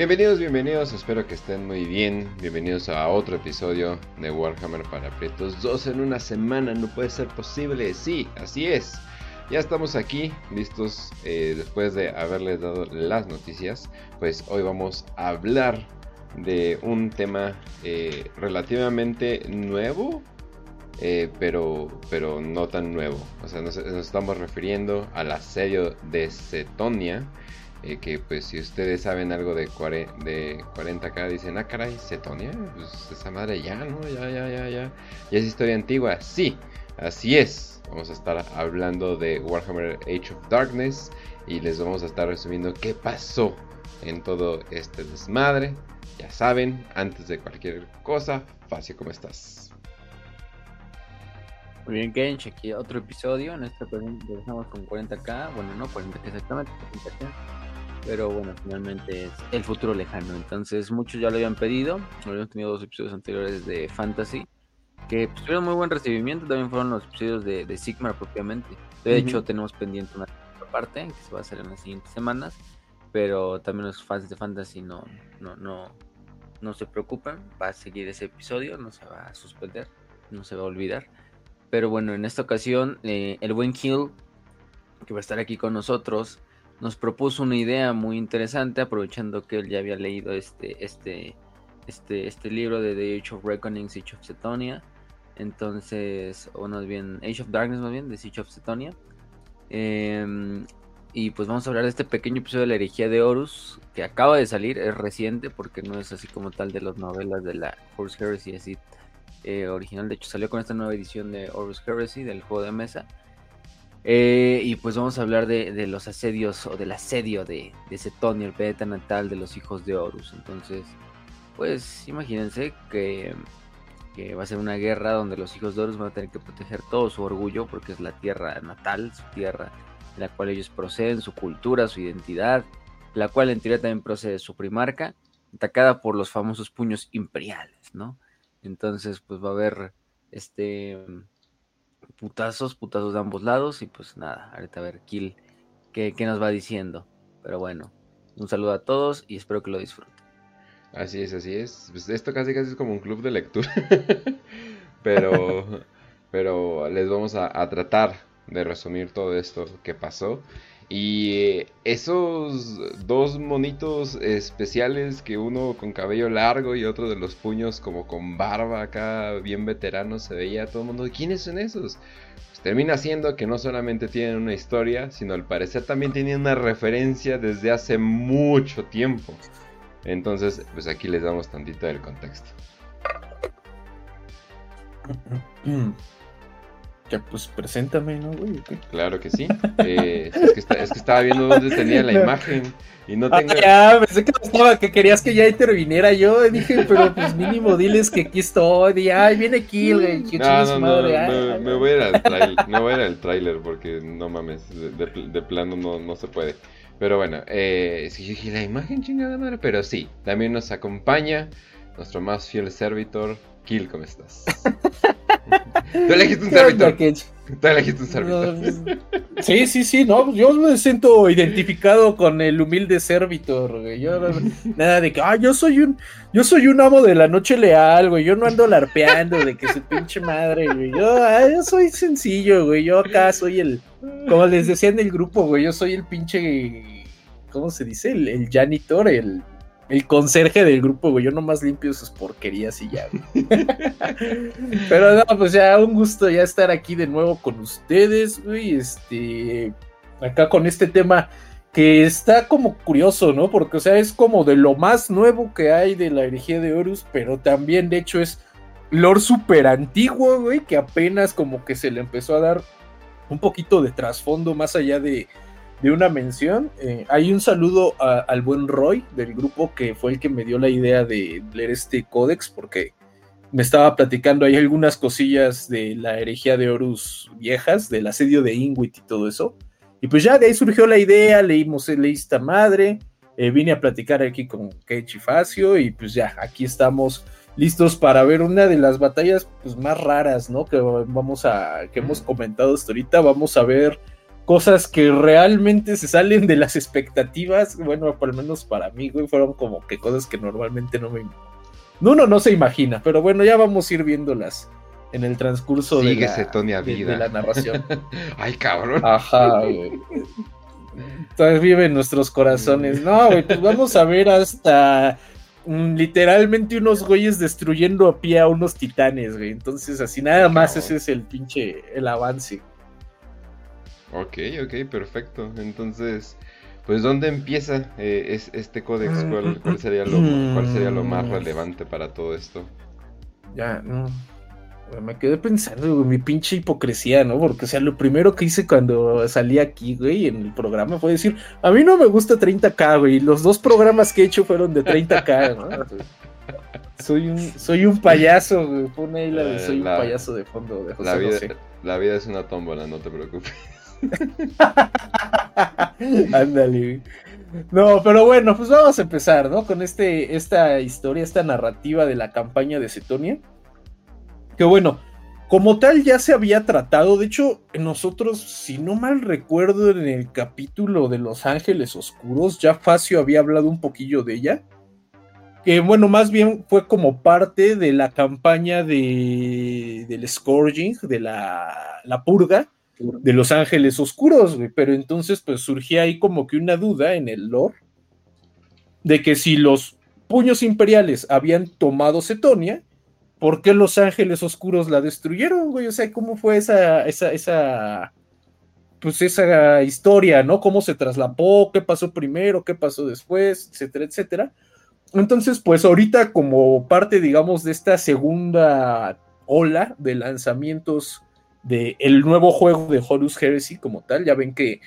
Bienvenidos, bienvenidos, espero que estén muy bien. Bienvenidos a otro episodio de Warhammer para Prietos. Dos en una semana, no puede ser posible. Sí, así es. Ya estamos aquí, listos eh, después de haberles dado las noticias. Pues hoy vamos a hablar de un tema eh, relativamente nuevo, eh, pero, pero no tan nuevo. O sea, nos, nos estamos refiriendo al asedio de Cetonia eh, que pues si ustedes saben algo de, de 40k, dicen, ah caray, Cetonia, pues esa madre ya, ¿no? Ya, ya, ya, ya. Ya es historia antigua. Sí, así es. Vamos a estar hablando de Warhammer Age of Darkness y les vamos a estar resumiendo qué pasó en todo este desmadre. Ya saben, antes de cualquier cosa, Facio, ¿cómo estás? Muy bien, Kench, aquí otro episodio. En este empezamos con 40k. Bueno, no 40k exactamente, 40k pero bueno, finalmente es el futuro lejano. Entonces, muchos ya lo habían pedido. Habíamos tenido dos episodios anteriores de Fantasy que pues, tuvieron muy buen recibimiento. También fueron los episodios de, de Sigmar propiamente. De hecho, tenemos pendiente una parte que se va a hacer en las siguientes semanas. Pero también los fans de Fantasy no, no, no, no se preocupen. Va a seguir ese episodio, no se va a suspender, no se va a olvidar. Pero bueno, en esta ocasión, eh, el buen Kill, que va a estar aquí con nosotros, nos propuso una idea muy interesante, aprovechando que él ya había leído este, este, este, este libro de The Age of Reckoning, Siege of Cetonia. Entonces, o más bien, Age of Darkness, más bien, de Siege of Cetonia. Em, y pues vamos a hablar de este pequeño episodio de la herejía de Horus, que acaba de salir, es reciente, porque no es así como tal de las novelas de la Horus Heresy, así eh, original. De hecho, salió con esta nueva edición de Horus Heresy, del juego de mesa. Eh, y pues vamos a hablar de, los asedios o del asedio de, de Cetonio, el planeta natal de los hijos de Horus. Entonces, pues imagínense que, va a ser una guerra donde los hijos de Horus van a tener que proteger todo su orgullo porque es la tierra natal, su tierra en la cual ellos proceden, su cultura, su identidad, la cual en teoría también procede su primarca, atacada por los famosos puños imperiales, ¿no? Entonces, pues va a haber este putazos, putazos de ambos lados. Y pues nada, ahorita a ver Kill qué, nos va diciendo. Pero bueno, un saludo a todos y espero que lo disfruten. Así es, así es. Pues esto casi casi es como un club de lectura. pero, pero les vamos a tratar de resumir todo esto que pasó. Y esos dos monitos especiales, que uno con cabello largo y otro de los puños como con barba acá, bien veterano, se veía todo el mundo, ¿quiénes son esos? Pues termina siendo que no solamente tienen una historia, sino al parecer también tienen una referencia desde hace mucho tiempo. Entonces, pues aquí les damos tantito del contexto. Ya, pues preséntame, ¿no, güey? Claro que sí. Eh, es, que es, que estaba viendo dónde tenía la imagen y no tengo. Ah, ya, pensé que, estaba, que querías que ya interviniera yo. Dije, pero pues mínimo diles que aquí estoy. Y, ay, viene Kill, güey. No, no, no, me, voy a ir al trailer, me voy a ir al trailer porque no mames, de, de, plano no, no se puede. Pero bueno, eh, sí, dije la imagen chingada madre, pero sí, también nos acompaña nuestro más fiel servitor, Kill, ¿cómo estás? Tú elegiste un servitor. Tú elegiste un servitor. sí, sí, sí, no, yo me siento identificado con el humilde servitor, güey. Yo, nada de que, ah, yo soy un, yo soy un amo de la noche leal, güey. Yo no ando larpeando de que su pinche madre, güey. Yo, ah, yo soy sencillo, güey. Yo acá soy el, como les decía en el grupo, güey, yo soy el pinche, ¿cómo se dice? El, el janitor, el el conserje del grupo, güey. Yo nomás limpio sus porquerías y ya, güey. Pero no, pues ya un gusto ya estar aquí de nuevo con ustedes, güey. Este, acá con este tema que está como curioso, ¿no? Porque, o sea, es como de lo más nuevo que hay de la herejía de Horus, pero también, de hecho, es lore súper antiguo, güey, que apenas como que se le empezó a dar un poquito de trasfondo más allá de de una mención. Eh, hay un saludo al buen Roy del grupo que fue el que me dio la idea de leer este códex porque me estaba platicando ahí algunas cosillas de la herejía de Horus viejas, del asedio de Ingwit y todo eso. Y pues ya de ahí surgió la idea, leímos esta madre, eh, vine a platicar aquí con Keiichi Facio y pues ya, aquí estamos listos para ver una de las batallas pues, más raras, ¿no? Que vamos a, que hemos comentado hasta ahorita, vamos a ver cosas que realmente se salen de las expectativas, bueno, por lo menos para mí, güey, fueron como que cosas que normalmente no me... Uno no se imagina, pero bueno, ya vamos a ir viéndolas en el transcurso de la, de, la narración. Ay, cabrón. Ajá, güey. Entonces vive en nuestros corazones. No, güey, pues vamos a ver hasta mm, literalmente unos güeyes destruyendo a pie a unos titanes, güey. Entonces, así nada más ese es el pinche, el avance. Ok, ok, perfecto. Entonces, pues ¿dónde empieza eh, es, este códex? ¿Cuál, sería lo, ¿Cuál sería lo más relevante para todo esto? Ya, no. Me quedé pensando, mi pinche hipocresía, ¿no? Porque, o sea, lo primero que hice cuando salí aquí, güey, en el programa fue decir, a mí no me gusta 30k, güey. Los dos programas que he hecho fueron de 30k, ¿no? soy un, soy un payaso, güey. Pone ahí la de soy un payaso de fondo de José la vida, La vida es una tómbola, no te preocupes. Ándale. No, pero bueno, pues vamos a empezar, ¿no? Con este, esta historia, esta narrativa de la campaña de Cetonia. Que bueno, como tal ya se había tratado, de hecho, nosotros, si no mal recuerdo, en el capítulo de Los Ángeles Oscuros, ya Facio había hablado un poquillo de ella. Que bueno, más bien fue como parte de la campaña de, del Scourging, de la, la purga, de Los Ángeles Oscuros, pero entonces pues surgía ahí como que una duda en el lore de que si los puños imperiales habían tomado Cetonia, ¿por qué Los Ángeles Oscuros la destruyeron, güey? O sea, ¿cómo fue esa, esa, esa, pues esa historia, ¿no? ¿Cómo se traslapó? ¿Qué pasó primero? ¿Qué pasó después? Etcétera, etcétera. Entonces, pues ahorita como parte, digamos, de esta segunda ola de lanzamientos del el nuevo juego de Horus Heresy como tal. Ya ven que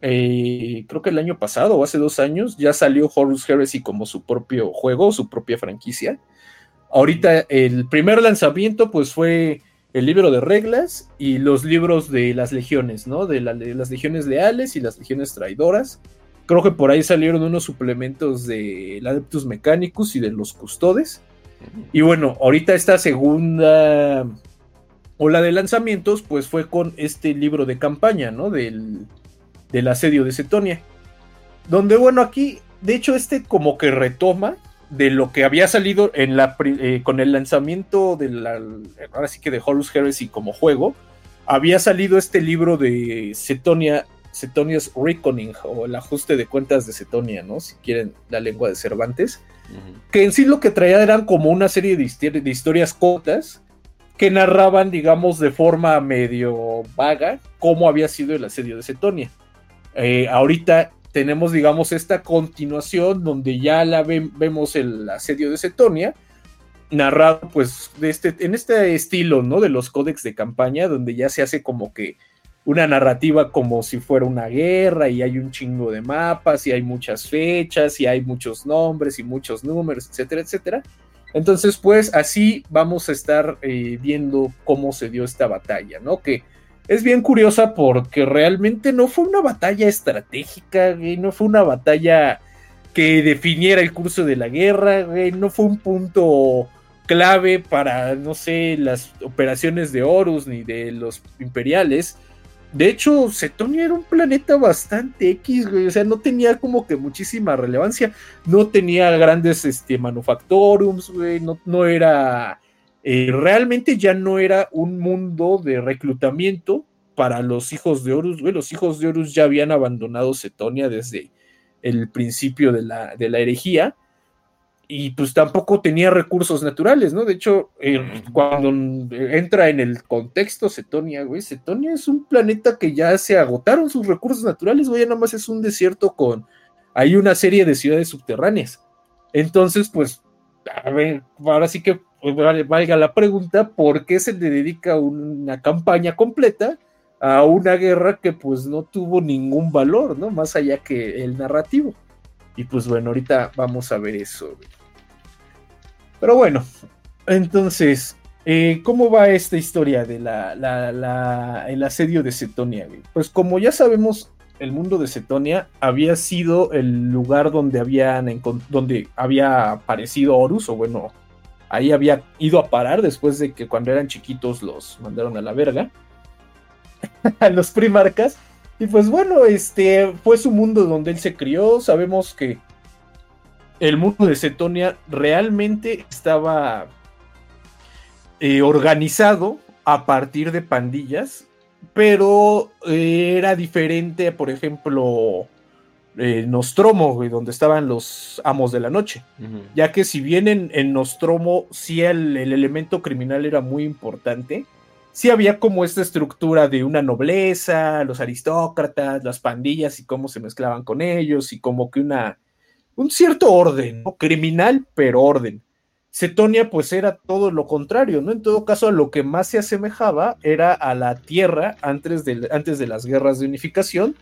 eh, creo que el año pasado o hace dos años ya salió Horus Heresy como su propio juego, su propia franquicia. Ahorita el primer lanzamiento pues fue el libro de reglas y los libros de las legiones, ¿no? De, de, las legiones leales y las legiones traidoras. Creo que por ahí salieron unos suplementos de Adeptus Mechanicus y de los Custodes. Y bueno, ahorita esta segunda o la de lanzamientos, pues fue con este libro de campaña, ¿no? Del, del asedio de Cetonia. Donde, bueno, aquí, de hecho, este como que retoma de lo que había salido en la, eh, con el lanzamiento de la, ahora sí que de Horus Heresy como juego, había salido este libro de Cetonia, Cetonia's Reckoning, o el ajuste de cuentas de Cetonia, ¿no? Si quieren la lengua de Cervantes, que en sí lo que traía eran como una serie de, de historias cortas, que narraban, digamos, de forma medio vaga cómo había sido el asedio de Cetonia. Eh, ahorita tenemos, digamos, esta continuación donde ya la vemos el asedio de Cetonia, narrado pues este, en este estilo, ¿no? De los códex de campaña, donde ya se hace como que una narrativa como si fuera una guerra y hay un chingo de mapas y hay muchas fechas y hay muchos nombres y muchos números, etcétera, etcétera. Entonces, pues así vamos a estar eh, viendo cómo se dio esta batalla, ¿no? Que es bien curiosa porque realmente no fue una batalla estratégica, no fue una batalla que definiera el curso de la guerra, no fue un punto clave para, no sé, las operaciones de Horus ni de los imperiales. De hecho, Cetonia era un planeta bastante X, güey. O sea, no tenía como que muchísima relevancia. No tenía grandes este, manufactorums, güey. No, no era. Eh, realmente ya no era un mundo de reclutamiento para los hijos de Horus, güey. Los hijos de Horus ya habían abandonado Cetonia desde el principio de la, de la herejía y pues tampoco tenía recursos naturales, ¿no? De hecho, eh, cuando entra en el contexto Cetonia, güey, Cetonia es un planeta que ya se agotaron sus recursos naturales, güey, ya nada más es un desierto con, hay una serie de ciudades subterráneas. Entonces, pues, a ver, ahora sí que pues, valga la pregunta, ¿por qué se le dedica una campaña completa a una guerra que pues no tuvo ningún valor, ¿no? Más allá que el narrativo. Y pues bueno, ahorita vamos a ver eso. Güey. Pero bueno, entonces, eh, ¿cómo va esta historia de la, el asedio de Cetonia? Pues como ya sabemos, el mundo de Cetonia había sido el lugar donde, habían, donde había aparecido Horus, o bueno, ahí había ido a parar después de que cuando eran chiquitos los mandaron a la verga, a los primarcas. Y pues bueno, este fue su mundo donde él se crió. Sabemos que el mundo de Cetonia realmente estaba eh, organizado a partir de pandillas, pero eh, era diferente, por ejemplo, eh, Nostromo, donde estaban los amos de la noche. Ya que si bien en, Nostromo sí el, el, elemento criminal era muy importante, sí había como esta estructura de una nobleza, los aristócratas, las pandillas y cómo se mezclaban con ellos y como que una un cierto orden, ¿no? criminal, pero orden. Cetonia pues era todo lo contrario, ¿no? En todo caso, a lo que más se asemejaba era a la tierra antes de, antes de las guerras de unificación,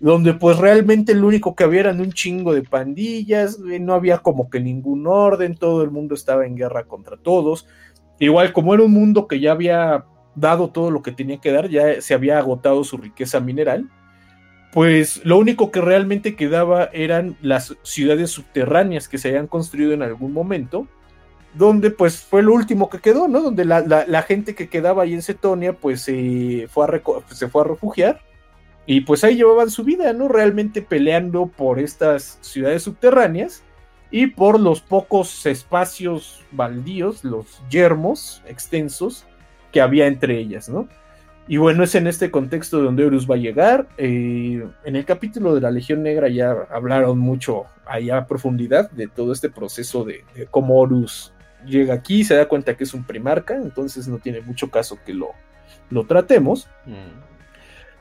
donde pues realmente lo único que había eran un chingo de pandillas, no había como que ningún orden, todo el mundo estaba en guerra contra todos. Igual como era un mundo que ya había dado todo lo que tenía que dar, ya se había agotado su riqueza mineral, pues lo único que realmente quedaba eran las ciudades subterráneas que se habían construido en algún momento, donde pues fue lo último que quedó, ¿no? Donde la, gente que quedaba ahí en Cetonia pues se fue a refugiar y pues ahí llevaban su vida, ¿no? Realmente peleando por estas ciudades subterráneas y por los pocos espacios baldíos, los yermos extensos que había entre ellas, ¿no? Y bueno, es en este contexto donde Horus va a llegar. Eh, en el capítulo de la Legión Negra ya hablaron mucho allá a profundidad de todo este proceso de, cómo Horus llega aquí, se da cuenta que es un primarca, entonces no tiene mucho caso que lo, lo tratemos. Mm.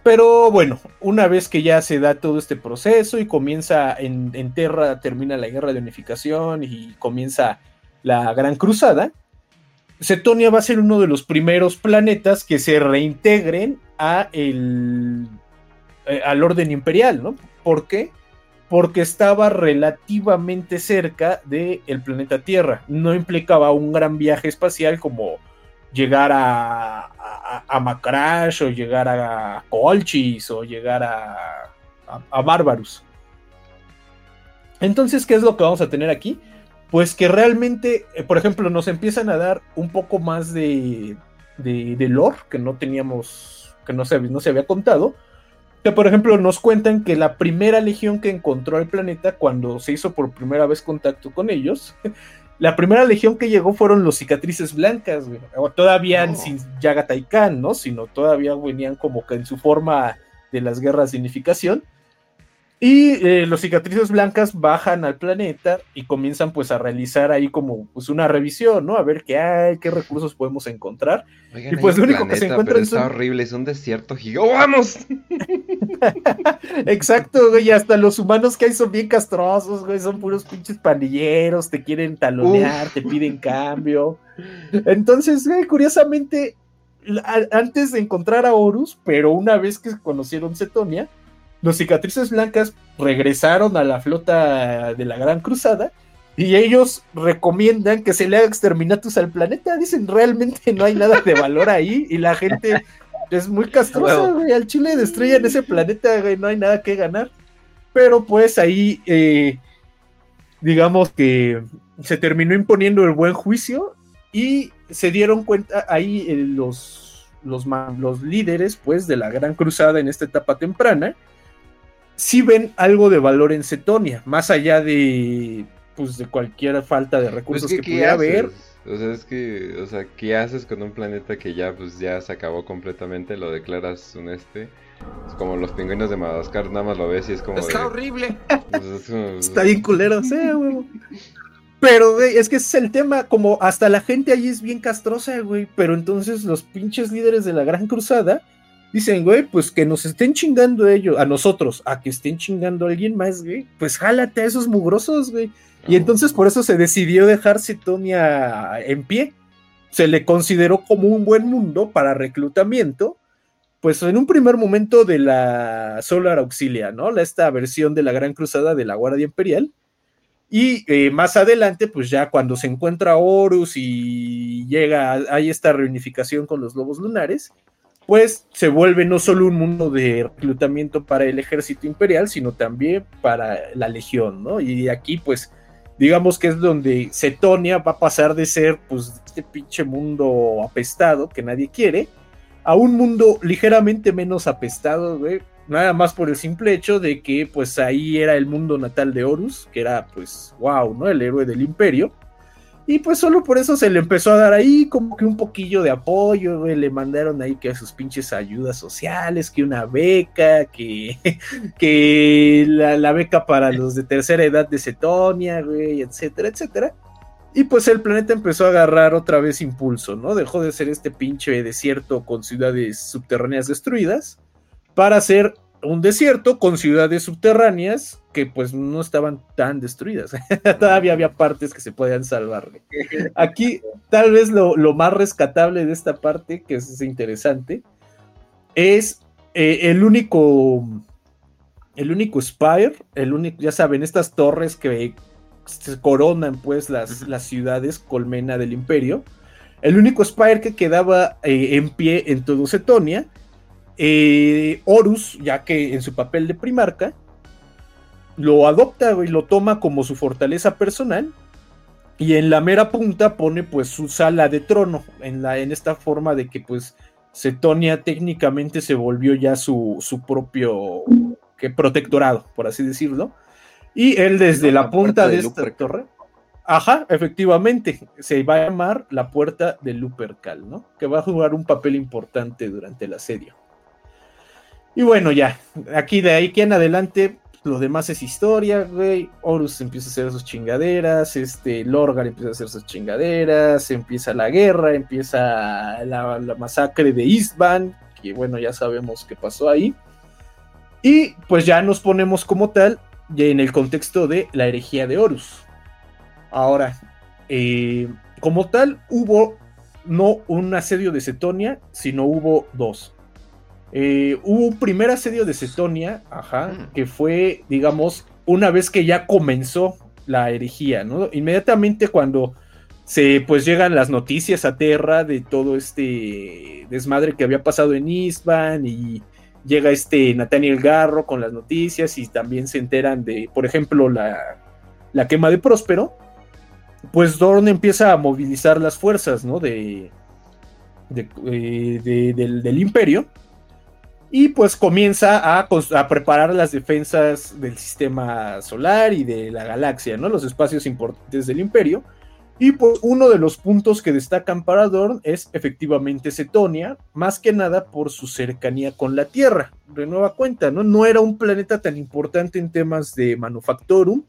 Pero bueno, una vez que ya se da todo este proceso y comienza en, en Terra, termina la guerra de unificación y comienza la Gran Cruzada, Cetonia va a ser uno de los primeros planetas que se reintegren a eh, al orden imperial, ¿no? ¿Por qué? Porque estaba relativamente cerca del planeta Tierra. No implicaba un gran viaje espacial como llegar a, a, a Macrash o llegar a Colchis o llegar a, a, a Barbarus. Entonces, ¿qué es lo que vamos a tener aquí? Pues que realmente, eh, por ejemplo, nos empiezan a dar un poco más de, de, lore que no teníamos, que no se, no se había contado. Que por ejemplo nos cuentan que la primera legión que encontró el planeta cuando se hizo por primera vez contacto con ellos, la primera legión que llegó fueron los cicatrices blancas, todavía sin Yagatai Khan, ¿no? Sino todavía venían como que en su forma de las guerras de unificación. Y eh, los cicatrices blancas bajan al planeta y comienzan pues a realizar ahí como pues una revisión, ¿no? A ver qué hay, qué recursos podemos encontrar. y pues lo único que se encuentra es está horrible, es un desierto gigante. ¡Vamos! Exacto, güey, hasta los humanos que hay son bien castrosos, güey, son puros pinches pandilleros, te quieren talonear, te piden cambio. Entonces, güey, curiosamente, antes de encontrar a Horus, pero una vez que conocieron Cetonia, los cicatrices blancas regresaron a la flota de la Gran Cruzada y ellos recomiendan que se le haga exterminatus al planeta. Dicen, realmente no hay nada de valor ahí y la gente es muy castrosa, güey. Al Chile destruyen ese planeta, güey, no hay nada que ganar. Pero pues ahí, eh, digamos que se terminó imponiendo el buen juicio y se dieron cuenta ahí eh, los, los, los líderes, pues, de la Gran Cruzada en esta etapa temprana si ven algo de valor en Cetonia, más allá de pues de cualquier falta de pues recursos que, pudiera haber. O sea, es que, o sea, ¿qué haces con un planeta que ya pues ya se acabó completamente? Lo declaras un este. Es como los pingüinos de Madagascar, nada más lo ves y es como. Está horrible. Pues, Está bien culero, sí, güey. Pero, güey, es que ese es el tema, como hasta la gente allí es bien castrosa, güey, pero entonces los pinches líderes de la Gran Cruzada dicen, güey, pues que nos estén chingando ellos, a nosotros, a que estén chingando a alguien más, güey, pues jálate a esos mugrosos, güey. Y entonces por eso se decidió dejar Cetonia en pie. Se le consideró como un buen mundo para reclutamiento, pues en un primer momento de la Solar Auxilia, ¿no? Esta versión de la Gran Cruzada de la Guardia Imperial. Y eh, más adelante, pues ya cuando se encuentra Horus y llega, hay esta reunificación con los lobos lunares, pues se vuelve no solo un mundo de reclutamiento para el ejército imperial, sino también para la legión, ¿no? Y aquí, pues, digamos que es donde Cetonia va a pasar de ser, pues, este pinche mundo apestado que nadie quiere, a un mundo ligeramente menos apestado, güey, nada más por el simple hecho de que pues ahí era el mundo natal de Horus, que era pues wow, ¿no? El héroe del imperio. Y pues solo por eso se le empezó a dar ahí como que un poquillo de apoyo, güey. Le mandaron ahí que sus pinches ayudas sociales, que una beca, que, que la, beca para los de tercera edad de Cetonia, güey, etcétera, etcétera. Y pues el planeta empezó a agarrar otra vez impulso, ¿no? Dejó de ser este pinche desierto con ciudades subterráneas destruidas para ser un desierto con ciudades subterráneas que pues no estaban tan destruidas. Todavía había partes que se podían salvar. Aquí tal vez lo, más rescatable de esta parte, que es interesante, es eh, el único, el único Spire, el único, ya saben, estas torres que se coronan pues las, las ciudades colmena del imperio. El único Spire que quedaba eh, en pie en todo Cetonia eh, Horus, ya que en su papel de primarca, lo adopta y lo toma como su fortaleza personal. Y en la mera punta pone pues su sala de trono, en, la, en esta forma de que pues Cetonia técnicamente se volvió ya su, su propio que, protectorado, por así decirlo. Y él desde la, punta de, esta torre, ajá, efectivamente, se va a llamar la puerta de Lupercal, ¿no? Que va a jugar un papel importante durante el asedio. Y bueno, ya, aquí de ahí que en adelante, lo demás es historia, güey. Horus empieza a hacer sus chingaderas, este, Lorgar empieza a hacer sus chingaderas, empieza la guerra, empieza la, masacre de Eastban, que bueno, ya sabemos qué pasó ahí. Y pues ya nos ponemos como tal en el contexto de la herejía de Horus. Ahora, eh, como tal, hubo no un asedio de Cetonia, sino hubo dos. Eh, hubo un primer asedio de Cetonia, ajá, mm. que fue, digamos, una vez que ya comenzó la herejía, ¿no? Inmediatamente cuando se pues llegan las noticias a Terra de todo este desmadre que había pasado en Isban y llega este Nathaniel Garro con las noticias y también se enteran de, por ejemplo, la, la quema de Próspero, pues Dorn empieza a movilizar las fuerzas, ¿no? De, eh, del, del imperio y pues comienza a, preparar las defensas del sistema solar y de la galaxia, ¿no? Los espacios importantes del imperio. Y pues uno de los puntos que destacan para Dorn es efectivamente Cetonia, más que nada por su cercanía con la Tierra. De nueva cuenta, ¿no? No era un planeta tan importante en temas de manufactorum.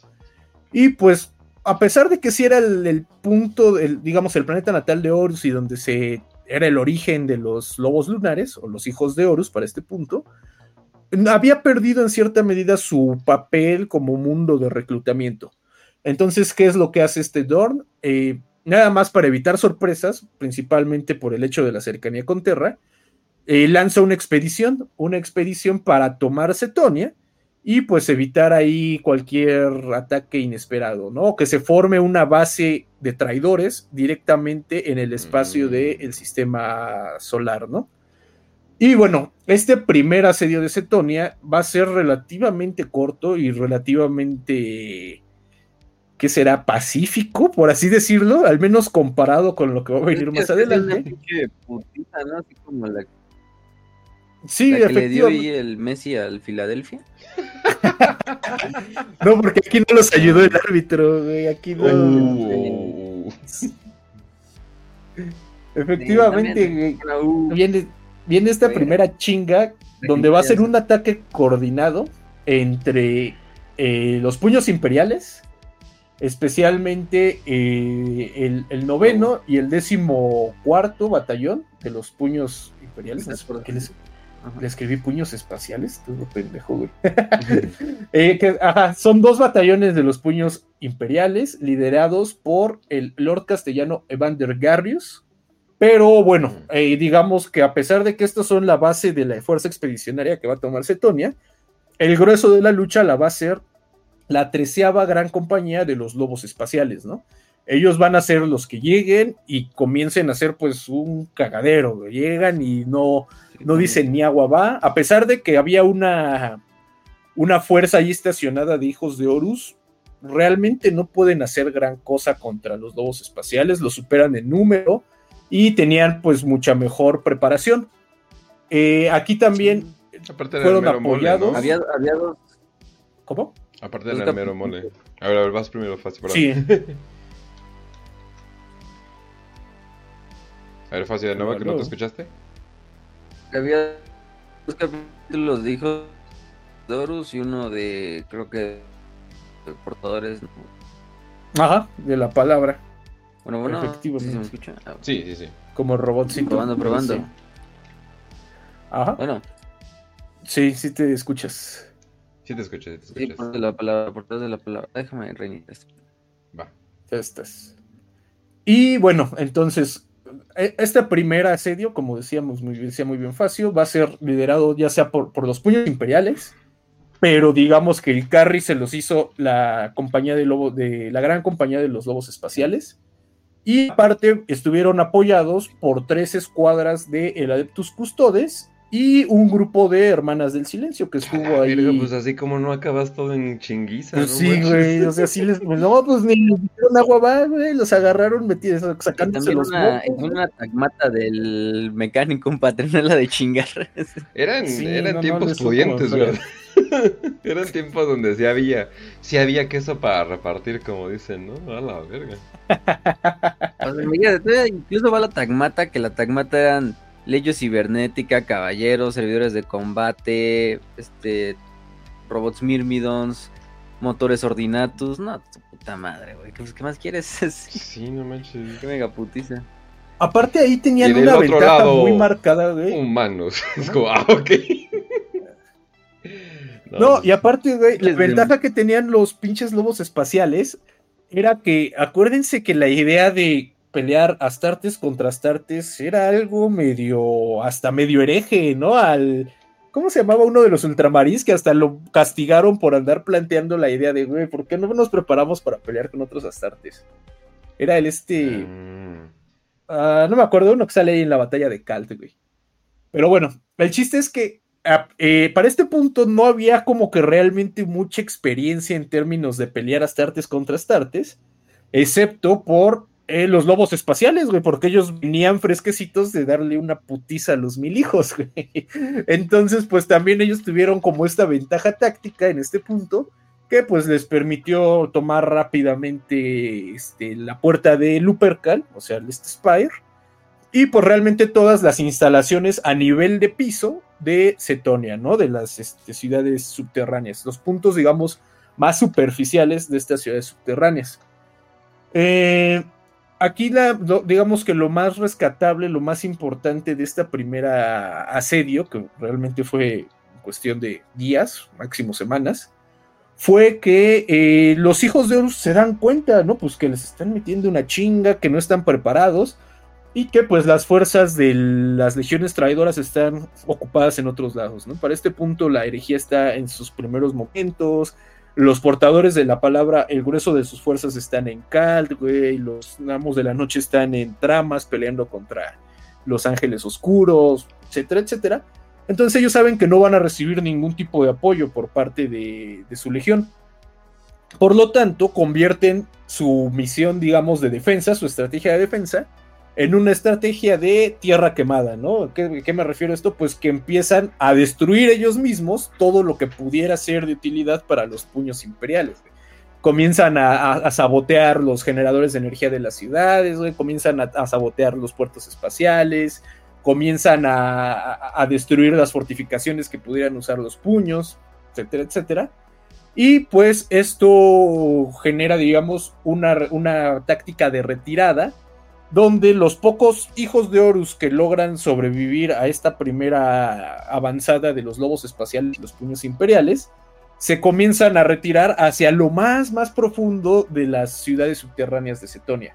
Y pues, a pesar de que sí era el, punto, digamos, el planeta natal de Horus y donde se era el origen de los lobos lunares o los hijos de Horus para este punto, había perdido en cierta medida su papel como mundo de reclutamiento. Entonces, ¿qué es lo que hace este Dorn? Eh, nada más para evitar sorpresas, principalmente por el hecho de la cercanía con Terra, eh, lanza una expedición, una expedición para tomar Cetonia y pues evitar ahí cualquier ataque inesperado, ¿no? Que se forme una base de traidores directamente en el espacio mm. del sistema solar, ¿no? Y bueno, este primer asedio de Cetonia va a ser relativamente corto y relativamente, ¿qué será? Pacífico, por así decirlo, al menos comparado con lo que va a venir más adelante. Así como la Sí, la que le dio ahí el Messi al Filadelfia. no, porque aquí no los ayudó el árbitro, güey. Aquí no. Uh. Efectivamente, Viene, viene esta primera chinga donde va a ser un ataque coordinado entre eh, los puños imperiales, especialmente eh, el, el, noveno y el décimo cuarto batallón de los puños imperiales. les, le escribí puños espaciales, todo pendejo, güey. Eh, son dos batallones de los puños imperiales, liderados por el Lord Castellano Evander Garrius. Pero bueno, eh, digamos que a pesar de que estos son la base de la fuerza expedicionaria que va a tomar Cetonia, el grueso de la lucha la va a ser la treceava gran compañía de los lobos espaciales, ¿no? Ellos van a ser los que lleguen y comiencen a hacer pues un cagadero, llegan y no, no dicen ni agua va, a pesar de que había una, una fuerza ahí estacionada de hijos de Horus, realmente no pueden hacer gran cosa contra los lobos espaciales, los superan en número y tenían pues mucha mejor preparación. Eh, aquí también fueron mero mole, apoyados. ¿no? Había, había dos. ¿Cómo? Aparte del mero mole. A ver, a ver, vas primero, Facio. perdón. Sí. A ver, Facio, de nuevo, que no te Aló. Había dos capítulos de hijos de Horus y uno de, creo que, de portadores. Ajá, de la palabra. Bueno, bueno, Efectivamente. ¿sí se me escucha? Ah, Sí, sí, sí. Como robotcito. Probando, probando. Sí. Ajá. Bueno, Sí, sí te escuchas. Sí te escuché, sí te sí, escuchas. por de la palabra, por detrás de la palabra. Déjame reiniciar esto. Va. Ya estás. Y bueno, entonces, este primer asedio, como decíamos muy, decía muy bien Facio, va a ser liderado ya sea por, por los puños imperiales, pero digamos que el carry se los hizo la compañía de lobo, de la gran compañía de los lobos espaciales. Y aparte estuvieron apoyados por tres escuadras de el Adeptus Custodes y un grupo de Hermanas del Silencio que estuvo Ah, ahí. verga, pues así como no acabas todo en chinguiza. Pues no sí, güey, o sea, sí les, no, pues ni les dieron agua va, güey, los agarraron metidos, sacándose los una, güey. una tagmata del mecánico en paternala de chingar. Eran, Sí, eran no, tiempos pudientes, ¿verdad? eran tiempos donde sí había, sí había queso para repartir, como dicen, ¿no? A la verga. O sea, todavía incluso va la tagmata, que la tagmata eran leyes cibernética, caballeros, servidores de combate, este robots myrmidons, motores ordinatus, no, tu puta madre, güey, ¿qué, qué más quieres? Sí, no manches. Qué megaputiza. Aparte ahí tenían una ventaja lado, muy marcada, güey. Humanos. Es como, ah, ok. No, y aparte, güey, la ventaja que tenían los pinches lobos espaciales era que, acuérdense que la idea de pelear Astartes contra Astartes era algo medio, hasta medio hereje, ¿no? Al, ¿cómo se llamaba uno de los ultramarines que hasta lo castigaron por andar planteando la idea de, güey, ¿por qué no nos preparamos para pelear con otros Astartes? Era el este... Mm. Ah, no me acuerdo, uno que sale ahí en la batalla de Kalt, güey. Pero bueno, el chiste es que ah, eh, para este punto no había como que realmente mucha experiencia en términos de pelear Astartes contra Astartes, excepto por eh, los lobos espaciales, güey, porque ellos venían fresquecitos de darle una putiza a los mil hijos, güey. Entonces, pues también ellos tuvieron como esta ventaja táctica en este punto, que pues les permitió tomar rápidamente este, la puerta de Lupercal, o sea, el Spire, y pues realmente todas las instalaciones a nivel de piso de Cetonia, ¿no? De las este, ciudades subterráneas, los puntos, digamos, más superficiales de estas ciudades subterráneas. Eh, aquí, la, lo- digamos que lo más rescatable, lo más importante de esta primera asedio, que realmente fue cuestión de días, máximo semanas, fue que eh, los hijos de Horus se dan cuenta, ¿no? Pues que les están metiendo una chinga, que no están preparados y que pues las fuerzas de las legiones traidoras están ocupadas en otros lados, ¿no? Para este punto la herejía está en sus primeros momentos, los portadores de la palabra, el grueso de sus fuerzas están en Kald, güey, los amos de la noche están en tramas peleando contra los ángeles oscuros, etcétera, etcétera. Entonces ellos saben que no van a recibir ningún tipo de apoyo por parte de, de su legión. Por lo tanto, convierten su misión, digamos, de defensa, su estrategia de defensa, en una estrategia de tierra quemada, ¿no? ¿Qué, me refiero a esto? Pues que empiezan a destruir ellos mismos todo lo que pudiera ser de utilidad para los puños imperiales. Comienzan a, sabotear los generadores de energía de las ciudades, comienzan a, a sabotear los puertos espaciales, comienzan a destruir las fortificaciones que pudieran usar los puños, etcétera, etcétera. Y pues esto genera, digamos, una, una táctica de retirada donde los pocos hijos de Horus que logran sobrevivir a esta primera avanzada de los lobos espaciales y los puños imperiales, se comienzan a retirar hacia lo más, más profundo de las ciudades subterráneas de Cetonia.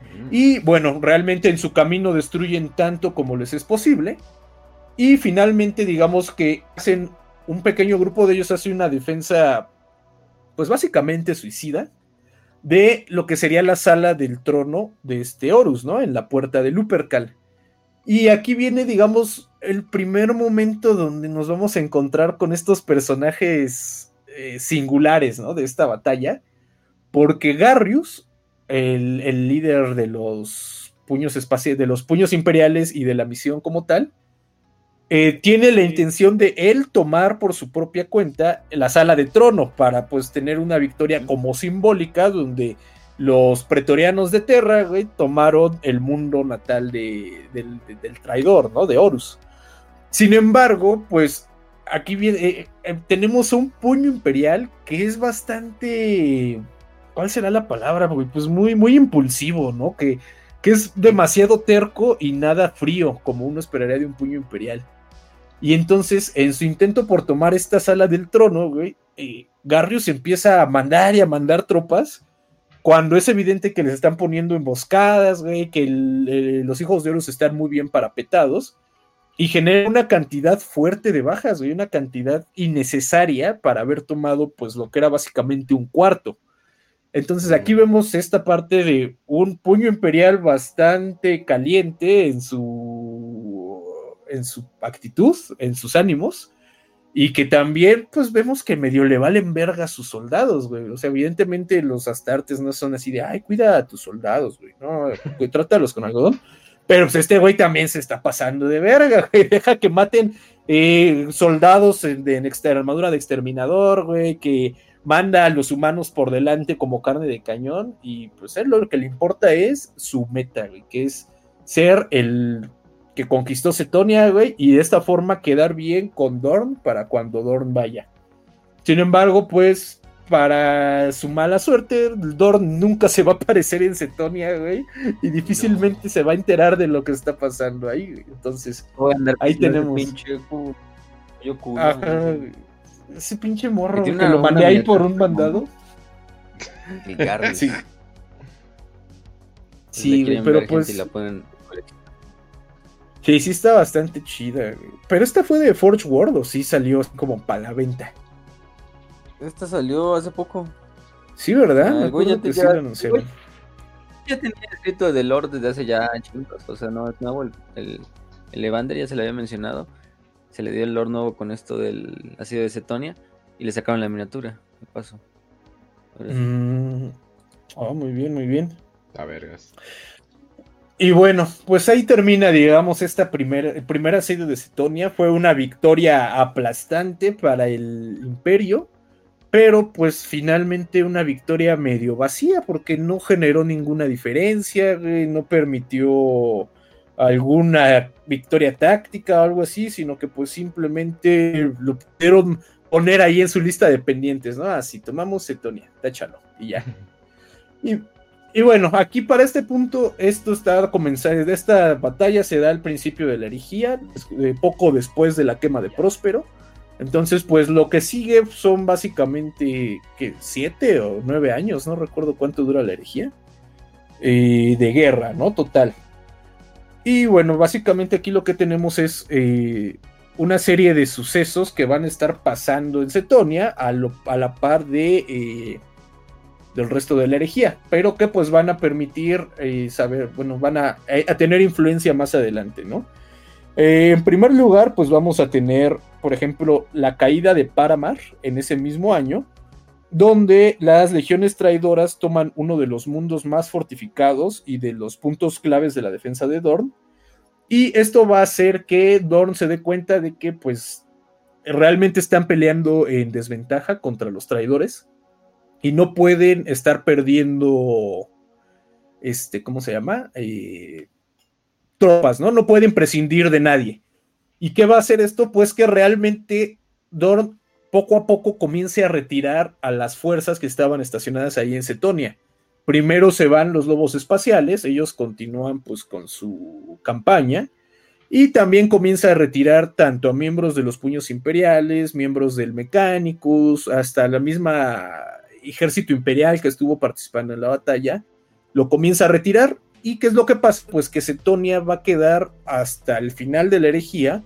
Mm. Y bueno, realmente en su camino destruyen tanto como les es posible. Y finalmente, digamos que hacen un pequeño grupo de ellos hace una defensa, pues básicamente suicida, de lo que sería la sala del trono de este Horus, ¿no? En la puerta de Lupercal. Y aquí viene, digamos, el primer momento donde nos vamos a encontrar con estos personajes eh, singulares, ¿no? De esta batalla. Porque Garrius, el, el líder de los puños espaciales, de los puños imperiales y de la misión como tal, eh, tiene la intención de él tomar por su propia cuenta la sala de trono para pues tener una victoria como simbólica donde los pretorianos de Terra, güey, tomaron el mundo natal de, del, traidor, ¿no? De Horus. Sin embargo, pues aquí viene, eh, eh, tenemos un puño imperial que es bastante, ¿cuál será la palabra? Güey? Pues muy, muy impulsivo, ¿no? Que, que es demasiado terco y nada frío, como uno esperaría de un puño imperial. Y entonces, en su intento por tomar esta sala del trono, güey, eh, Garrius empieza a mandar y a mandar tropas cuando es evidente que les están poniendo emboscadas, güey, que eh, los hijos de Horus están muy bien parapetados y genera una cantidad fuerte de bajas, güey, una cantidad innecesaria para haber tomado pues lo que era básicamente un cuarto. Entonces aquí vemos esta parte de un puño imperial bastante caliente en su en su actitud, en sus ánimos, y que también, pues vemos que medio le valen verga a sus soldados, güey. O sea, evidentemente los astartes no son así de, ay, cuida a tus soldados, güey. No, trátalos con algodón. Pero pues este güey también se está pasando de verga, güey. Deja que maten eh, soldados en, armadura de exterminador, güey, que manda a los humanos por delante como carne de cañón. Y pues él lo que le importa es su meta, güey, que es ser el que conquistó Cetonia, güey, y de esta forma quedar bien con Dorn para cuando Dorn vaya. Sin embargo, pues, para su mala suerte, Dorn nunca se va a aparecer en Cetonia, güey, y difícilmente se va a enterar de lo que está pasando ahí, güey. Entonces, ahí tenemos. Pinche yo Ajá, ese pinche morro que lo mandé ahí por un mandado. sí. Sí, pero pues. La pueden Sí, sí está bastante chida, Pero esta fue de Forge World o sí salió como para la venta. Esta salió hace poco. Sí, ¿verdad? Ah, ya, te, ya, ya, tenía escrito de Lord desde hace ya chingos. O sea, no es nuevo. El, el, Evander ya se le había mencionado. Se le dio el Lord nuevo con esto del ácido de cetonia. Y le sacaron la miniatura. De paso. Mm. Oh, muy bien, muy bien. A vergas. Y bueno, pues ahí termina, digamos, esta primera, primera asedio de Cetonia. Fue una victoria aplastante para el imperio, pero pues finalmente una victoria medio vacía porque no generó ninguna diferencia, no permitió alguna victoria táctica o algo así, sino que pues simplemente lo pudieron poner ahí en su lista de pendientes, ¿no? Así, tomamos Cetonia, táchalo y ya. Y y bueno, aquí para este punto, esto está comenzando, esta batalla se da al principio de la herejía, poco después de la quema de Próspero. Entonces, pues lo que sigue son básicamente que siete o nueve años, no recuerdo cuánto dura la herejía, eh, de guerra, ¿no? Total. Y bueno, básicamente aquí lo que tenemos es eh, una serie de sucesos que van a estar pasando en Cetonia a, a la par de eh, del resto de la herejía, pero que pues van a permitir eh, saber, bueno, van eh, a, tener influencia más adelante, ¿no? Eh, en primer lugar, pues vamos a tener, por ejemplo, la caída de Paramar en ese mismo año, donde las legiones traidoras toman uno de los mundos más fortificados y de los puntos claves de la defensa de Dorn, y esto va a hacer que Dorn se dé cuenta de que pues realmente están peleando en desventaja contra los traidores y no pueden estar perdiendo, este, ¿cómo se llama? Eh, tropas, ¿no? No pueden prescindir de nadie. ¿Y qué va a hacer esto? Pues que realmente Dorn poco a poco comience a retirar a las fuerzas que estaban estacionadas ahí en Cetonia. Primero se van los lobos espaciales, ellos continúan pues con su campaña y también comienza a retirar tanto a miembros de los puños imperiales, miembros del Mechanicus, hasta la misma ejército imperial que estuvo participando en la batalla, lo comienza a retirar. ¿Y qué es lo que pasa? Pues que Cetonia va a quedar hasta el final de la herejía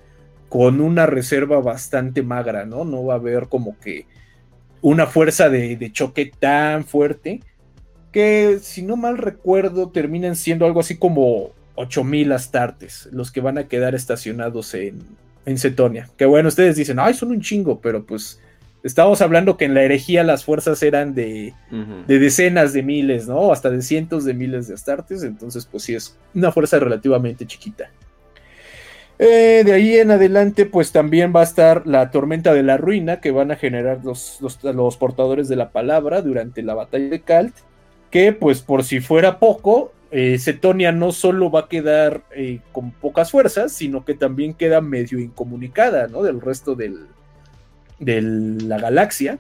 con una reserva bastante magra, ¿no? No va a haber como que una fuerza de, choque tan fuerte que, si no mal recuerdo, terminan siendo algo así como 8000 astartes los que van a quedar estacionados en, en Cetonia. Que bueno, ustedes dicen, ay, son un chingo, pero pues Estábamos hablando que en la herejía las fuerzas eran de, decenas de miles, ¿no? Hasta de cientos de miles de astartes. Entonces, pues sí, es una fuerza relativamente chiquita. Eh, de ahí en adelante, pues también va a estar la tormenta de la ruina que van a generar los, los, portadores de la palabra durante la batalla de Kalt. Que, pues, por si fuera poco, eh, Cetonia no solo va a quedar eh, con pocas fuerzas, sino que también queda medio incomunicada, ¿no? Del resto del, de la galaxia.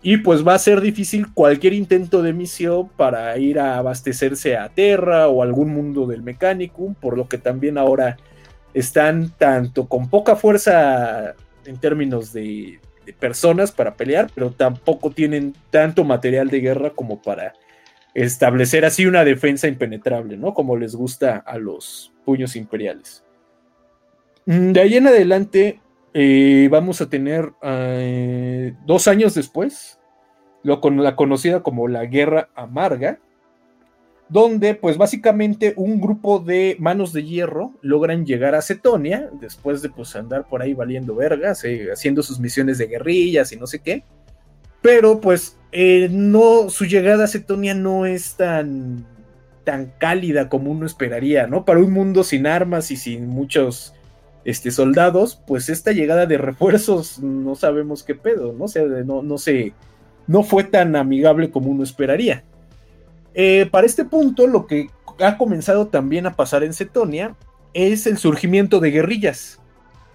Y pues va a ser difícil cualquier intento de misión para ir a abastecerse a Terra o algún mundo del Mechanicum, por lo que también ahora están tanto con poca fuerza en términos de, personas para pelear, pero tampoco tienen tanto material de guerra como para establecer así una defensa impenetrable, ¿no? Como les gusta a los puños imperiales. Mm, de ahí en adelante eh, vamos a tener eh, dos años después, lo con la conocida como la Guerra Amarga, donde pues básicamente un grupo de manos de hierro logran llegar a Cetonia, después de pues andar por ahí valiendo vergas, eh, haciendo sus misiones de guerrillas y no sé qué, pero pues no, su llegada a Cetonia no es tan, tan cálida como uno esperaría, ¿no? Para un mundo sin armas y sin muchos este, soldados, pues esta llegada de refuerzos no sabemos qué pedo, ¿no? O sea, no, no, sé, no fue tan amigable como uno esperaría. Eh, para este punto, lo que ha comenzado también a pasar en Cetonia es el surgimiento de guerrillas,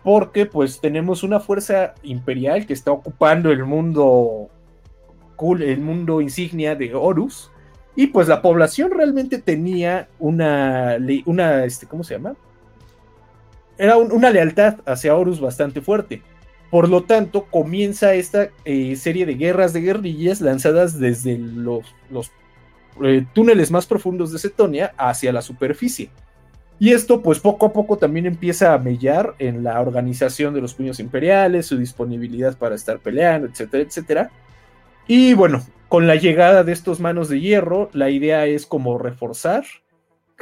porque pues tenemos una fuerza imperial que está ocupando el mundo cool, el mundo insignia de Horus, y pues la población realmente tenía una, una este, ¿cómo se llama? Era una lealtad hacia Horus bastante fuerte. Por lo tanto, comienza esta eh, serie de guerras de guerrillas lanzadas desde los, eh, túneles más profundos de Cetonia hacia la superficie. Y esto pues poco a poco también empieza a mellar en la organización de los puños imperiales, su disponibilidad para estar peleando, etcétera, etcétera. Y bueno, con la llegada de estos manos de hierro, la idea es como reforzar,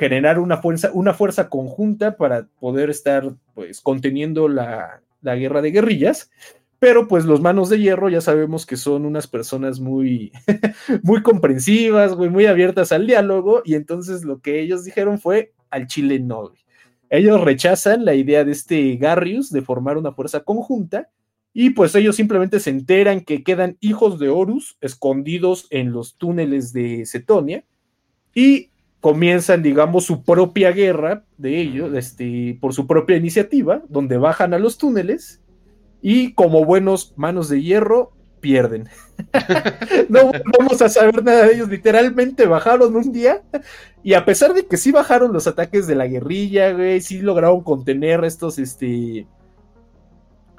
generar una fuerza, una fuerza conjunta para poder estar pues conteniendo la, la guerra de guerrillas. Pero pues los manos de hierro ya sabemos que son unas personas muy, muy comprensivas, muy abiertas al diálogo, y entonces lo que ellos dijeron fue al Chile no. Ellos rechazan la idea de este Garrius de formar una fuerza conjunta, y pues ellos simplemente se enteran que quedan hijos de Horus escondidos en los túneles de Cetonia, y comienzan, digamos, su propia guerra de ellos, este, por su propia iniciativa, donde bajan a los túneles y como buenos manos de hierro, pierden. no vamos a saber nada de ellos. Literalmente bajaron un día y a pesar de que sí bajaron los ataques de la guerrilla, güey, sí lograron contener estos, este,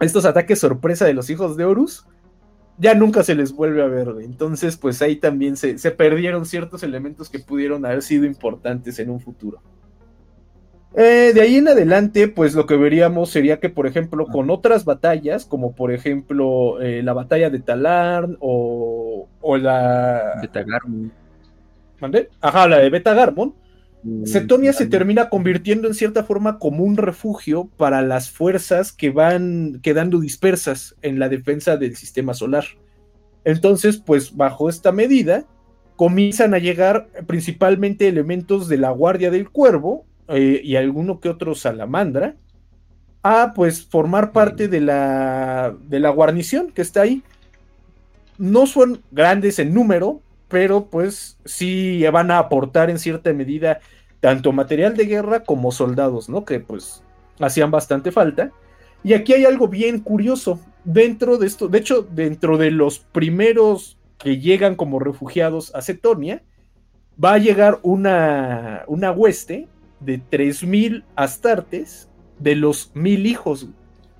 estos ataques sorpresa de los hijos de Horus, ya nunca se les vuelve a ver, Entonces, pues ahí también se, se perdieron ciertos elementos que pudieron haber sido importantes en un futuro. Eh, de ahí en adelante, pues lo que veríamos sería que, por ejemplo, con otras batallas, como por ejemplo eh, la batalla de Talarn o, o la. Betagarmon. ¿Mande? Ajá, la de Betagarmon. Mm, Cetonia se termina convirtiendo en cierta forma como un refugio para las fuerzas que van quedando dispersas en la defensa del sistema solar. Entonces, pues bajo esta medida, comienzan a llegar principalmente elementos de la Guardia del Cuervo eh, y alguno que otro salamandra a pues formar parte de la, de la guarnición que está ahí. No son grandes en número, pero pues sí van a aportar en cierta medida tanto material de guerra como soldados, ¿no? Que pues hacían bastante falta. Y aquí hay algo bien curioso. Dentro de esto, de hecho, dentro de los primeros que llegan como refugiados a Cetonia, va a llegar una, una hueste de 3.000 astartes de los mil hijos.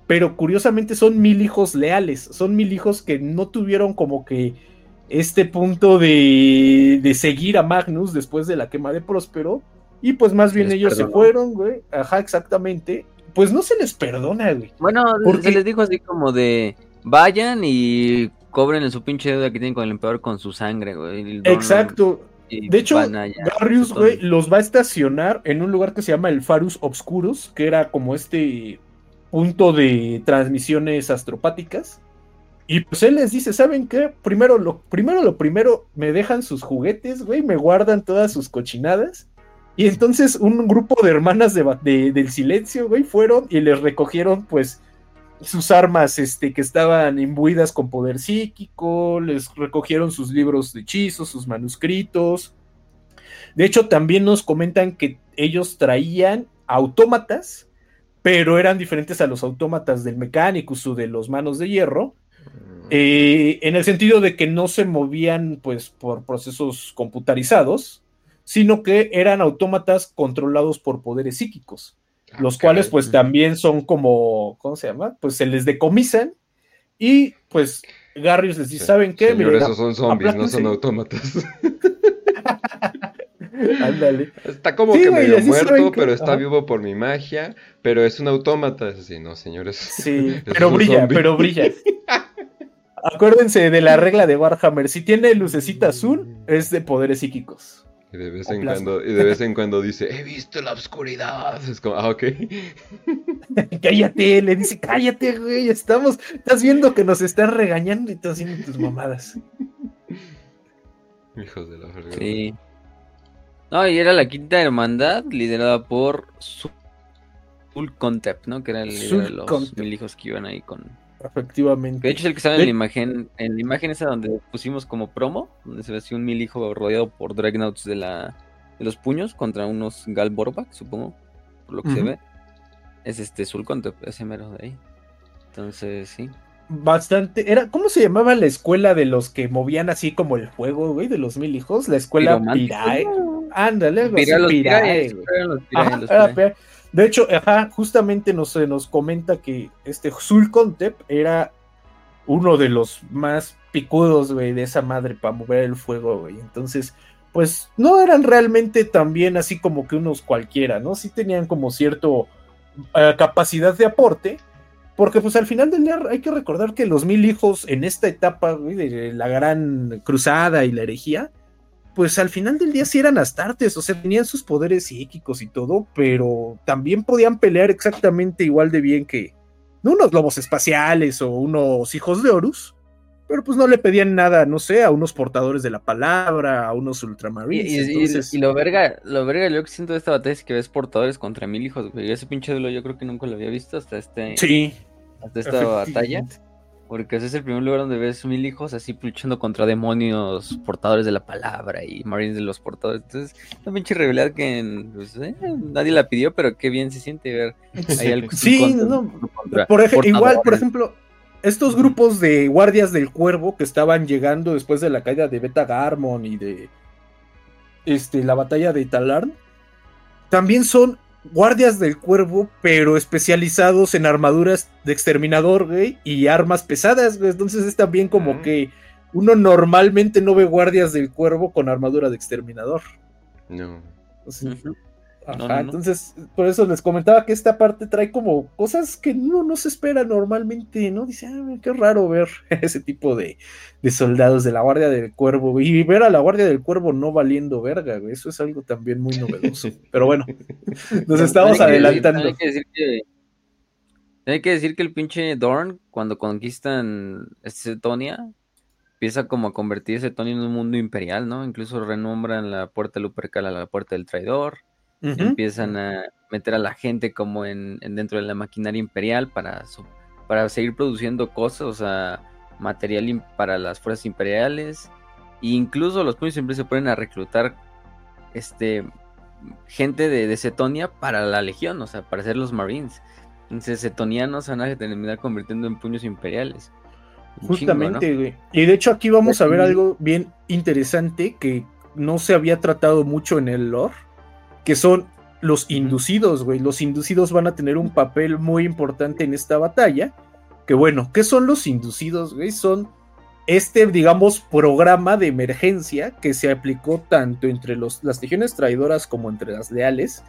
Pero curiosamente son mil hijos leales, son mil hijos que no tuvieron como que este punto de, de seguir a Magnus después de la quema de Próspero. Y pues más bien ellos se fueron, güey. Ajá, exactamente. Pues no se les perdona, güey. Bueno, se les dijo así como de vayan y cobren su pinche deuda que tienen con el emperador con su sangre, güey. Exacto de hecho, Garrius, güey, los va a estacionar en un lugar que se llama el Farus Obscurus, que era como este punto de transmisiones astropáticas. Y pues él les dice, ¿saben qué? Primero lo primero, lo primero, me dejan sus juguetes, güey, me guardan todas sus cochinadas. Y entonces un grupo de hermanas de, del silencio, güey, fueron y les recogieron, pues, sus armas este, que estaban imbuidas con poder psíquico, les recogieron sus libros de hechizos, sus manuscritos. De hecho, también nos comentan que ellos traían autómatas, pero eran diferentes a los autómatas del Mechanicus o de los manos de hierro. Eh, en el sentido de que no se movían pues por procesos computarizados, sino que eran autómatas controlados por poderes psíquicos los cuales pues también son como, ¿cómo se llama? Pues se les decomisan y pues Garrius les dice, ¿saben qué? Señor, esos son zombies, no son autómatas. Ándale. Está como que medio muerto, pero está vivo por mi magia, pero es un autómata. Así, no, señores. Sí, pero brilla, pero brilla. Acuérdense de la regla de Warhammer. Si tiene lucecita azul, es de poderes psíquicos. Y de vez en cuando, y de vez en cuando dice, he visto la oscuridad. Es como, ah, ok. cállate, le dice, cállate, güey. Estamos, estás viendo que nos están regañando y estás haciendo tus mamadas. Hijos de la verga. Sí. No, y era la quinta hermandad liderada por Sul Contep, ¿no? Que era el líder de los mil hijos que iban ahí con, Efectivamente. De hecho, es el que estaba en la imagen, en la imagen esa donde pusimos como promo, donde se ve así un mil hijo rodeado por Dreadnoughts de la de los puños contra unos Galborbak, supongo, por lo que se ve. Es este Sulcontep, ese mero de ahí. Entonces, sí. Bastante. Era, ¿cómo se llamaba la escuela de los que movían así como el fuego, güey? De los mil hijos. La escuela Pirae. Ándale, Pirae. De hecho, justamente nos, nos comenta que este Zulcontep era uno de los más picudos, güey, de esa madre para mover el fuego, güey. Entonces, pues no eran realmente también así como que unos cualquiera, ¿no? Sí tenían como cierto eh, capacidad de aporte, porque pues al final del día hay que recordar que los mil hijos en esta etapa, güey, de la gran cruzada y la herejía, pues al final del día sí eran astartes, o sea, tenían sus poderes psíquicos y todo, pero también podían pelear exactamente igual de bien que unos lobos espaciales o unos hijos de Horus, pero pues no le pedían nada, no sé, a unos portadores de la palabra, a unos ultramarines. Y, lo verga, lo verga, yo que siento de esta batalla es que ves portadores contra mil hijos, güey. Ese pinche duelo yo creo que nunca lo había visto hasta este. Sí. Hasta esta batalla. Porque ese es el primer lugar donde ves mil hijos así luchando contra demonios portadores de la palabra y marines de los portadores. Entonces, una pinche realidad que pues, eh, nadie la pidió, pero qué bien se siente ver ahí al Sí, no, por ejemplo, igual, por ejemplo, estos grupos de guardias del cuervo que estaban llegando después de la caída de Beta Garmon y de este, la batalla de Talarn, también son guardias del cuervo, pero especializados en armaduras de exterminador, güey, y armas pesadas, güey. Entonces es también como que uno normalmente no ve guardias del cuervo con armadura de exterminador. No. Ajá, entonces, por eso les comentaba que esta parte trae como cosas que uno no se espera normalmente, ¿no? Dice, ah, qué raro ver ese tipo de, soldados de la Guardia del Cuervo, y ver a la Guardia del Cuervo no valiendo verga, güey. Eso es algo también muy novedoso. Pero bueno, nos estamos adelantando. hay, que decir que, hay que decir que el pinche Dorn, cuando conquistan Setonia, empieza como a convertir Setonia en un mundo imperial, ¿no? Incluso renombran la puerta Lupercal a la puerta del traidor empiezan a meter a la gente como en, dentro de la maquinaria imperial para, para seguir produciendo cosas, o sea, material para las fuerzas imperiales. E incluso los puños siempre se ponen a reclutar este gente de, de Cetonia para la legión, o sea, para ser los marines. Entonces, cetonianos van a terminar convirtiendo en puños imperiales. Justamente, güey. Y de hecho aquí vamos a ver algo bien interesante que no se había tratado mucho en el lore que son los inducidos, güey. Los inducidos van a tener un papel muy importante en esta batalla. Que bueno, ¿qué son los inducidos, güey? Son este, digamos, programa de emergencia que se aplicó tanto entre los, las legiones traidoras como entre las leales,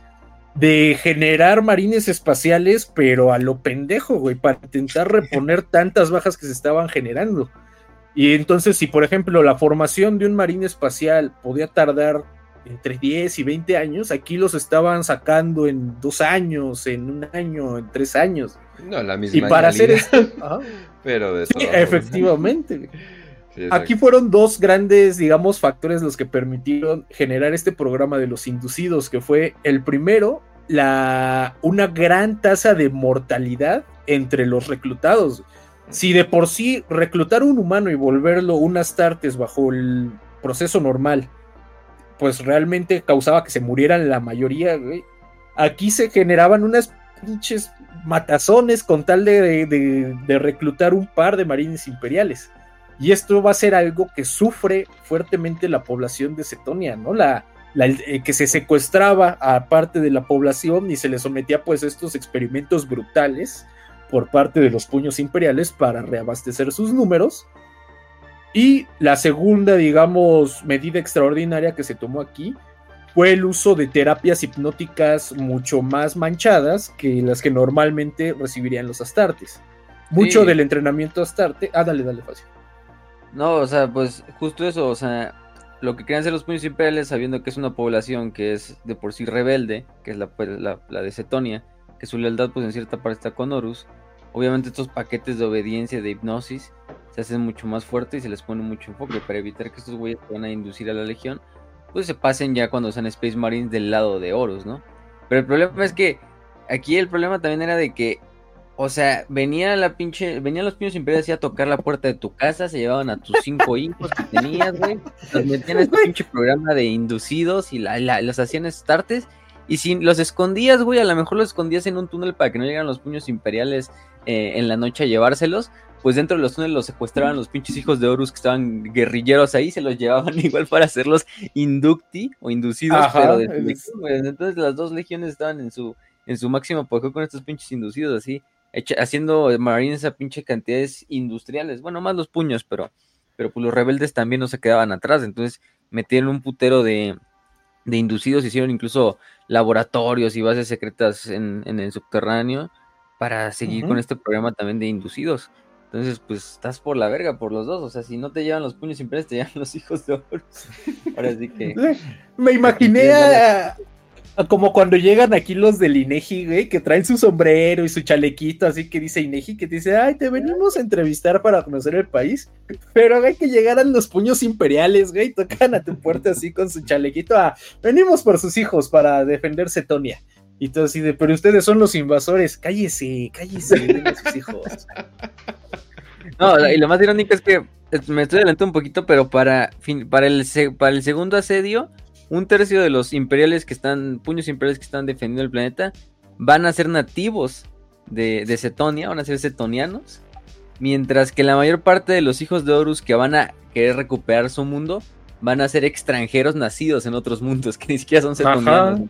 de generar marines espaciales, pero a lo pendejo, güey, para intentar reponer tantas bajas que se estaban generando. Y entonces, si por ejemplo la formación de un marine espacial podía tardar entre 10 y 20 años, aquí los estaban sacando en dos años, en un año, en tres años. No, la misma. Y para hacer esto. Pero de sí, efectivamente. Aquí fueron dos grandes, digamos, factores los que permitieron generar este programa de los inducidos, que fue el primero, la, una gran tasa de mortalidad entre los reclutados. Si de por sí reclutar un humano y volverlo unas tartes bajo el proceso normal, pues realmente causaba que se murieran la mayoría, Aquí se generaban unas pinches matazones con tal de reclutar un par de marines imperiales. Y esto va a ser algo que sufre fuertemente la población de Cetonia, ¿no? La, eh, que se secuestraba a parte de la población y se le sometía pues a estos experimentos brutales por parte de los puños imperiales para reabastecer sus números. Y la segunda, digamos, medida extraordinaria que se tomó aquí fue el uso de terapias hipnóticas mucho más manchadas que las que normalmente recibirían los astartes. Mucho del entrenamiento astarte. Ah, dale, dale, fácil. No, o sea, pues justo eso, o sea, lo que quieren hacer los puños imperiales sabiendo que es una población que es de por sí rebelde, que es la, pues, la, de Cetonia, que su lealtad pues en cierta parte está con Horus, obviamente estos paquetes de obediencia, de hipnosis, se hacen mucho más fuertes y se les pone mucho enfoque para evitar que estos güeyes van a inducir a la legión, pues se pasen ya cuando sean Space Marines del lado de Horus, ¿no? Pero el problema es que aquí el problema también era de que o sea, venía la pinche, venían los piños imperiales a tocar la puerta de tu casa, se llevaban a tus cinco hijos que tenías, güey, los metían a este pinche programa de inducidos y la, los hacían startes. Y si los escondías, güey, a lo mejor los escondías en un túnel para que no llegaran los puños imperiales eh, en la noche a llevárselos. Pues dentro de los túneles los secuestraban los pinches hijos de Horus que estaban guerrilleros ahí, se los llevaban igual para hacerlos inducti o inducidos, pero de Entonces las dos legiones estaban en su, en su máximo apogeo con estos pinches inducidos así haciendo Marines a pinche cantidades industriales. Bueno, más los puños, pero, pero pues los rebeldes también no se quedaban atrás. Entonces metieron un putero de, de inducidos, hicieron incluso laboratorios y bases secretas en, el subterráneo para seguir con este programa también de inducidos. Entonces, pues estás por la verga por los dos. O sea, si no te llevan los puños imperiales, te llevan los hijos de oro. Ahora sí que. Me imaginé a, como cuando llegan aquí los del Inegi, güey, que traen su sombrero y su chalequito, así que dice Inegi, que dice, ay, te venimos a entrevistar para conocer el país, pero hay que llegaran los puños imperiales, güey, tocan a tu puerta así con su chalequito, ah, venimos por sus hijos para defender Cetonia. Y todo así de, pero ustedes son los invasores, cállese, cállese, ven sus hijos. No, y lo más irónico es que me estoy adelantando un poquito, pero para, para, el, para el segundo asedio un tercio de los imperiales que están, puños imperiales que están defendiendo el planeta, van a ser nativos de, de Cetonia, van a ser cetonianos, mientras que la mayor parte de los hijos de Horus que van a querer recuperar su mundo, van a ser extranjeros nacidos en otros mundos, que ni siquiera son cetonianos.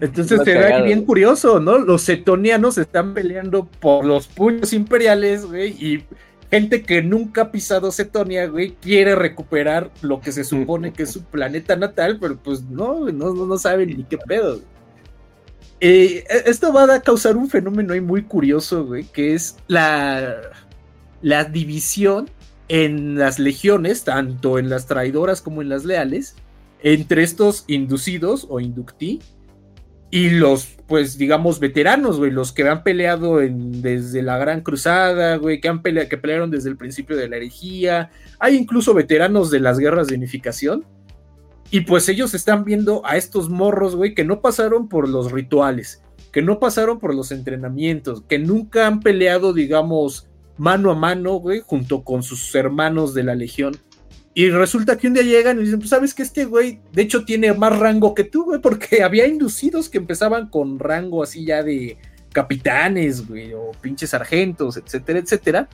Entonces se ve bien curioso, ¿no? Los cetonianos están peleando por los puños imperiales, güey, y gente que nunca ha pisado Cetonia, güey, quiere recuperar lo que se supone que es su planeta natal, pero pues no, no, no saben ni qué pedo. Eh, esto va a causar un fenómeno ahí muy curioso, güey, que es la, la división en las legiones, tanto en las traidoras como en las leales, entre estos inducidos o inductí y los, pues, digamos, veteranos, güey, los que han peleado desde la Gran Cruzada, güey, que, han que pelearon desde el principio de la herejía. Hay incluso veteranos de las guerras de unificación. Y pues ellos están viendo a estos morros, güey, que no pasaron por los rituales, que no pasaron por los entrenamientos, que nunca han peleado, digamos, mano a mano, güey, junto con sus hermanos de la Legión. Y resulta que un día llegan y dicen, pues sabes que este güey, de hecho, tiene más rango que tú, güey, porque había inducidos que empezaban con rango así ya de capitanes, güey, o pinches sargentos, etcétera, etcétera.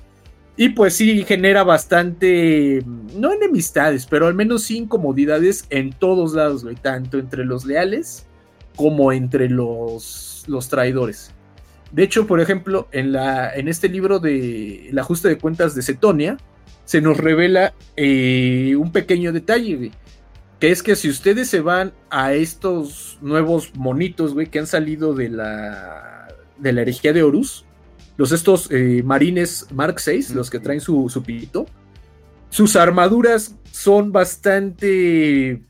Y pues sí, genera bastante, no enemistades, pero al menos sí incomodidades en todos lados, güey, tanto entre los leales como entre los, los traidores. De hecho, por ejemplo, en, la, en este libro de El ajuste de cuentas de Cetonia, se nos revela eh, un pequeño detalle, güey. Que es que si ustedes se van a estos nuevos monitos, güey, que han salido de la, de la herejía de Horus, los estos eh, marines Mark VI, los que traen su, su pito, sus armaduras son bastante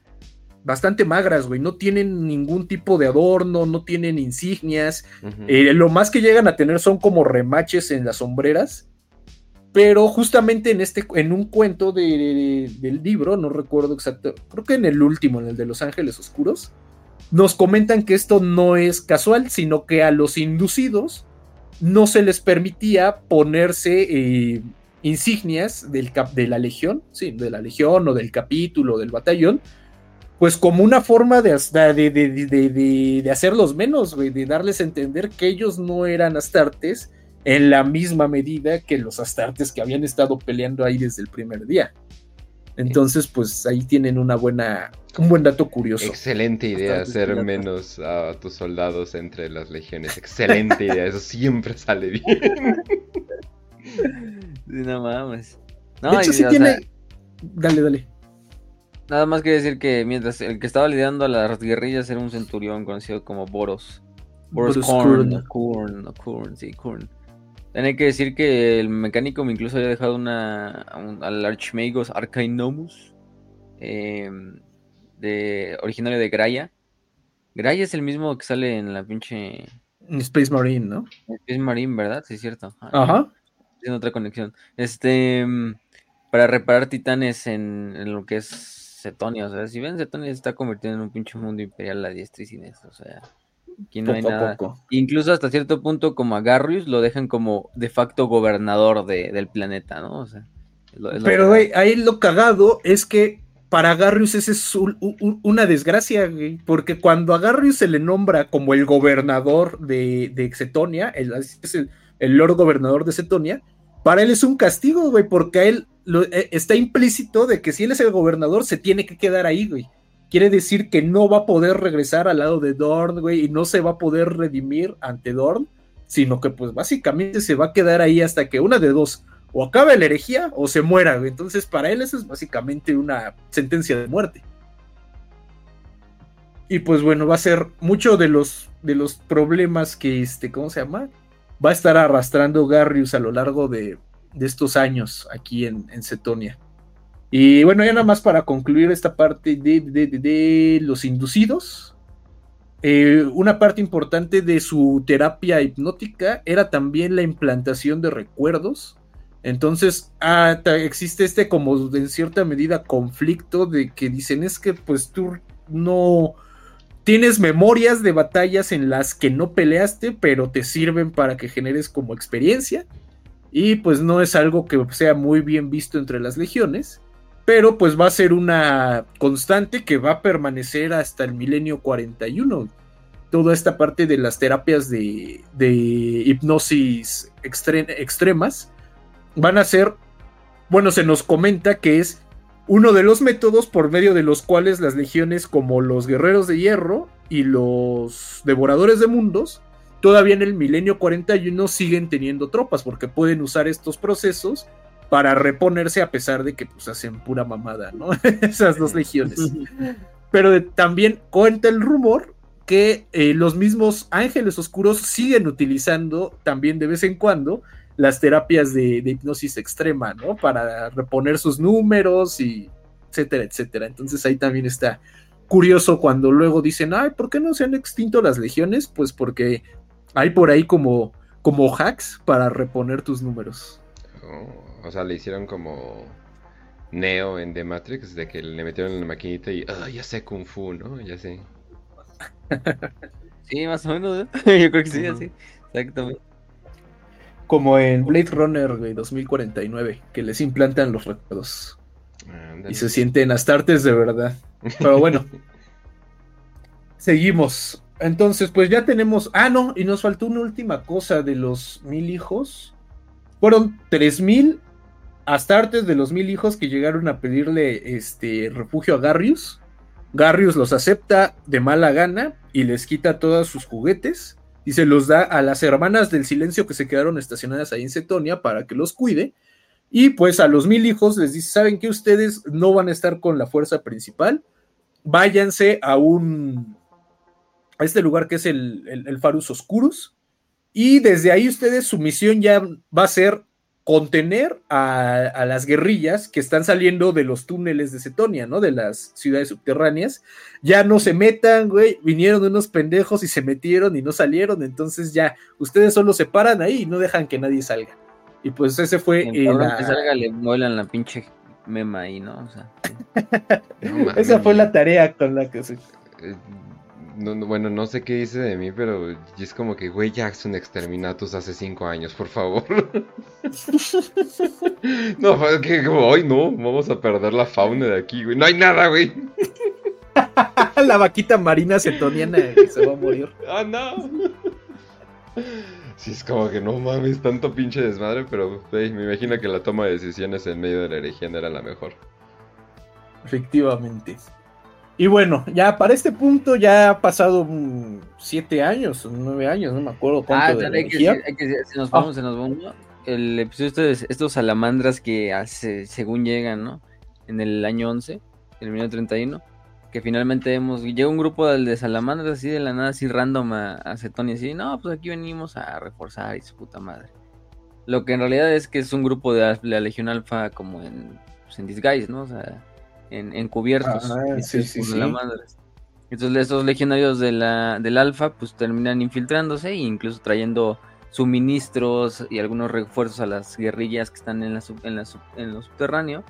bastante magras, güey. No tienen ningún tipo de adorno, no tienen insignias. Eh, lo más que llegan a tener son como remaches en las sombreras pero justamente en este, en un cuento del libro, no recuerdo exacto, creo que en el último, en el de Los Ángeles Oscuros, nos comentan que esto no es casual, sino que a los inducidos no se les permitía ponerse eh, insignias del de la legión, sí, de la legión o del capítulo, del batallón, pues como una forma de, de, de, hacerlos menos, de darles a entender que ellos no eran astartes en la misma medida que los astartes que habían estado peleando ahí desde el primer día. Entonces, pues ahí tienen una buena, un buen dato curioso. Excelente idea, hacer menos a tus soldados entre las legiones. Excelente idea, eso siempre sale bien. no mames. No, de hecho, sí tiene. Dale, dale. Nada más que decir que mientras el que estaba lidiando a las guerrillas era un centurión conocido como Boros. Boros, Boros Kurn, sí, Kurn. Tiene que decir que el mecánico me incluso había dejado una al Archmagos Arcainomus, em, de, originario de Graia. Graia es el mismo que sale en la pinche... Space Marine, ¿no? Space Marine, ¿verdad? Sí, es cierto. Ah, Ajá. Tiene otra conexión. Este, em, para reparar titanes en, lo que es Cetonia. O sea, si ven, Cetonia se está convirtiendo en un pinche mundo imperial a diestra y sin eso. O sea, Aquí no hay nada. Incluso hasta cierto punto, como a Garrus, lo dejan como de facto gobernador del planeta, ¿no? O sea, Pero, güey, ahí lo cagado es que para Garrus esa es una desgracia, güey, porque cuando a Garrus se le nombra como el gobernador de, de Xetonia, el, es el, el Lord Gobernador de Xetonia, para él es un castigo, güey, porque a él eh, está implícito de que si él es el gobernador, se tiene que quedar ahí, güey quiere decir que no va a poder regresar al lado de Dorn, güey, y no se va a poder redimir ante Dorn, sino que pues básicamente se va a quedar ahí hasta que una de dos, o acabe la herejía o se muera, güey. Entonces para él eso es básicamente una sentencia de muerte. Y pues bueno, va a ser mucho de los, de los problemas que, este, ¿cómo se llama? Va a estar arrastrando Garrius a lo largo de, estos años aquí en, en Cetonia. Y bueno, ya nada más para concluir esta parte de, los inducidos. Eh, una parte importante de su terapia hipnótica era también la implantación de recuerdos. Entonces, ah, existe este como en cierta medida conflicto de que dicen es que pues tú no tienes memorias de batallas en las que no peleaste, pero te sirven para que generes como experiencia. Y pues no es algo que sea muy bien visto entre las legiones pero pues va a ser una constante que va a permanecer hasta el milenio 41. Toda esta parte de las terapias de, hipnosis extremas van a ser, bueno, se nos comenta que es uno de los métodos por medio de los cuales las legiones como los guerreros de hierro y los devoradores de mundos todavía en el milenio 41 siguen teniendo tropas porque pueden usar estos procesos para reponerse a pesar de que pues hacen pura mamada, ¿no? Esas dos legiones. Pero también cuenta el rumor que eh, los mismos ángeles oscuros siguen utilizando también de vez en cuando las terapias de, hipnosis extrema, ¿no? Para reponer sus números y etcétera, etcétera. Entonces ahí también está curioso cuando luego dicen, ay, ¿por qué no se han extinto las legiones? Pues porque hay por ahí como, como hacks para reponer tus números. Oh. O sea, le hicieron como Neo en The Matrix, de que le metieron en la maquinita y, ah, ya sé Kung Fu, ¿no? Ya sé. sí, más o menos, ¿eh? Yo creo que sí, así. Exactamente. Como en Blade Runner, güey, 2049, que les implantan los recuerdos. y se sienten astartes de verdad. Pero bueno. seguimos. Entonces, pues ya tenemos. Ah, no, y nos faltó una última cosa de los mil hijos. Fueron tres mil Astartes de los mil hijos que llegaron a pedirle este refugio a Garrius. Garrius los acepta de mala gana y les quita todos sus juguetes y se los da a las hermanas del silencio que se quedaron estacionadas ahí en Cetonia para que los cuide. Y pues a los mil hijos les dice, ¿saben que ustedes no van a estar con la fuerza principal? Váyanse a un... a este lugar que es el, el, el Farus Oscurus. Y desde ahí ustedes su misión ya va a ser contener a, las guerrillas que están saliendo de los túneles de Cetonia, ¿no? De las ciudades subterráneas. Ya no se metan, güey. Vinieron unos pendejos y se metieron y no salieron. Entonces ya, ustedes solo se paran ahí y no dejan que nadie salga. Y pues ese fue. El cabrón que salga le vuelan la pinche mema ahí, ¿no? O sea, esa fue la tarea con la que se. Eh, bueno, no sé qué dice de mí, pero es como que, güey, Jackson exterminatus hace cinco años, por favor. no, fue que hoy no, vamos a perder la fauna de aquí, güey. No hay nada, güey. la vaquita marina cetoniana que se va a morir. Ah, no. Sí, es como que no mames, tanto pinche desmadre, pero me imagino que la toma de decisiones en medio de la región era la mejor. Efectivamente. Y bueno, ya para este punto ya ha pasado siete años, nueve años, no me acuerdo cuánto. Ah, hay que, se nos vamos, se nos vamos. El episodio de estos salamandras que hace, según llegan, ¿no? En el año 11, en el minuto 31, que finalmente hemos, llega un grupo de, salamandras así de la nada, así random a, a y así, no, pues aquí venimos a reforzar y su puta madre. Lo que en realidad es que es un grupo de la Legión Alfa como en, pues, en disguise, ¿no? O sea, en, encubiertos. Entonces esos legionarios de la, del Alfa pues terminan infiltrándose e incluso trayendo suministros y algunos refuerzos a las guerrillas que están en, la, en, la, en lo subterráneo.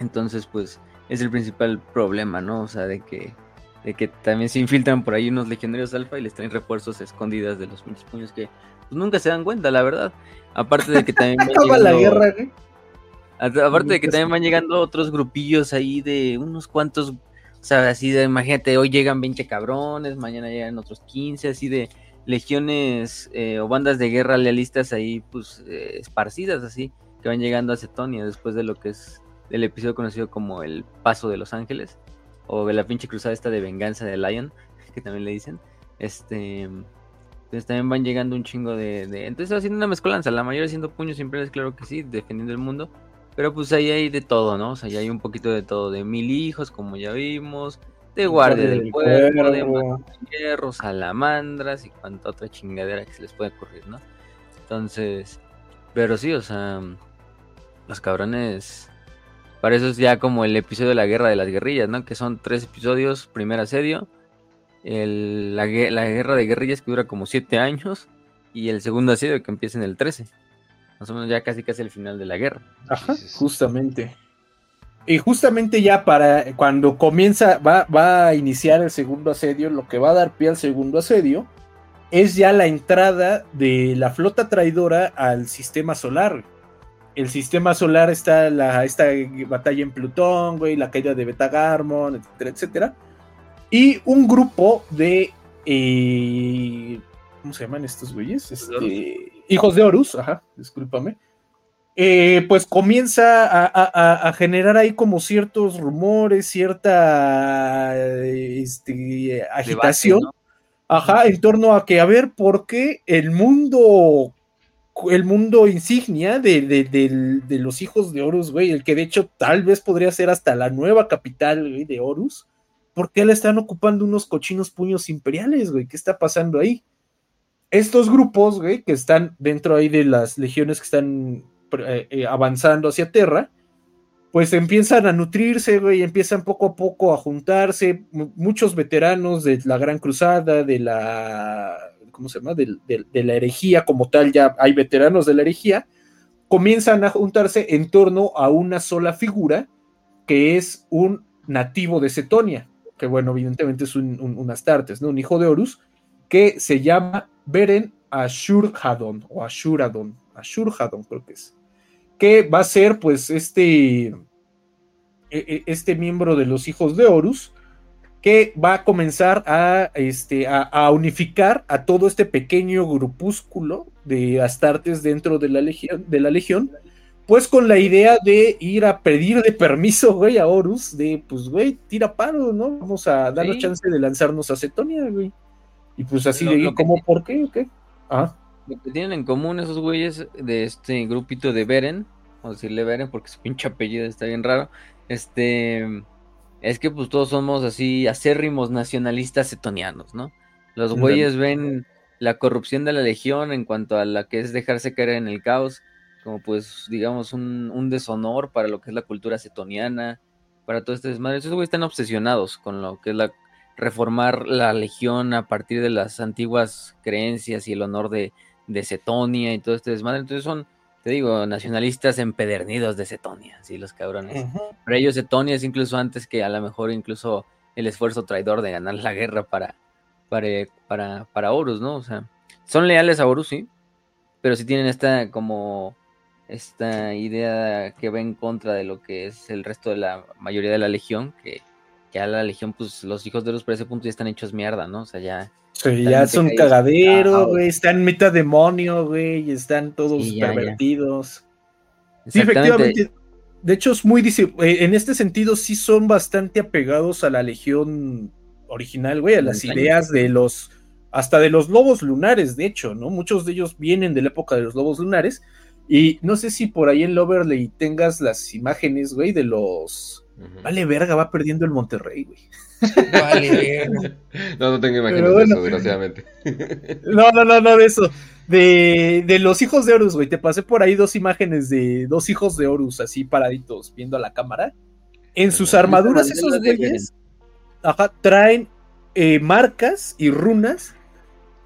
Entonces pues es el principal problema, ¿no? O sea, de que, de que también se infiltran por ahí unos legionarios alfa y les traen refuerzos escondidas de los puños que pues, nunca se dan cuenta, la verdad. Aparte de que también... Acaba la guerra, ¿eh? Aparte de que también van llegando otros grupillos ahí de unos cuantos, o sea, así de, imagínate, hoy llegan 20 cabrones, mañana llegan otros 15, así de legiones eh, o bandas de guerra lealistas ahí, pues, eh, esparcidas así, que van llegando a Cetonia después de lo que es el episodio conocido como el Paso de los Ángeles, o de la pinche cruzada esta de venganza de Lion, que también le dicen, este... Entonces también van llegando un chingo de, de... Entonces haciendo una mezcolanza, la mayoría haciendo puños siempre es claro que sí, defendiendo el mundo, pero pues ahí hay de todo, ¿no? O sea, ahí hay un poquito de todo, de mil hijos, como ya vimos, de guardia del pueblo, de hierros, salamandras y cuanta otra chingadera que se les puede ocurrir, ¿no? Entonces, pero sí, o sea, los cabrones, para eso es ya como el episodio de la guerra de las guerrillas, ¿no? Que son tres episodios, primer asedio, el, la, la guerra de guerrillas que dura como siete años y el segundo asedio que empieza en el 13 más o menos ya casi casi el final de la guerra. Ajá, justamente. Y justamente ya para cuando comienza, va, va a iniciar el segundo asedio, lo que va a dar pie al segundo asedio es ya la entrada de la flota traidora al sistema solar. El sistema solar está la, esta batalla en Plutón, güey, la caída de Betagarmon, etcétera, etcétera. Y un grupo de. Eh, ¿Cómo se llaman estos güeyes? Este, hijos de Horus, ajá, discúlpame, eh, pues comienza a, generar ahí como ciertos rumores, cierta este, agitación, ajá, en torno a que, a ver, ¿por qué el mundo, el mundo insignia de, los hijos de Horus, güey, el que de hecho tal vez podría ser hasta la nueva capital de Horus, ¿por qué le están ocupando unos cochinos puños imperiales, güey? ¿Qué está pasando ahí? Estos grupos, güey, que están dentro ahí de las legiones que están eh, eh, avanzando hacia Terra, pues empiezan a nutrirse, güey, empiezan poco a poco a juntarse. muchos veteranos de la Gran Cruzada, de la. ¿Cómo se llama? De, la herejía como tal, ya hay veteranos de la herejía, comienzan a juntarse en torno a una sola figura, que es un nativo de Cetonia, que bueno, evidentemente es un, un Astartes, ¿no? Un hijo de Horus, que se llama Beren Ashurhadon o Ashuradon, Ashurhadon creo que es, que va a ser pues este, e, e, este miembro de los hijos de Horus, que va a comenzar a, este, a, unificar a todo este pequeño grupúsculo de Astartes dentro de la legión, de la legión pues con la idea de ir a pedirle permiso, güey, a Horus, de, pues, güey, tira paro, ¿no? Vamos a darle chance de lanzarnos a Cetonia, güey. Y pues así de, ¿cómo? ¿Por qué? ¿Qué? Ah. Lo que tienen en común esos güeyes de este grupito de Beren, o decirle Beren porque su pinche apellido está bien raro, este, es que pues todos somos así acérrimos nacionalistas etonianos, ¿no? Los güeyes ven la corrupción de la legión en cuanto a la que es dejarse caer en el caos, como pues digamos un, un deshonor para lo que es la cultura cetoniana, para todo este desmadre. Esos güeyes están obsesionados con lo que es la reformar la legión a partir de las antiguas creencias y el honor de, de Cetonia y todo este desmadre. Entonces son te digo, nacionalistas empedernidos de Cetonia, sí, los cabrones. Pero ellos Cetonia es incluso antes que a lo mejor incluso el esfuerzo traidor de ganar la guerra para, para, para, para Horus, ¿no? O sea, son leales a Horus, sí, pero sí tienen esta como esta idea que va en contra de lo que es el resto de la mayoría de la legión, que, que a la legión, pues los hijos de Horus por ese punto ya están hechos mierda, ¿no? O sea, ya... Sí, ya son cagadero, güey, están meta demonio, güey, están todos pervertidos. Sí, efectivamente. De hecho, es muy eh, en este sentido sí son bastante apegados a la legión original, güey, a las ideas de los hasta de los lobos lunares, de hecho, ¿no? Muchos de ellos vienen de la época de los lobos lunares y no sé si por ahí en Loverley tengas las imágenes, güey, de los Vale, verga, va perdiendo el Monterrey, güey. Vale, verga. No, no tengo imágenes de eso, desgraciadamente. No, no, no, no, de eso. De, de, los hijos de Horus, güey. Te pasé por ahí dos imágenes de dos hijos de Horus, así paraditos, viendo a la cámara. En sus armaduras, esos güeyes, ajá, traen eh, marcas y runas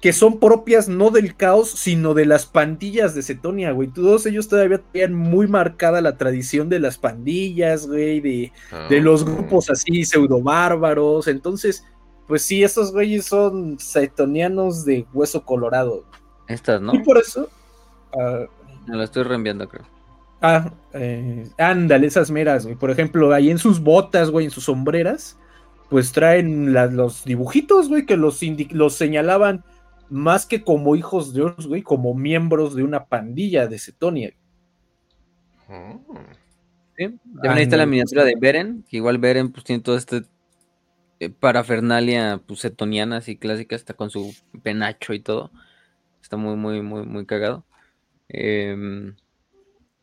que son propias no del caos, sino de las pandillas de Cetonia, güey. Todos ellos todavía tenían muy marcada la tradición de las pandillas, güey, de, de los ah. grupos así pseudo bárbaros. Entonces, pues sí, esos güeyes son cetonianos de hueso colorado. Estas, ¿no? Y por eso. Uh, Me lo estoy reenviando, creo. Ah, eh, ándale, esas meras, güey. Por ejemplo, ahí en sus botas, güey, en sus sombreras, pues traen los dibujitos, güey, que los, los señalaban más que como hijos de Horus, güey, como miembros de una pandilla de Cetonia. Oh. Sí, ahí está la miniatura de Beren, que igual Beren pues tiene todo este eh, parafernalia pues cetoniana así clásica, está con su penacho y todo. Está muy, muy, muy, muy cagado. Em,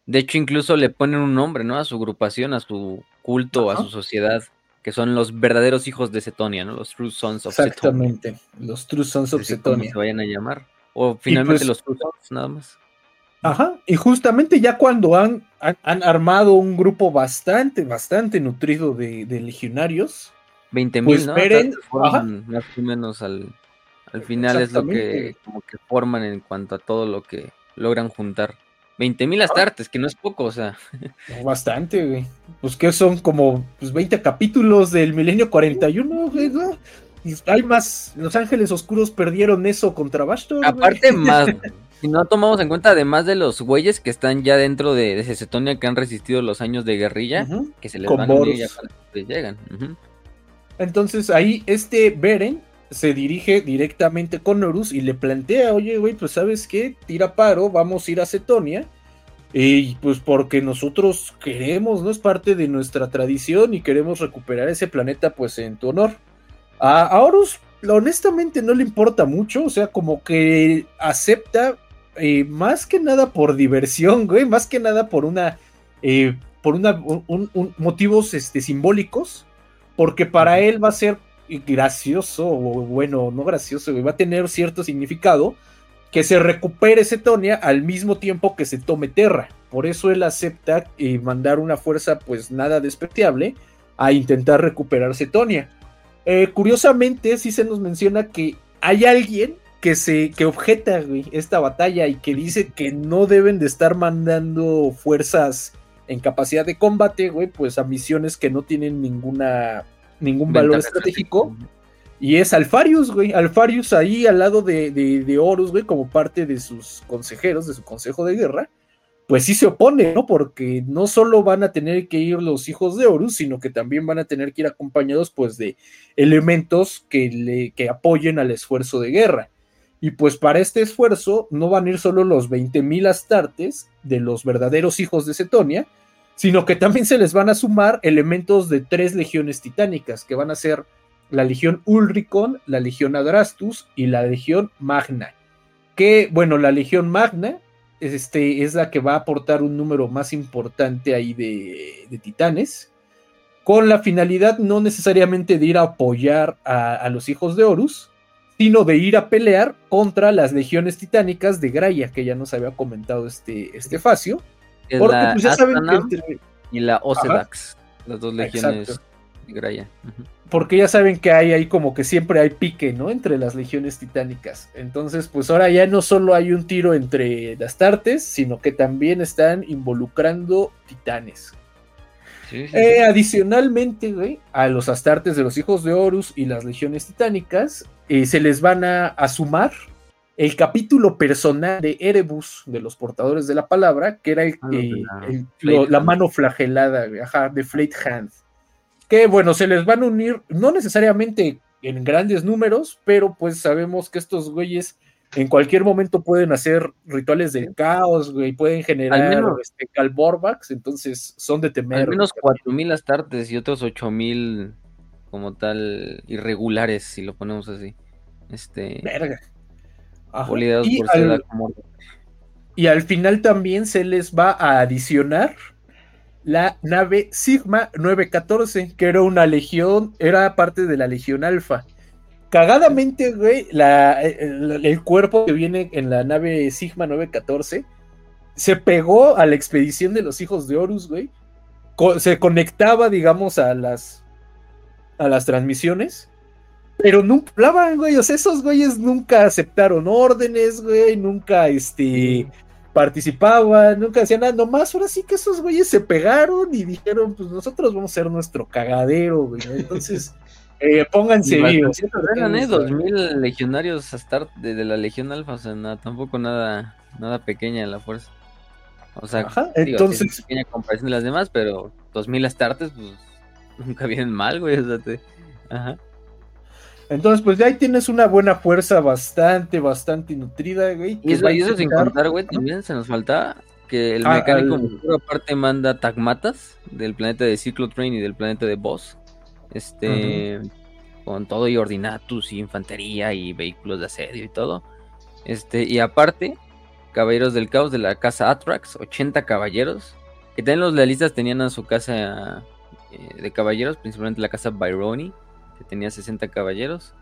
de hecho, incluso le ponen un nombre, ¿no? A su agrupación, a su culto, a su sociedad que son los verdaderos hijos de Cetonia, ¿no? Los True Sons of Exactamente, los True Sons of Cetonia. se vayan a llamar. O finalmente pues los True Sons, nada más. Ajá, y justamente ya cuando han, han, armado un grupo bastante, bastante nutrido de, legionarios. 20 mil, pues ¿no? más o menos al, al final es lo que, como que forman en cuanto a todo lo que logran juntar. 20 mil astartes, que no es poco, o sea. bastante, güey. Pues que son como pues, 20 capítulos del milenio 41, güey, ¿no? Y hay más. Los Ángeles Oscuros perdieron eso contra Bastor. Aparte, más. si no tomamos en cuenta, además de los güeyes que están ya dentro de, de Cetonia que han resistido los años de guerrilla, que se les van a llegan. Entonces ahí este Beren se dirige directamente con Horus y le plantea, oye, güey, pues sabes qué, tira paro, vamos a ir a Cetonia. Y pues porque nosotros queremos, ¿no? Es parte de nuestra tradición y queremos recuperar ese planeta pues en tu honor. A, Horus honestamente no le importa mucho, o sea, como que acepta eh, más que nada por diversión, güey, más que nada por una, eh, por una, un, motivos este, simbólicos, porque para él va a ser gracioso, o bueno, no gracioso, va a tener cierto significado que se recupere Cetonia al mismo tiempo que se tome Terra. Por eso él acepta eh, mandar una fuerza, pues nada despreciable, a intentar recuperar Cetonia. Eh, curiosamente, sí se nos menciona que hay alguien que se que objeta esta batalla y que dice que no deben de estar mandando fuerzas en capacidad de combate, güey, pues a misiones que no tienen ninguna ningún valor estratégico. Y es Alfarius, güey. Alfarius ahí al lado de, de, Horus, güey, como parte de sus consejeros, de su consejo de guerra. Pues sí se opone, ¿no? Porque no solo van a tener que ir los hijos de Horus, sino que también van a tener que ir acompañados, pues, de elementos que, le, que apoyen al esfuerzo de guerra. Y pues para este esfuerzo no van a ir solo los 20.000 astartes de los verdaderos hijos de Cetonia, sino que también se les van a sumar elementos de tres legiones titánicas, que van a ser la legión Ulricon, la legión Adrastus y la legión Magna. Que, bueno, la legión Magna este, es la que va a aportar un número más importante ahí de, titanes, con la finalidad no necesariamente de ir a apoyar a, los hijos de Horus, sino de ir a pelear contra las legiones titánicas de Graia, que ya nos había comentado este, este Facio porque pues ya saben que Y la Ocedax, las dos legiones de Graia. porque ya saben que hay ahí como que siempre hay pique, ¿no? Entre las legiones titánicas. Entonces, pues ahora ya no solo hay un tiro entre las tartes, sino que también están involucrando titanes. Eh, adicionalmente, güey, a los astartes de los hijos de Horus y las legiones titánicas, eh, se les van a, sumar el capítulo personal de Erebus, de los portadores de la palabra, que era el, ah, la mano flagelada, ajá, de Flayed Hand que bueno, se les van a unir, no necesariamente en grandes números, pero pues sabemos que estos güeyes en cualquier momento pueden hacer rituales del caos, güey, pueden generar menos, este, calborbax, entonces son de temer. Al menos 4000 astartes y otros 8000 como tal irregulares, si lo ponemos así. Este. Verga. Y, al, y al final también se les va a adicionar la nave Sigma 914, que era una legión, era parte de la Legión Alfa. Cagadamente, güey, el, cuerpo que viene en la nave Sigma 914 se pegó a la expedición de los hijos de Horus, güey. se conectaba, digamos, a las, a las transmisiones. Pero nunca hablaban, güey. O sea, esos güeyes nunca aceptaron órdenes, güey. Nunca, este, participaban, nunca hacían nada, nomás ahora sí que esos güeyes se pegaron y dijeron, pues nosotros vamos a ser nuestro cagadero, güey. Entonces, eh, pónganse vivos. Eran, ¿eh? Dos mil legionarios hasta de, de, la Legión Alfa, o sea, nada, tampoco nada, nada pequeña la fuerza. O sea, entonces... pequeña comparación de las demás, pero dos mil astartes, pues nunca vienen mal, güey. O sea, te... Ajá. Entonces, pues ya ahí tienes una buena fuerza bastante, bastante nutrida, güey. Y eso, y eso sin contar, güey, también se nos falta que el ah, mecánico aparte manda tagmatas del planeta de Train y del planeta de Boss. Este, con todo y ordinatus y infantería y vehículos de asedio y todo. Este, y aparte, caballeros del caos de la casa Atrax, 80 caballeros. Que también los lealistas tenían a su casa eh, de caballeros, principalmente la casa Byroni que tenía 60 caballeros.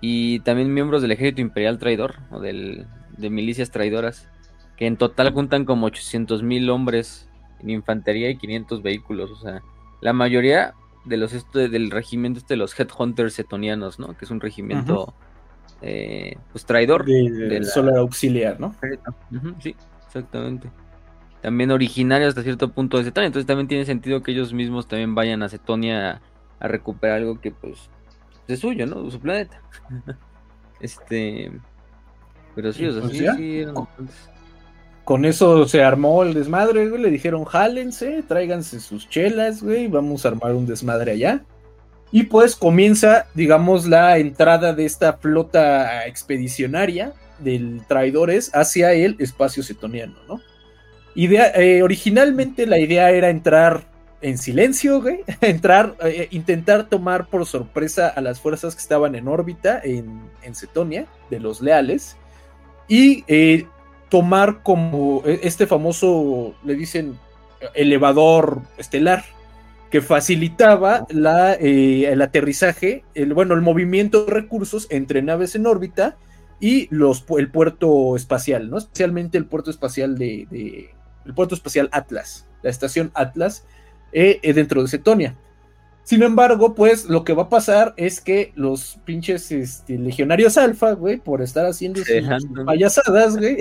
Y también miembros del ejército imperial traidor, o del, de milicias traidoras, que en total juntan como 800 mil hombres en infantería y 500 vehículos. O sea, la mayoría de los este, del regimiento este de los Headhunters setonianos, ¿no? Que es un regimiento eh, pues traidor. De, solar auxiliar, ¿no? sí, exactamente. También originario hasta cierto punto de Setonia. Entonces también tiene sentido que ellos mismos también vayan a Setonia a recuperar algo que pues es suyo, ¿no? Su planeta. este, pero sí, o sea, pues sí, sí Con eso se armó el desmadre, güey. Le dijeron, jálense, tráiganse sus chelas, güey. Vamos a armar un desmadre allá. Y pues comienza, digamos, la entrada de esta flota expedicionaria del traidores hacia el espacio cetoniano, ¿no? Idea, eh, originalmente la idea era entrar en silencio, güey, entrar, eh, intentar tomar por sorpresa a las fuerzas que estaban en órbita en, en Cetonia, de los leales, y eh, tomar como eh, este famoso, le dicen, elevador estelar, que facilitaba la, el aterrizaje, el, bueno, el movimiento de recursos entre naves en órbita y los, el puerto espacial, ¿no? Especialmente el puerto espacial de, de el puerto espacial Atlas, la estación Atlas, eh, eh, dentro de Cetonia. Sin embargo, pues lo que va a pasar es que los pinches este, legionarios alfa, güey, por estar haciendo sus payasadas, güey,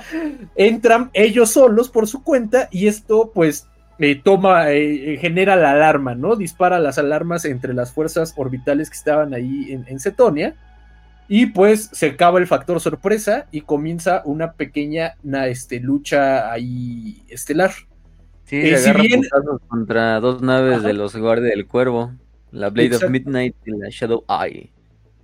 entran ellos solos por su cuenta y esto, pues, eh, toma, genera la alarma, ¿no? Dispara las alarmas entre las fuerzas orbitales que estaban ahí en, en Cetonia. Y pues se acaba el factor sorpresa y comienza una pequeña este, lucha ahí estelar. Sí, eh, se agarra contra dos naves de los guardias del cuervo, la Blade of Midnight y la Shadow Eye.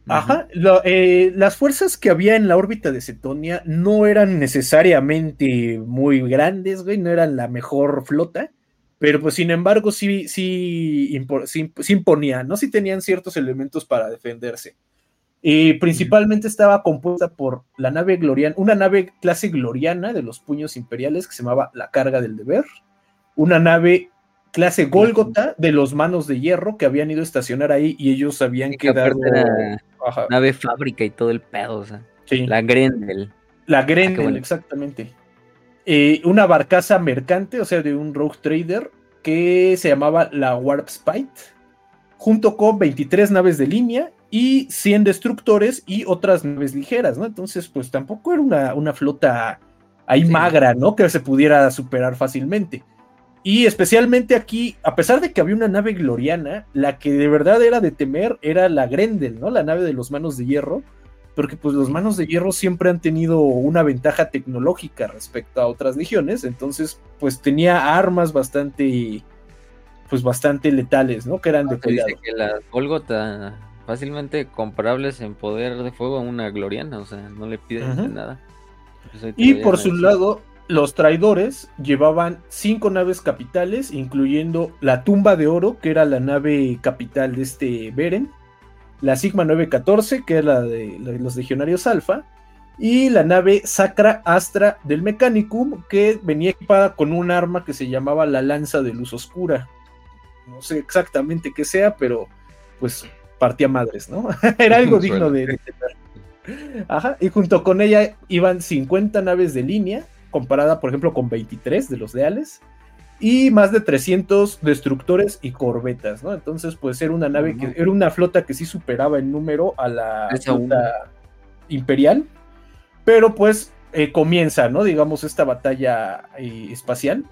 Ajá, eh, las fuerzas que había en la órbita de Cetonia no eran necesariamente muy grandes, güey, no eran la mejor flota, pero pues sin embargo sí, sí, sí, imponían, ¿no? Sí tenían ciertos elementos para defenderse. Y principalmente estaba compuesta por la nave Gloriana, una nave clase Gloriana de los puños imperiales que se llamaba la Carga del Deber, una nave clase Golgota de los manos de hierro que habían ido a estacionar ahí y ellos habían quedado. nave fábrica y todo el pedo, o sea. La Grendel. La ah, Grendel, exactamente. Eh, una barcaza mercante, o sea, de un rogue trader que se llamaba la Warp Spite. junto con 23 naves de línea y 100 destructores y otras naves ligeras, ¿no? Entonces, pues tampoco era una, una flota ahí magra, ¿no? Que se pudiera superar fácilmente. Y especialmente aquí, a pesar de que había una nave gloriana, la que de verdad era de temer era la Grendel, ¿no? La nave de los manos de hierro, porque pues los manos de hierro siempre han tenido una ventaja tecnológica respecto a otras legiones, entonces pues tenía armas bastante, pues bastante letales, ¿no? Que eran de cuidado. Dice que las Golgota fácilmente comparables en poder de fuego a una gloriana, o sea, no le piden nada. Pues y por su lado, los traidores llevaban cinco naves capitales, incluyendo la tumba de oro, que era la nave capital de este Beren, la Sigma 914, que es la de, los legionarios Alfa, y la nave Sacra Astra del Mechanicum, que venía equipada con un arma que se llamaba la Lanza de Luz Oscura. No sé exactamente qué sea, pero pues partía madres, ¿no? Era algo digno de, de Ajá, y junto con ella iban 50 naves de línea, comparada, por ejemplo, con 23 de los leales, y más de 300 destructores y corbetas, ¿no? Entonces, pues era una nave que era una flota que sí superaba en número a la flota imperial, pero pues eh, comienza, ¿no? Digamos, esta batalla eh, espacial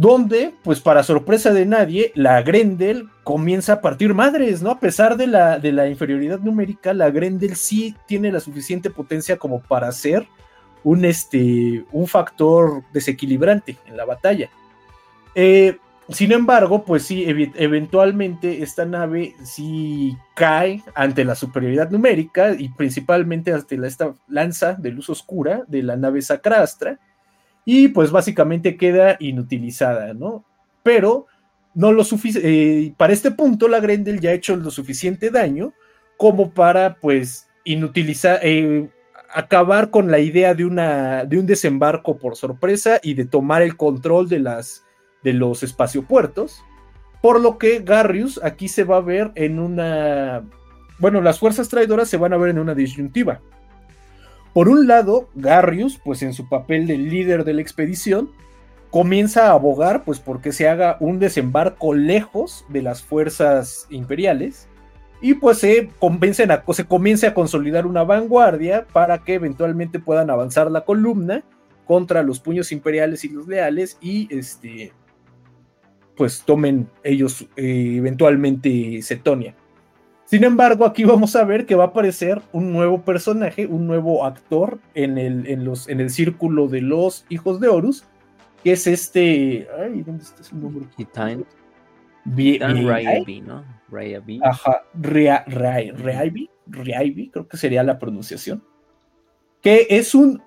donde, pues para sorpresa de nadie, la Grendel comienza a partir madres, ¿no? A pesar de la, de la inferioridad numérica, la Grendel sí tiene la suficiente potencia como para ser un, este, un factor desequilibrante en la batalla. Eh, sin embargo, pues sí, eventualmente esta nave sí cae ante la superioridad numérica y principalmente ante la, esta lanza de luz oscura de la nave Sacrastra y pues básicamente queda inutilizada, ¿no? Pero no lo eh, para este punto la Grendel ya ha hecho lo suficiente daño como para pues inutilizar, eh, acabar con la idea de, una, de un desembarco por sorpresa y de tomar el control de, las, de los espaciopuertos, por lo que Garrius aquí se va a ver en una, bueno, las fuerzas traidoras se van a ver en una disyuntiva. Por un lado, Garrius, pues en su papel de líder de la expedición, comienza a abogar pues porque se haga un desembarco lejos de las fuerzas imperiales y pues se convencen a, se comience a consolidar una vanguardia para que eventualmente puedan avanzar la columna contra los puños imperiales y los leales y este pues tomen ellos eh, eventualmente Cetonia. Sin embargo, aquí vamos a ver que va a aparecer un nuevo personaje, un nuevo actor en el, en los, en el círculo de los hijos de Horus, que es este. Ay, ¿dónde está su nombre? ¿no? Ryabi. Ajá, Ryabi, Ryabi, creo que sería la pronunciación. Que es un,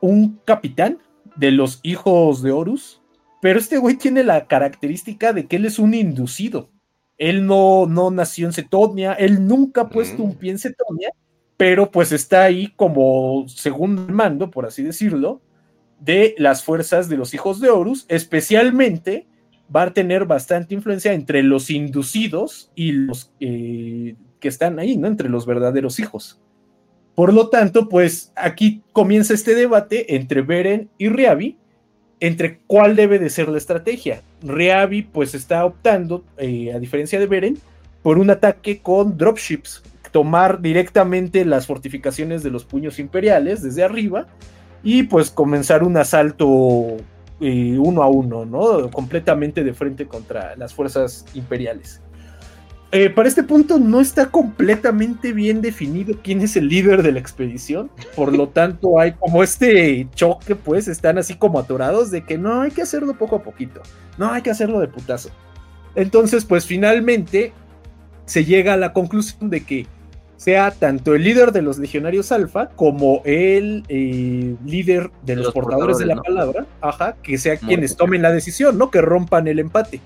un capitán de los hijos de Horus, pero este güey tiene la característica de que él es un inducido. Él no, no nació en Cetonia, él nunca ha puesto un mm. pie en Cetonia, pero pues está ahí como segundo mando, por así decirlo, de las fuerzas de los hijos de Horus, especialmente va a tener bastante influencia entre los inducidos y los eh, que están ahí, ¿no? Entre los verdaderos hijos. Por lo tanto, pues aquí comienza este debate entre Beren y Riabi, entre cuál debe de ser la estrategia. Reavi pues está optando, eh, a diferencia de Beren, por un ataque con dropships, tomar directamente las fortificaciones de los puños imperiales desde arriba y pues comenzar un asalto uno a uno, ¿no? Completamente de frente contra las fuerzas imperiales. Eh, para este punto no está completamente bien definido quién es el líder de la expedición, por lo tanto hay como este choque, pues están así como atorados de que no hay que hacerlo poco a poquito, no hay que hacerlo de putazo. Entonces, pues finalmente se llega a la conclusión de que sea tanto el líder de los legionarios alfa como el eh, líder de, los, portadores, de la palabra, ajá, que sea quienes tomen la decisión, ¿no? Que rompan el empate.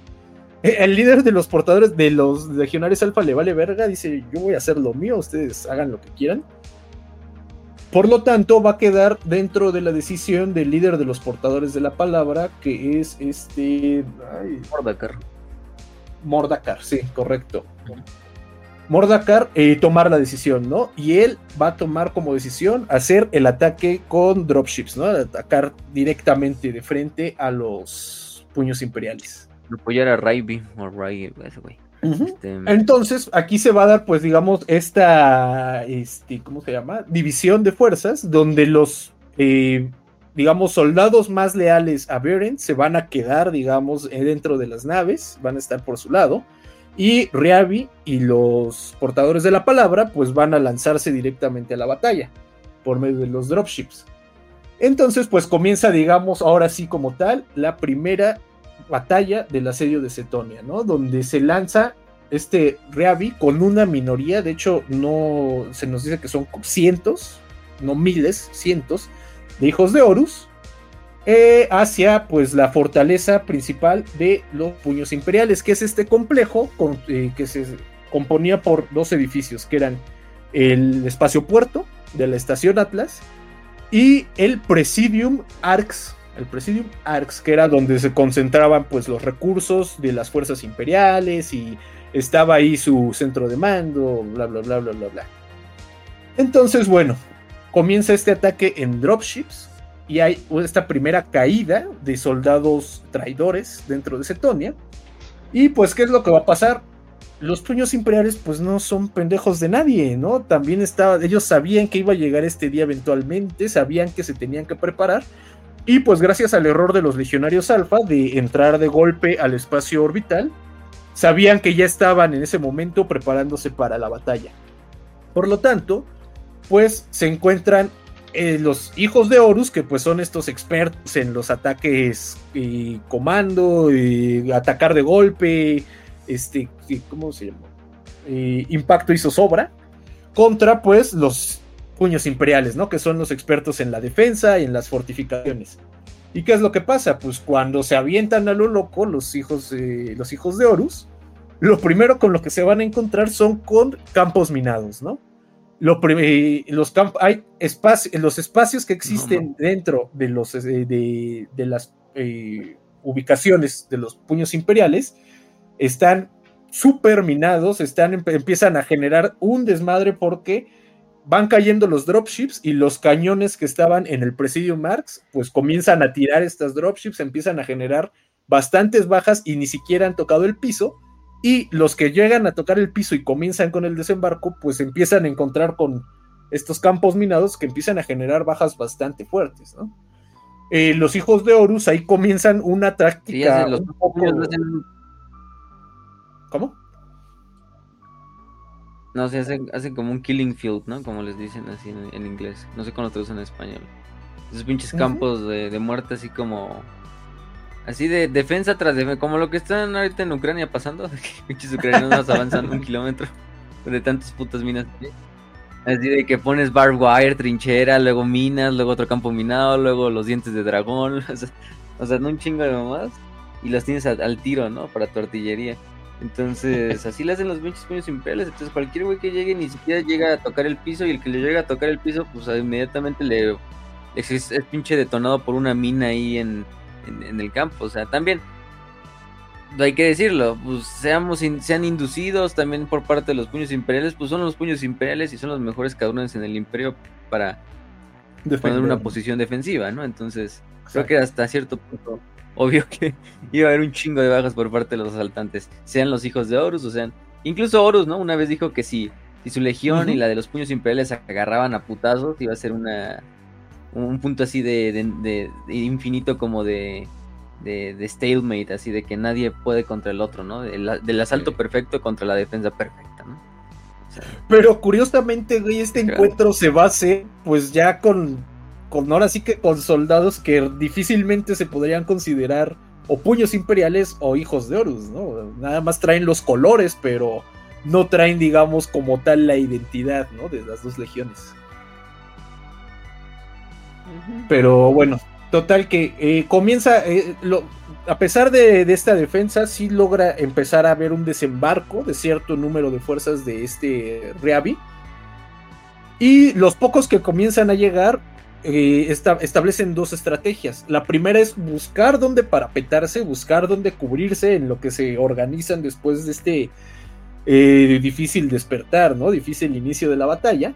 Eh, el líder de los portadores de los legionarios alfa le vale verga, dice yo voy a hacer lo mío, ustedes hagan lo que quieran. Por lo tanto, va a quedar dentro de la decisión del líder de los portadores de la palabra, que es este... Mordakar. Mordakar, sí, correcto. Mordakar eh, tomar la decisión, ¿no? Y él va a tomar como decisión hacer el ataque con dropships, ¿no? Atacar directamente de frente a los puños imperiales apoyar a Raibi o Ray, ese güey. Este, Entonces, aquí se va a dar, pues, digamos, esta, este, ¿cómo se llama? División de fuerzas, donde los, eh, digamos, soldados más leales a Beren se van a quedar, digamos, dentro de las naves, van a estar por su lado, y Riabi y los portadores de la palabra, pues, van a lanzarse directamente a la batalla por medio de los dropships. Entonces, pues comienza, digamos, ahora sí como tal, la primera batalla del asedio de Cetonia, ¿no? Donde se lanza este Reavi con una minoría, de hecho no se nos dice que son cientos, no miles, cientos de hijos de Horus eh, hacia pues la fortaleza principal de los puños imperiales, que es este complejo eh, que se componía por dos edificios, que eran el espacio puerto de la estación Atlas y el Presidium Arx el Presidium Arx, que era donde se concentraban pues los recursos de las fuerzas imperiales y estaba ahí su centro de mando, bla bla bla bla bla bla. Entonces, bueno, comienza este ataque en dropships y hay esta primera caída de soldados traidores dentro de Cetonia. Y pues, ¿qué es lo que va a pasar? Los puños imperiales pues no son pendejos de nadie, ¿no? También ellos sabían que iba a llegar este día eventualmente, sabían que se tenían que preparar y pues gracias al error de los legionarios alfa de entrar de golpe al espacio orbital, sabían que ya estaban en ese momento preparándose para la batalla. Por lo tanto, pues se encuentran eh, los hijos de Horus, que pues son estos expertos en los ataques y comando, y atacar de golpe, este, ¿cómo se llama? impacto y zozobra, contra pues los puños imperiales, ¿no? Que son los expertos en la defensa y en las fortificaciones. ¿Y qué es lo que pasa? Pues cuando se avientan a lo loco los hijos, los hijos de Horus, lo primero con lo que se van a encontrar son con campos minados, ¿no? Lo los hay espacios, los espacios que existen dentro de, los, eh, de, las eh, ubicaciones de los puños imperiales están super minados, están, empiezan a generar un desmadre porque van cayendo los dropships y los cañones que estaban en el Presidium Marks, pues comienzan a tirar estas dropships, empiezan a generar bastantes bajas y ni siquiera han tocado el piso. Y los que llegan a tocar el piso y comienzan con el desembarco, pues empiezan a encontrar con estos campos minados que empiezan a generar bajas bastante fuertes, ¿no? Eh, los hijos de Horus ahí comienzan una táctica. ¿Cómo? No, se hace, hace como un killing field, ¿no? Como les dicen así en, inglés. No sé cómo lo traducen en español. Esos pinches campos de, muerte así como... Así de defensa tras defensa, como lo que están ahorita en Ucrania pasando. pinches ucranianos avanzan un kilómetro de tantas putas minas. Así de que pones barbed wire, trinchera, luego minas, luego otro campo minado, luego los dientes de dragón. O sea, no un chingo de mamás. Y los tienes al tiro, ¿no? Para tu artillería. Entonces, así le hacen los pinches puños imperiales. Entonces, cualquier güey que llegue ni siquiera llega a tocar el piso y el que le llega a tocar el piso, pues inmediatamente le es, pinche detonado por una mina ahí en, el campo. O sea, también hay que decirlo, pues seamos sean inducidos también por parte de los puños imperiales, pues son los puños imperiales y son los mejores cabrones en el imperio para Defender. una posición defensiva, ¿no? Entonces, creo que hasta cierto punto obvio que iba a haber un chingo de bajas por parte de los asaltantes, sean los hijos de Horus o sean. Incluso Horus, ¿no? Una vez dijo que si, si su legión y la de los puños imperiales agarraban a putazos, iba a ser una un punto así de, infinito como de, de, stalemate, así de que nadie puede contra el otro, ¿no? del asalto perfecto contra la defensa perfecta, ¿no? Pero curiosamente, güey, este encuentro se va a hacer pues ya con con ahora sí que con soldados que difícilmente se podrían considerar o puños imperiales o hijos de Horus, ¿no? Nada más traen los colores, pero no traen, digamos, como tal la identidad, ¿no? De las dos legiones. Pero bueno, total que eh, comienza, eh, a pesar de, esta defensa, sí logra empezar a haber un desembarco de cierto número de fuerzas de este Reavi. Y los pocos que comienzan a llegar, eh, establecen dos estrategias. La primera es buscar dónde parapetarse, buscar dónde cubrirse en lo que se organizan después de este difícil despertar, ¿no? Difícil inicio de la batalla.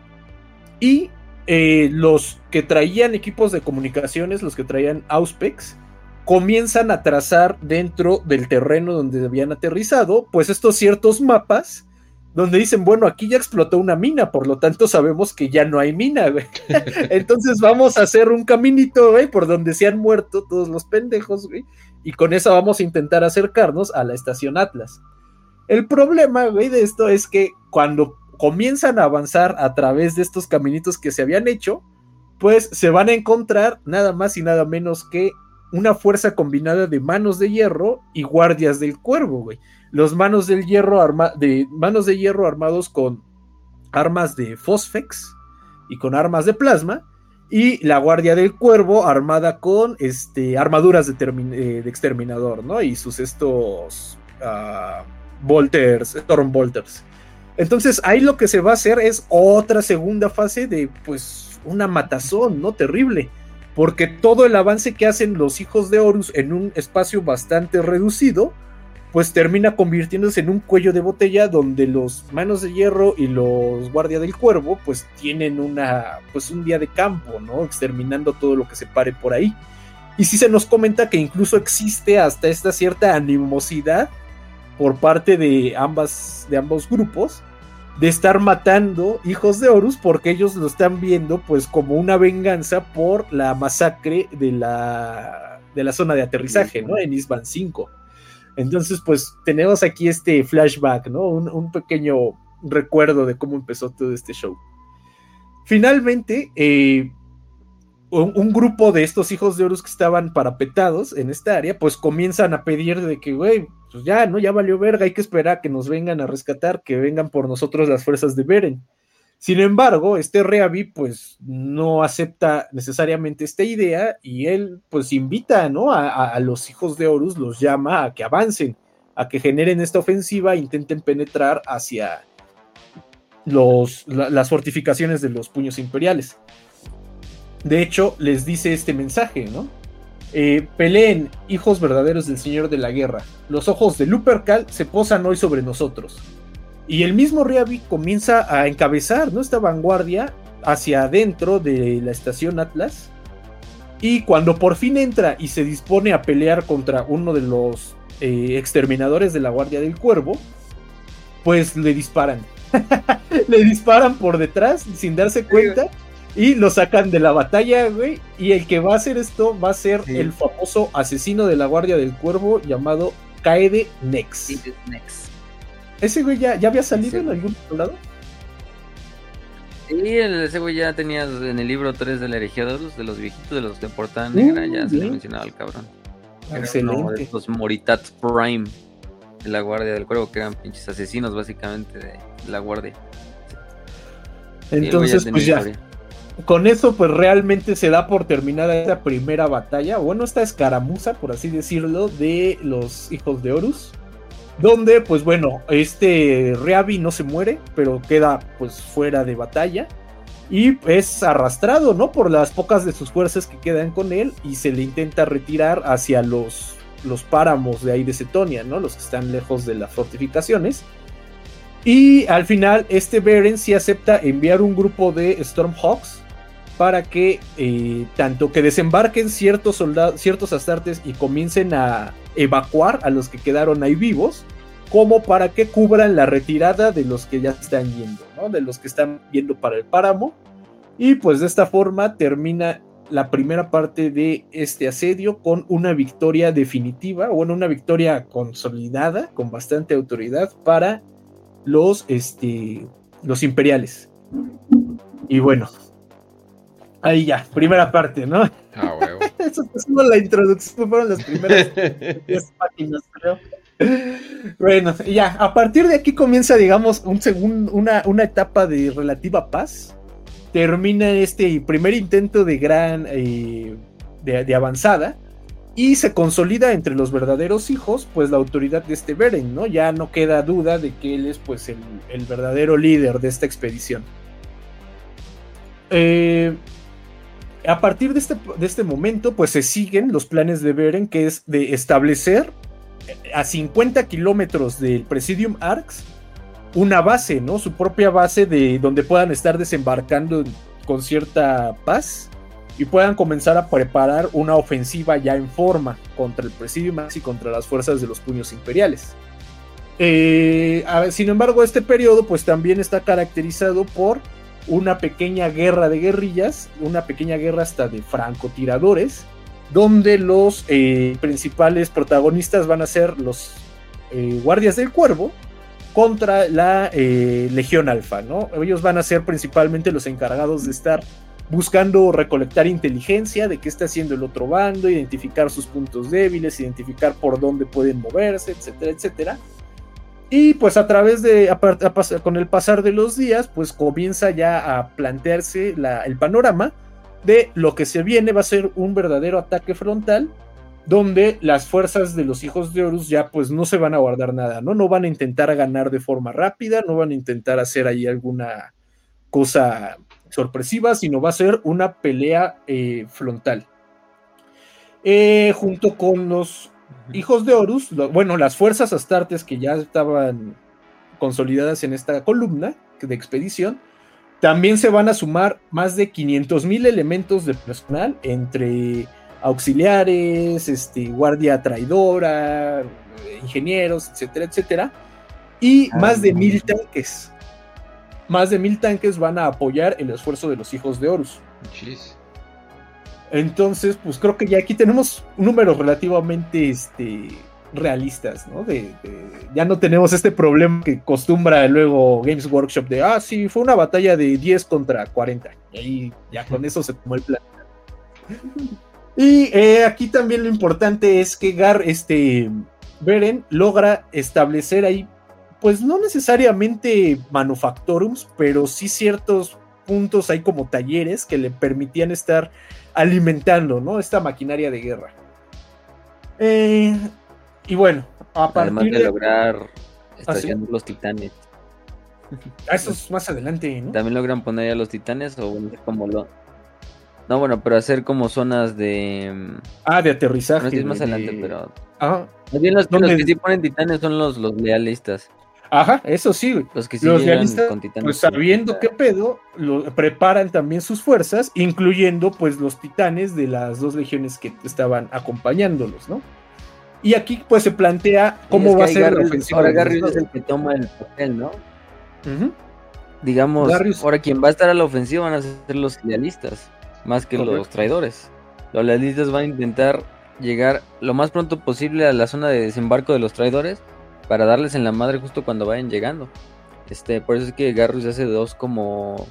Y eh, los que traían equipos de comunicaciones, los que traían Auspex, comienzan a trazar dentro del terreno donde habían aterrizado, pues estos ciertos mapas donde dicen, bueno, aquí ya explotó una mina, por lo tanto sabemos que ya no hay mina, güey. Entonces vamos a hacer un caminito, güey, por donde se han muerto todos los pendejos, güey, y con eso vamos a intentar acercarnos a la estación Atlas. El problema, güey, de esto es que cuando comienzan a avanzar a través de estos caminitos que se habían hecho, pues se van a encontrar nada más y nada menos que una fuerza combinada de manos de hierro y guardias del cuervo, güey. Los manos del hierro de manos de hierro armados con armas de fosfex y con armas de plasma y la guardia del cuervo armada con este armaduras de, eh, exterminador, ¿no? Y sus estos uh, volters, storm volters. Entonces ahí lo que se va a hacer es otra segunda fase de pues una matazón, ¿no? Terrible. Porque todo el avance que hacen los hijos de Horus en un espacio bastante reducido, pues termina convirtiéndose en un cuello de botella donde los manos de hierro y los guardia del cuervo pues tienen una pues un día de campo, ¿no? Exterminando todo lo que se pare por ahí. Y sí se nos comenta que incluso existe hasta esta cierta animosidad por parte de ambas de ambos grupos de estar matando hijos de Horus porque ellos lo están viendo pues como una venganza por la masacre de la, de la zona de aterrizaje, ¿no? En Isban 5. Entonces pues tenemos aquí este flashback, ¿no? Un, pequeño recuerdo de cómo empezó todo este show. Finalmente, eh, un, grupo de estos hijos de Horus que estaban parapetados en esta área, pues comienzan a pedir de que, güey, pues ya, ¿no? Ya valió verga, hay que esperar a que nos vengan a rescatar, que vengan por nosotros las fuerzas de Beren. Sin embargo, este Reavi, pues, no acepta necesariamente esta idea y él, pues, invita, ¿no? A, los hijos de Horus, los llama a que avancen, a que generen esta ofensiva, intenten penetrar hacia los, las fortificaciones de los puños imperiales. De hecho, les dice este mensaje, ¿no? Eh, peleen, hijos verdaderos del Señor de la Guerra. Los ojos de Lupercal se posan hoy sobre nosotros. Y el mismo Riavi comienza a encabezar ¿no? esta vanguardia hacia adentro de la estación Atlas. Y cuando por fin entra y se dispone a pelear contra uno de los eh, exterminadores de la Guardia del Cuervo, pues le disparan. le disparan por detrás sin darse cuenta y lo sacan de la batalla, güey. Y el que va a hacer esto va a ser el famoso asesino de la Guardia del Cuervo llamado Kaede Nex. Nex. ¿Ese güey ya, ya había salido en algún otro lado? Sí, ese güey ya tenía en el libro 3 de la herejía de los, viejitos, de los de Portada Negra, ya se le mencionaba al cabrón. Excelente. de estos Moritats Prime de la Guardia del Cuervo, que eran pinches asesinos básicamente de la Guardia. Entonces, pues ya con eso pues realmente se da por terminada esa primera batalla, bueno, esta escaramuza, por así decirlo, de los hijos de Horus. Donde, pues bueno, este Reavi no se muere, pero queda pues fuera de batalla. Y es arrastrado, ¿no? Por las pocas de sus fuerzas que quedan con él. Y se le intenta retirar hacia los, los páramos de ahí de Cetonia, ¿no? Los que están lejos de las fortificaciones. Y al final, este Beren sí acepta enviar un grupo de Stormhawks para que eh, tanto que desembarquen ciertos soldados, ciertos astartes y comiencen a evacuar a los que quedaron ahí vivos, como para que cubran la retirada de los que ya están yendo, de los que están yendo para el páramo. Y pues de esta forma termina la primera parte de este asedio con una victoria definitiva, bueno, una victoria consolidada, con bastante autoridad para los, este, los imperiales. Y bueno, Ahí ya, primera parte, ¿no? Ah, huevo. Eso es la introducción, fueron las primeras 10 páginas, creo. Bueno, ya, a partir de aquí comienza, digamos, un segundo, una, una etapa de relativa paz. Termina este primer intento de gran, eh, de, avanzada. Y se consolida entre los verdaderos hijos, pues la autoridad de este Beren, ¿no? Ya no queda duda de que él es, pues, el, el verdadero líder de esta expedición. Eh, a partir de este, de este momento, pues se siguen los planes de Beren, que es de establecer a 50 kilómetros del Presidium Arcs una base, ¿no? Su propia base de donde puedan estar desembarcando con cierta paz y puedan comenzar a preparar una ofensiva ya en forma contra el Presidium y contra las fuerzas de los puños imperiales. Eh, sin embargo, este periodo pues también está caracterizado por una pequeña guerra de guerrillas, una pequeña guerra hasta de francotiradores, donde los eh, principales protagonistas van a ser los eh, guardias del cuervo contra la Legión Alfa, ¿no? Ellos van a ser principalmente los encargados de estar buscando recolectar inteligencia de qué está haciendo el otro bando, identificar sus puntos débiles, identificar por dónde pueden moverse, etcétera, etcétera. Y pues a través de, con el pasar de los días, pues comienza ya a plantearse el panorama de lo que se viene, va a ser un verdadero ataque frontal, donde las fuerzas de los hijos de Horus ya pues no se van a guardar nada, ¿no? No van a intentar ganar de forma rápida, no van a intentar hacer ahí alguna cosa sorpresiva, sino va a ser una pelea eh, frontal. Eh, junto con los hijos de Horus, bueno, las fuerzas astartes que ya estaban consolidadas en esta columna de expedición, también se van a sumar más de 500 mil elementos de personal entre auxiliares, este, guardia traidora, ingenieros, etcétera, etcétera, y ah, más de mil tanques. Más de mil tanques van a apoyar el esfuerzo de los hijos de Horus. Entonces, pues creo que ya aquí tenemos números relativamente este, realistas, ¿no? De, ya no tenemos este problema que acostumbra luego Games Workshop de, ah, sí, fue una batalla de 10 contra 40. Y ahí ya con eso se tomó el plan. Y eh, aquí también lo importante es que Gar, este, Beren logra establecer ahí pues no necesariamente manufactorums, pero sí ciertos puntos hay como talleres que le permitían estar alimentando, ¿no? Esta maquinaria de guerra. Eh, y bueno, a Además de, lograr ¿Ah, estacionar los titanes. Ah, eso es más adelante, ¿no? También logran poner a los titanes o como lo... No, bueno, pero hacer como zonas de... Mm, ah, de aterrizaje. No, es más adelante, pero... Ah. los, que sí ponen titanes son los, los lealistas. Ajá, eso sí, Los, que los realistas, pues sabiendo qué pedo, lo, preparan también sus fuerzas, incluyendo pues los titanes de las dos legiones que estaban acompañándolos, ¿no? Y aquí pues se plantea cómo va a ser la ofensiva. Ahora Garrius es el que toma el papel, ¿no? Digamos, ahora quien va a estar a la ofensiva van a ser los lealistas, más que los traidores. Los lealistas van a intentar llegar lo más pronto posible a la zona de desembarco de los traidores para darles en la madre justo cuando vayan llegando. Este, por eso es que Garrus hace dos como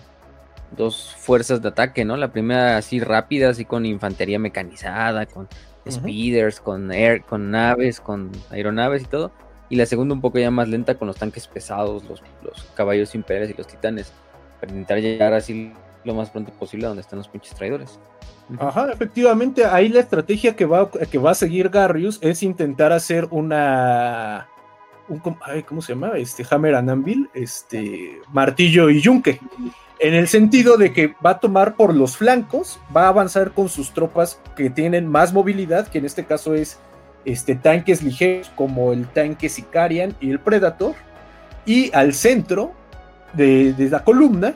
dos fuerzas de ataque, ¿no? La primera así rápida, así con infantería mecanizada, con speeders, con air, con naves, con aeronaves y todo. Y la segunda un poco ya más lenta con los tanques pesados, los, los caballos imperiales y los titanes. Para intentar llegar así lo más pronto posible a donde están los pinches traidores. Ajá, efectivamente, ahí la estrategia que va, que va a seguir Garrius es intentar hacer una ¿cómo se llama? Este Hammer and Anvil, este martillo y yunque. En el sentido de que va a tomar por los flancos, va a avanzar con sus tropas que tienen más movilidad, que en este caso es este, tanques ligeros como el tanque Sicarian y el Predator. Y al centro de, de la columna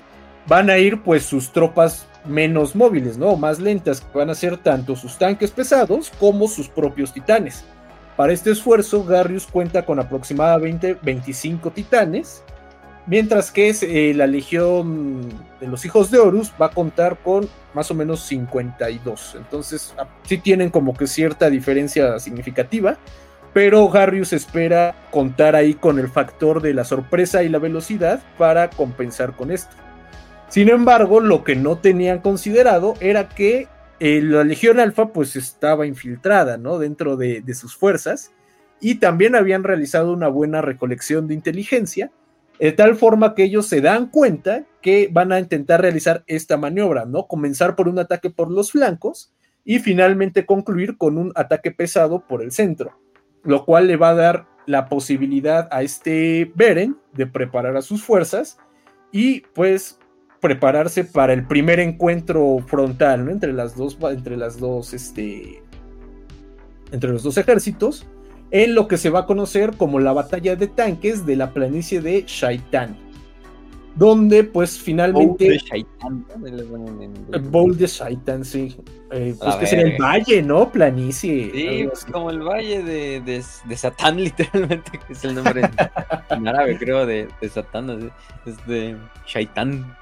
van a ir pues sus tropas menos móviles, ¿no? Más lentas, que van a ser tanto sus tanques pesados como sus propios titanes. Para este esfuerzo, Garrius cuenta con aproximadamente 25 titanes, mientras que eh, la Legión de los Hijos de Horus va a contar con más o menos 52. Entonces, ah, sí tienen como que cierta diferencia significativa, pero Garrius espera contar ahí con el factor de la sorpresa y la velocidad para compensar con esto. Sin embargo, lo que no tenían considerado era que eh, la Legión Alfa pues estaba infiltrada, ¿no? Dentro de, sus fuerzas y también habían realizado una buena recolección de inteligencia, de tal forma que ellos se dan cuenta que van a intentar realizar esta maniobra, ¿no? Comenzar por un ataque por los flancos y finalmente concluir con un ataque pesado por el centro, lo cual le va a dar la posibilidad a este Beren de preparar a sus fuerzas y pues prepararse para el primer encuentro frontal entre las dos, entre las dos, este, entre los dos ejércitos, en lo que se va a conocer como la batalla de tanques de la planicie de Shaitan. donde pues finalmente... Bowl de de Shaitan, sí. Eh, pues A que sería el ver. valle, ¿no? Planicie. Sí, pues como el valle de, de, de Satán, literalmente, que es el nombre en árabe, creo, de, de Satán, así, es de Shaitan.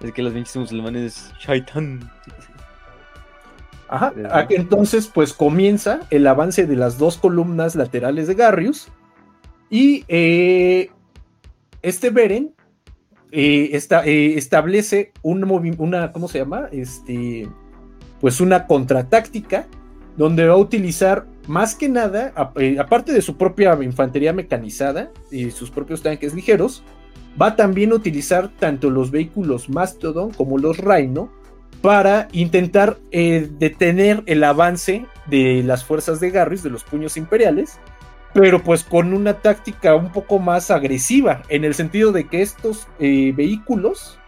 Es que los pinches musulmanes, Shaitan. Ajá. Entonces, pues comienza el avance de las dos columnas laterales de Garrius. Y eh, este Beren eh, esta- eh, establece un una, ¿cómo se llama? Este, pues una contratáctica donde va a utilizar más que nada, a- aparte de su propia infantería mecanizada y sus propios tanques ligeros, va también a utilizar tanto los vehículos Mastodon como los Rhino para intentar eh, detener el avance de las fuerzas de Garrus, de los puños imperiales, pero pues con una táctica un poco más agresiva, en el sentido de que estos eh, vehículos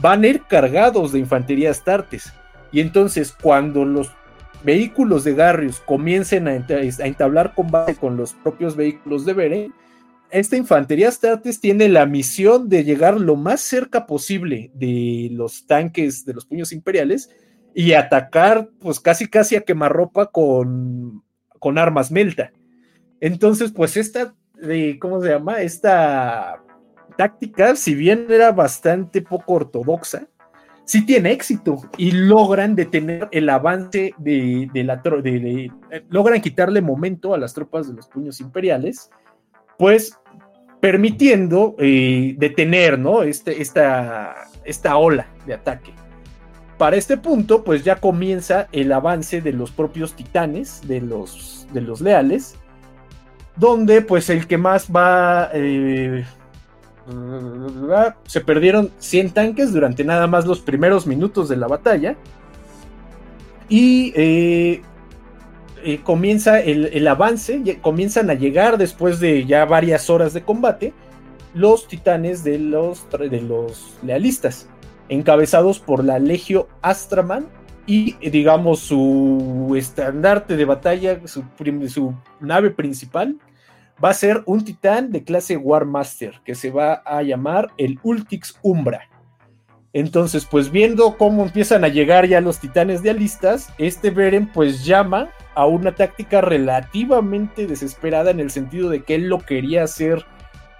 van a ir cargados de infantería Astartes. Y entonces cuando los vehículos de Garrius comiencen a, enta- a entablar combate con los propios vehículos de Beren, esta infantería Astartes tiene la misión de llegar lo más cerca posible de los tanques de los puños imperiales y atacar pues casi casi a quemarropa con, con armas melta. Entonces pues esta, eh, ¿cómo se llama? Esta táctica, si bien era bastante poco ortodoxa, sí tiene éxito y logran detener el avance de, de la de- de- eh, logran quitarle momento a las tropas de los puños imperiales, pues permitiendo eh, detener ¿no? este, esta, esta ola de ataque. Para este punto, pues ya comienza el avance de los propios titanes, de los, de los leales, donde pues el que más va... eh, se perdieron 100 tanques durante nada más los primeros minutos de la batalla. Y eh, eh, comienza el, el avance, comienzan a llegar después de ya varias horas de combate los titanes de los, de los lealistas, encabezados por la Legio Astraman y digamos su estandarte de batalla, su, su nave principal, va a ser un titán de clase War Master que se va a llamar el Ultix Umbra. Entonces, pues viendo cómo empiezan a llegar ya los titanes de alistas, este Beren pues llama a una táctica relativamente desesperada en el sentido de que él lo quería hacer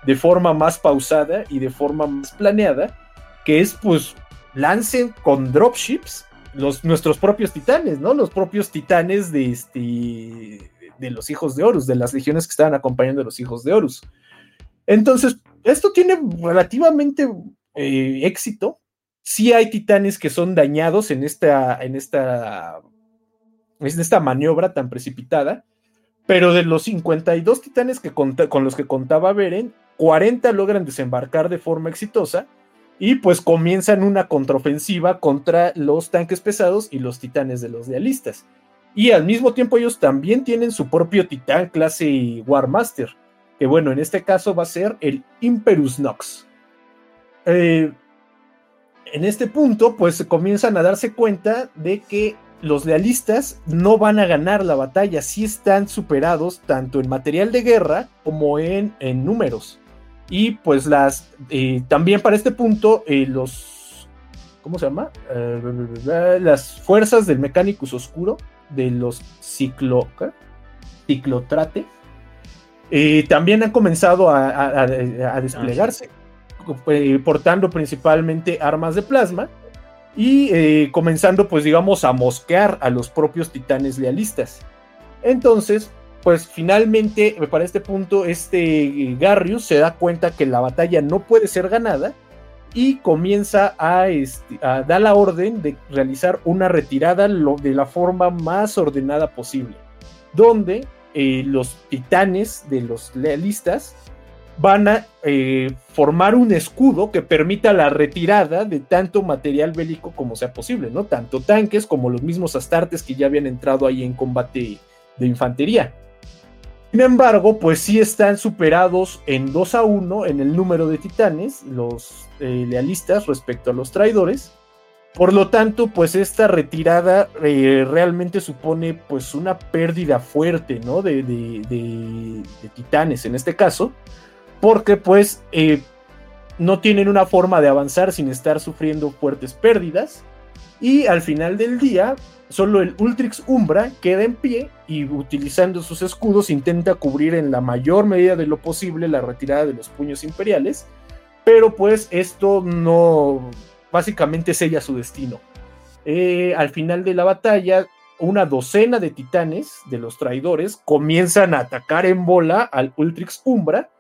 de forma más pausada y de forma más planeada, que es pues lancen con dropships los, nuestros propios titanes, ¿no? Los propios titanes de este de los hijos de Horus, de las legiones que estaban acompañando a los hijos de Horus. Entonces, esto tiene relativamente eh, éxito. Sí hay titanes que son dañados en esta, en esta, en esta maniobra tan precipitada, pero de los 52 titanes que con los que contaba Beren, 40 logran desembarcar de forma exitosa y pues comienzan una contraofensiva contra los tanques pesados y los titanes de los lealistas. Y al mismo tiempo ellos también tienen su propio titán clase War Master, que bueno, en este caso va a ser el Imperus Nox. Eh, en este punto, pues comienzan a darse cuenta de que los lealistas no van a ganar la batalla, sí están superados tanto en material de guerra como en, en números. Y pues las, eh, también para este punto, eh, los, ¿cómo se llama? Eh, las fuerzas del Mechanicus Oscuro, de los ciclo, ciclotrate, eh, también han comenzado a, a- desplegarse, eh, portando principalmente armas de plasma y eh, comenzando, pues digamos, a mosquear a los propios titanes lealistas. Entonces, pues finalmente, eh, para este punto, este eh, Garrius se da cuenta que la batalla no puede ser ganada y comienza a, este, a dar la orden de realizar una retirada lo- de la forma más ordenada posible, donde los titanes de los lealistas van a eh, formar un escudo que permita la retirada de tanto material bélico como sea posible, ¿no? Tanto tanques como los mismos astartes que ya habían entrado ahí en combate de infantería. Sin embargo, pues sí están superados en 2 a 1 en el número de titanes, los eh, lealistas respecto a los traidores. Por lo tanto, pues esta retirada eh, realmente supone pues una pérdida fuerte, ¿no? De, titanes en este caso porque pues eh, no tienen una forma de avanzar sin estar sufriendo fuertes pérdidas. Y al final del día, solo el Ultrix Umbra queda en pie y utilizando sus escudos intenta cubrir en la mayor medida de lo posible la retirada de los puños imperiales. Pero pues esto no básicamente sella su destino. Eh, al final de la batalla, una docena de titanes de los traidores comienzan a atacar en bola al Ultrix Umbra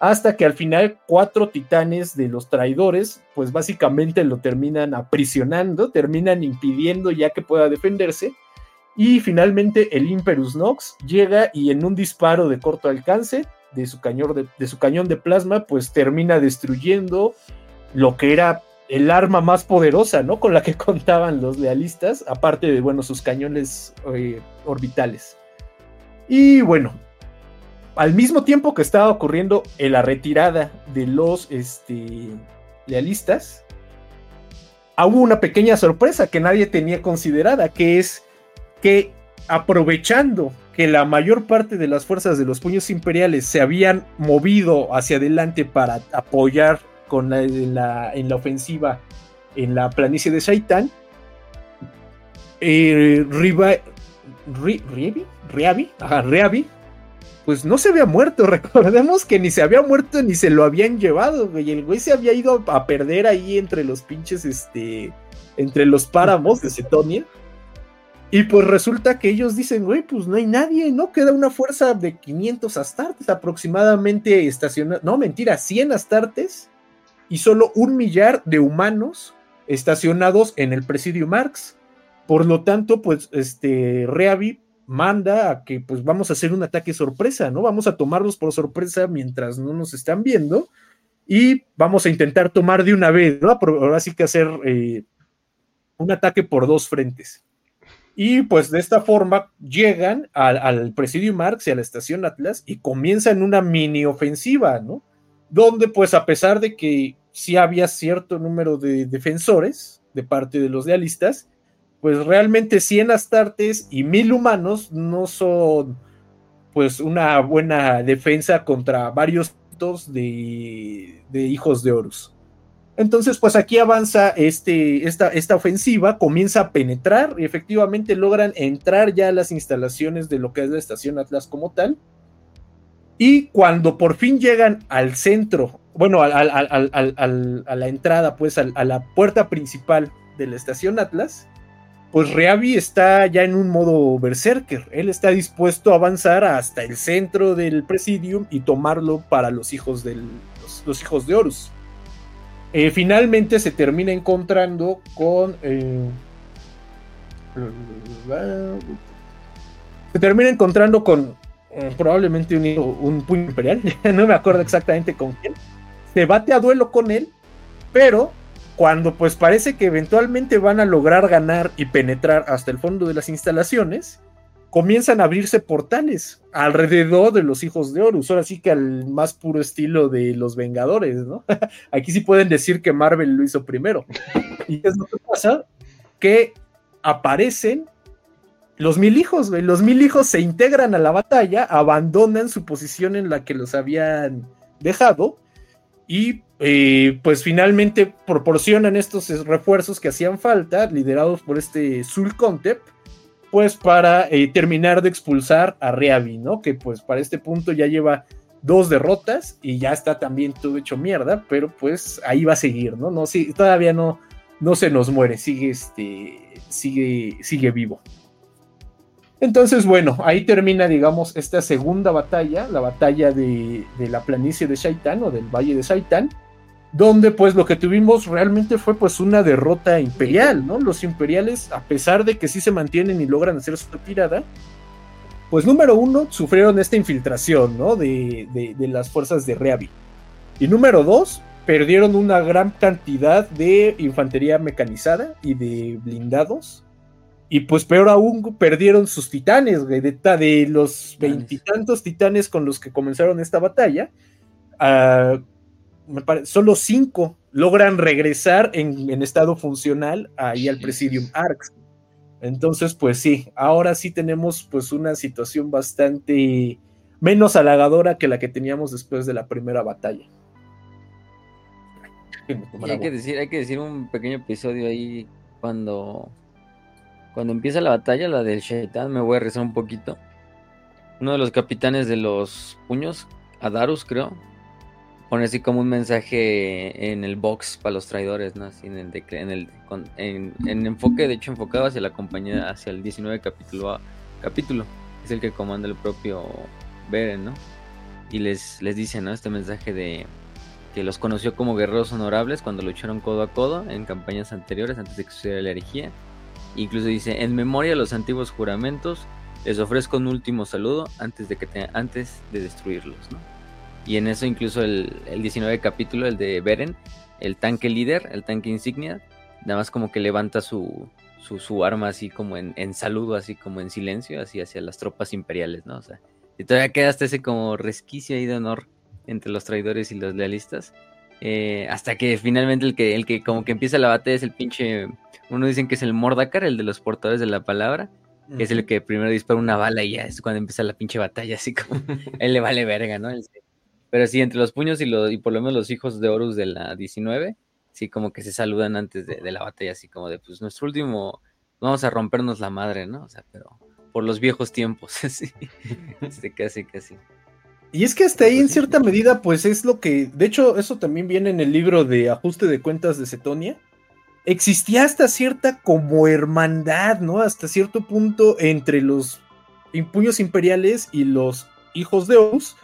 hasta que al final cuatro titanes de los traidores, pues básicamente lo terminan aprisionando, terminan impidiendo ya que pueda defenderse, y finalmente el Imperus Nox llega y en un disparo de corto alcance de su cañón de, plasma, pues termina destruyendo lo que era el arma más poderosa, ¿no? Con la que contaban los lealistas, aparte de, bueno, sus cañones eh, orbitales. Y bueno, al mismo tiempo que estaba ocurriendo en la retirada de los este, lealistas, hubo una pequeña sorpresa que nadie tenía considerada, que es que aprovechando que la mayor parte de las fuerzas de los puños imperiales se habían movido hacia adelante para apoyar con en, la, ofensiva en la planicie de Shaitan, eh, Riabi, pues no se había muerto. Recordemos que ni se había muerto ni se lo habían llevado, güey. El güey se había ido a perder ahí entre los pinches, este, entre los páramos de Cetonia. Y pues resulta que ellos dicen, güey, pues no hay nadie, ¿no? Queda una fuerza de 500 astartes aproximadamente estacionados. No, mentira, 100 astartes y solo un millar de humanos estacionados en el presidio Marx. Por lo tanto, pues este Reavi manda a que pues vamos a hacer un ataque sorpresa, ¿no? Vamos a tomarlos por sorpresa mientras no nos están viendo y vamos a intentar tomar de una vez, ¿no? Ahora sí que hacer eh, un ataque por dos frentes. Y pues de esta forma llegan al, presidio Marx y a la estación Atlas y comienzan una mini ofensiva, ¿no? Donde pues a pesar de que sí había cierto número de defensores de parte de los lealistas, pues realmente 100 astartes y 1000 humanos no son pues una buena defensa contra varios de, de hijos de Horus. Entonces, pues aquí avanza este, esta, esta, ofensiva, comienza a penetrar y efectivamente logran entrar ya a las instalaciones de lo que es la estación Atlas como tal. Y cuando por fin llegan al centro, bueno, a la entrada, pues a la puerta principal de la estación Atlas, pues Reavi está ya en un modo berserker. Él está dispuesto a avanzar hasta el centro del presidium y tomarlo para los hijos, del, los, hijos de Horus. Eh, finalmente se termina encontrando con. Eh, se termina encontrando con eh, probablemente un, un puño imperial. no me acuerdo exactamente con quién. Se bate a duelo con él, pero cuando pues parece que eventualmente van a lograr ganar y penetrar hasta el fondo de las instalaciones, comienzan a abrirse portales alrededor de los hijos de Horus, ahora sí que al más puro estilo de los Vengadores, ¿no? Aquí sí pueden decir que Marvel lo hizo primero. ¿Y qué es lo que pasa? Que aparecen los mil hijos, Los mil hijos se integran a la batalla, abandonan su posición en la que los habían dejado y eh, pues finalmente proporcionan estos refuerzos que hacían falta, liderados por este Zul Contep, pues para eh, terminar de expulsar a Reavi, ¿no? Que pues para este punto ya lleva dos derrotas y ya está también todo hecho mierda, pero pues ahí va a seguir, ¿no? no sí, todavía no, no se nos muere, sigue, este, sigue, sigue vivo. Entonces, bueno, ahí termina, digamos, esta segunda batalla, la batalla de, la planicie de Shaitan o del valle de Shaitan, donde pues lo que tuvimos realmente fue pues una derrota imperial, ¿no? Los imperiales, a pesar de que sí se mantienen y logran hacer su retirada, pues número uno, sufrieron esta infiltración, ¿no? De, de las fuerzas de Reavi. Y número dos, perdieron una gran cantidad de infantería mecanizada y de blindados y pues peor aún, perdieron sus titanes, güey. De, los veintitantos titanes con los que comenzaron esta batalla, uh, me solo cinco logran regresar en, estado funcional ahí al Presidium Arx. Entonces, pues sí, ahora sí tenemos pues una situación bastante menos halagadora que la que teníamos después de la primera batalla. hay que decir, hay que decir un pequeño episodio ahí cuando cuando empieza la batalla, la del Shaitan, me voy a rezar un poquito. Uno de los capitanes de los puños, Adarus creo, pone así como un mensaje en el box para los traidores, ¿no? Así en el, en, el en, enfoque, de hecho enfocado hacia la compañía, hacia el 19 capítulo, capítulo, es el que comanda el propio Beren, ¿no? Y les, les dice, ¿no? Este mensaje de que los conoció como guerreros honorables cuando lucharon codo a codo en campañas anteriores antes de que sucediera la herejía. Incluso dice, en memoria de los antiguos juramentos, les ofrezco un último saludo antes de, que antes de destruirlos, ¿no? Y en eso incluso el, el 19 capítulo, el de Beren, el tanque líder, el tanque insignia, nada más como que levanta su, su, arma así como en, en, saludo, así como en silencio, así hacia las tropas imperiales, ¿no? O sea, y todavía queda hasta ese como resquicio ahí de honor entre los traidores y los lealistas. Eh, hasta que finalmente el que, el que como que empieza la batalla es el pinche. Uno dicen que es el Mordakar, el de los portadores de la palabra. Que es el que primero dispara una bala y ya es cuando empieza la pinche batalla, así como él le vale verga, ¿no? pero sí, entre los puños y, los, y por lo menos los hijos de Horus de la 19, sí, como que se saludan antes de, de la batalla, así como de, pues nuestro último, vamos a rompernos la madre, ¿no? O sea, pero por los viejos tiempos, sí, este, casi, casi. Y es que hasta ahí en cierta medida, pues es lo que, de hecho, eso también viene en el libro de ajuste de cuentas de Cetonia. Existía hasta cierta como hermandad, ¿no? Hasta cierto punto entre los puños imperiales y los hijos de Horus,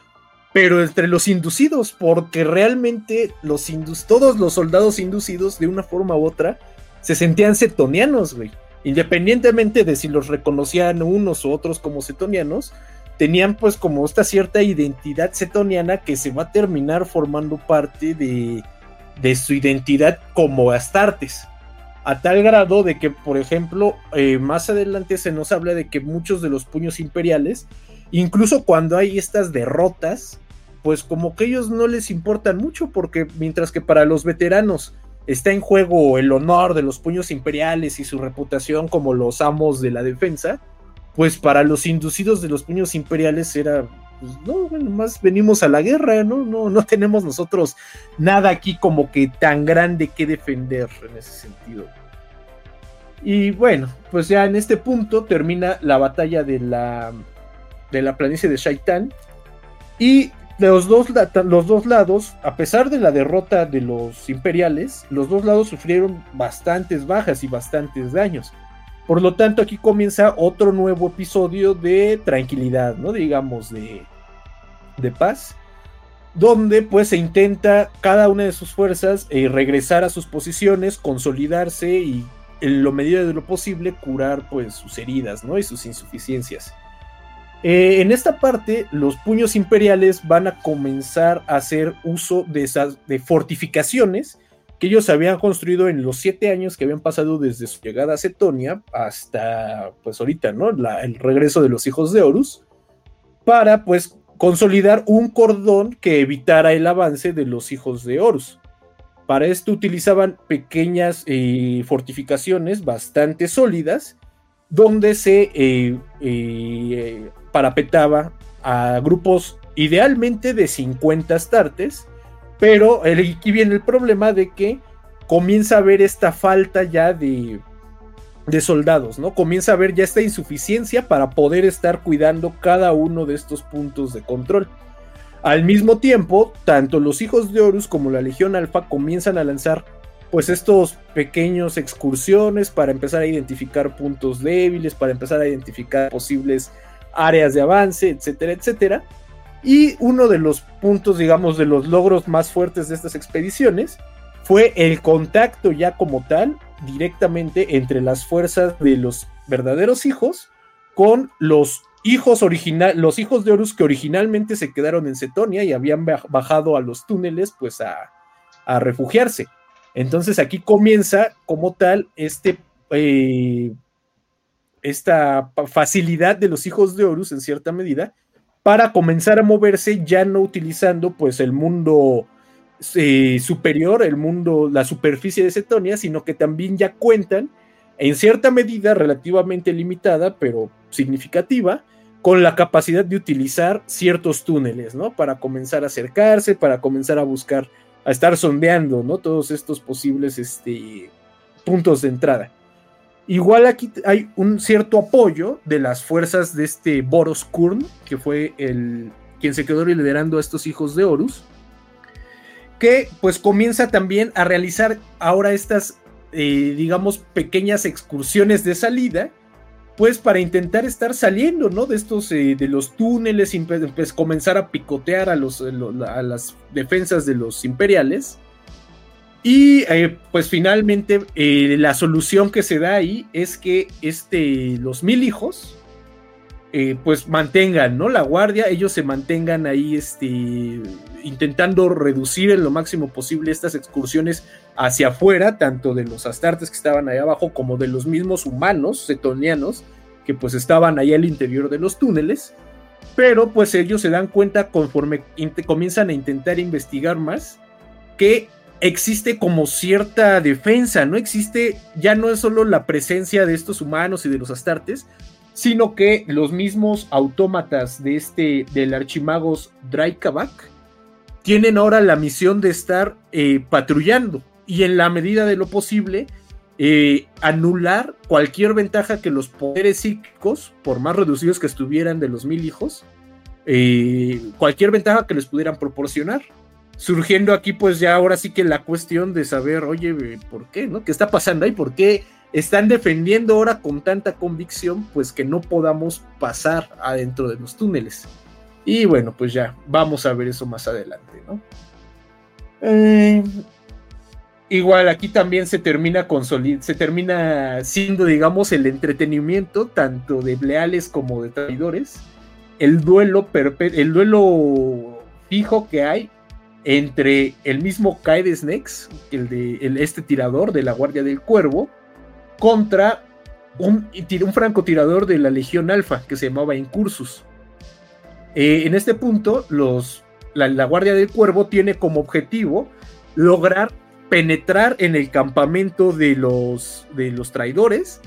pero entre los inducidos, porque realmente los todos los soldados inducidos, de una forma u otra, se sentían cetonianos, güey. Independientemente de si los reconocían unos u otros como cetonianos, tenían pues como esta cierta identidad cetoniana que se va a terminar formando parte de, de su identidad como Astartes. A tal grado de que, por ejemplo, eh, más adelante se nos habla de que muchos de los puños imperiales, incluso cuando hay estas derrotas, pues como que ellos no les importan mucho, porque mientras que para los veteranos está en juego el honor de los puños imperiales y su reputación como los amos de la defensa, pues para los inducidos de los puños imperiales era, pues no, bueno, más venimos a la guerra, ¿no? No, no tenemos nosotros nada aquí como que tan grande que defender en ese sentido. Y bueno, pues ya en este punto termina la batalla de la, de la planicie de Shaitan. Y los dos, los dos lados, a pesar de la derrota de los imperiales, los dos lados sufrieron bastantes bajas y bastantes daños. Por lo tanto, aquí comienza otro nuevo episodio de tranquilidad, ¿no? Digamos, de, de paz, donde pues se intenta cada una de sus fuerzas eh, regresar a sus posiciones, consolidarse y en lo medida de lo posible curar pues sus heridas, ¿no? Y sus insuficiencias. Eh, en esta parte, los puños imperiales van a comenzar a hacer uso de esas de fortificaciones ellos habían construido en los siete años que habían pasado desde su llegada a Cetonia hasta, pues ahorita, ¿no? el regreso de los hijos de Horus, para, pues, consolidar un cordón que evitara el avance de los hijos de Horus. Para esto utilizaban pequeñas eh, fortificaciones bastante sólidas, donde se eh, eh, parapetaba a grupos idealmente de 50 astartes, pero aquí viene el problema de que comienza a haber esta falta ya de, de soldados, ¿no? Comienza a haber ya esta insuficiencia para poder estar cuidando cada uno de estos puntos de control. Al mismo tiempo, tanto los hijos de Horus como la Legión Alfa comienzan a lanzar pues estos pequeños excursiones para empezar a identificar puntos débiles, para empezar a identificar posibles áreas de avance, etcétera, etcétera. Y uno de los puntos, digamos, de los logros más fuertes de estas expediciones fue el contacto ya como tal directamente entre las fuerzas de los verdaderos hijos con los hijos original, los hijos de Horus que originalmente se quedaron en Cetonia y habían bajado a los túneles pues a, refugiarse. Entonces aquí comienza como tal este eh, esta facilidad de los hijos de Horus en cierta medida para comenzar a moverse ya no utilizando pues el mundo eh, superior, el mundo, la superficie de Cetonia, sino que también ya cuentan en cierta medida relativamente limitada, pero significativa, con la capacidad de utilizar ciertos túneles, ¿no? Para comenzar a acercarse, para comenzar a buscar a estar sondeando, ¿no? Todos estos posibles este, puntos de entrada. Igual aquí hay un cierto apoyo de las fuerzas de este Boros Kurn, que fue el quien se quedó liderando a estos hijos de Horus, que pues comienza también a realizar ahora estas, eh, digamos, pequeñas excursiones de salida, pues para intentar estar saliendo, ¿no? De estos, eh, de los túneles, pues comenzar a picotear a, los, a las defensas de los imperiales y eh, pues finalmente eh, la solución que se da ahí es que este, los mil hijos eh, pues mantengan ¿no? la guardia, ellos se mantengan ahí este, intentando reducir en lo máximo posible estas excursiones hacia afuera, tanto de los astartes que estaban ahí abajo como de los mismos humanos setonianos que pues estaban ahí al interior de los túneles. Pero pues ellos se dan cuenta conforme comienzan a intentar investigar más que existe como cierta defensa, no existe, ya no es solo la presencia de estos humanos y de los astartes, sino que los mismos autómatas de este, del archimagos Draikabak, tienen ahora la misión de estar eh, patrullando y en la medida de lo posible eh, anular cualquier ventaja que los poderes psíquicos, por más reducidos que estuvieran de los mil hijos, eh, cualquier ventaja que les pudieran proporcionar surgiendo aquí pues ya ahora sí que la cuestión de saber, oye, ¿por qué? ¿No? ¿Qué está pasando ahí? ¿Por qué están defendiendo ahora con tanta convicción pues que no podamos pasar adentro de los túneles? Y bueno, pues ya, vamos a ver eso más adelante, ¿no? Eh, igual aquí también se termina se termina siendo, digamos, el entretenimiento tanto de leales como de traidores. El duelo, el duelo fijo que hay entre el mismo Kaede Snakes, el de este tirador de la Guardia del Cuervo, contra un, un francotirador de la Legión Alfa que se llamaba Incursus. Eh, en este punto, los, la, Guardia del Cuervo tiene como objetivo lograr penetrar en el campamento de los, de los traidores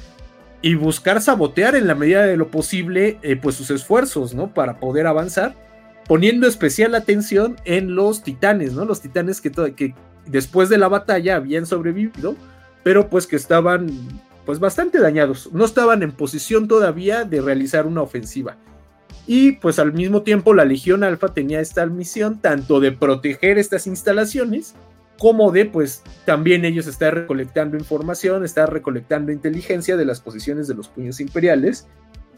y buscar sabotear en la medida de lo posible eh, pues sus esfuerzos, ¿no? Para poder avanzar poniendo especial atención en los titanes, ¿no? Los titanes que, que después de la batalla habían sobrevivido, pero pues que estaban pues bastante dañados, no estaban en posición todavía de realizar una ofensiva. Y pues al mismo tiempo la Legión Alfa tenía esta misión tanto de proteger estas instalaciones como de pues también ellos estar recolectando información, estar recolectando inteligencia de las posiciones de los puños imperiales.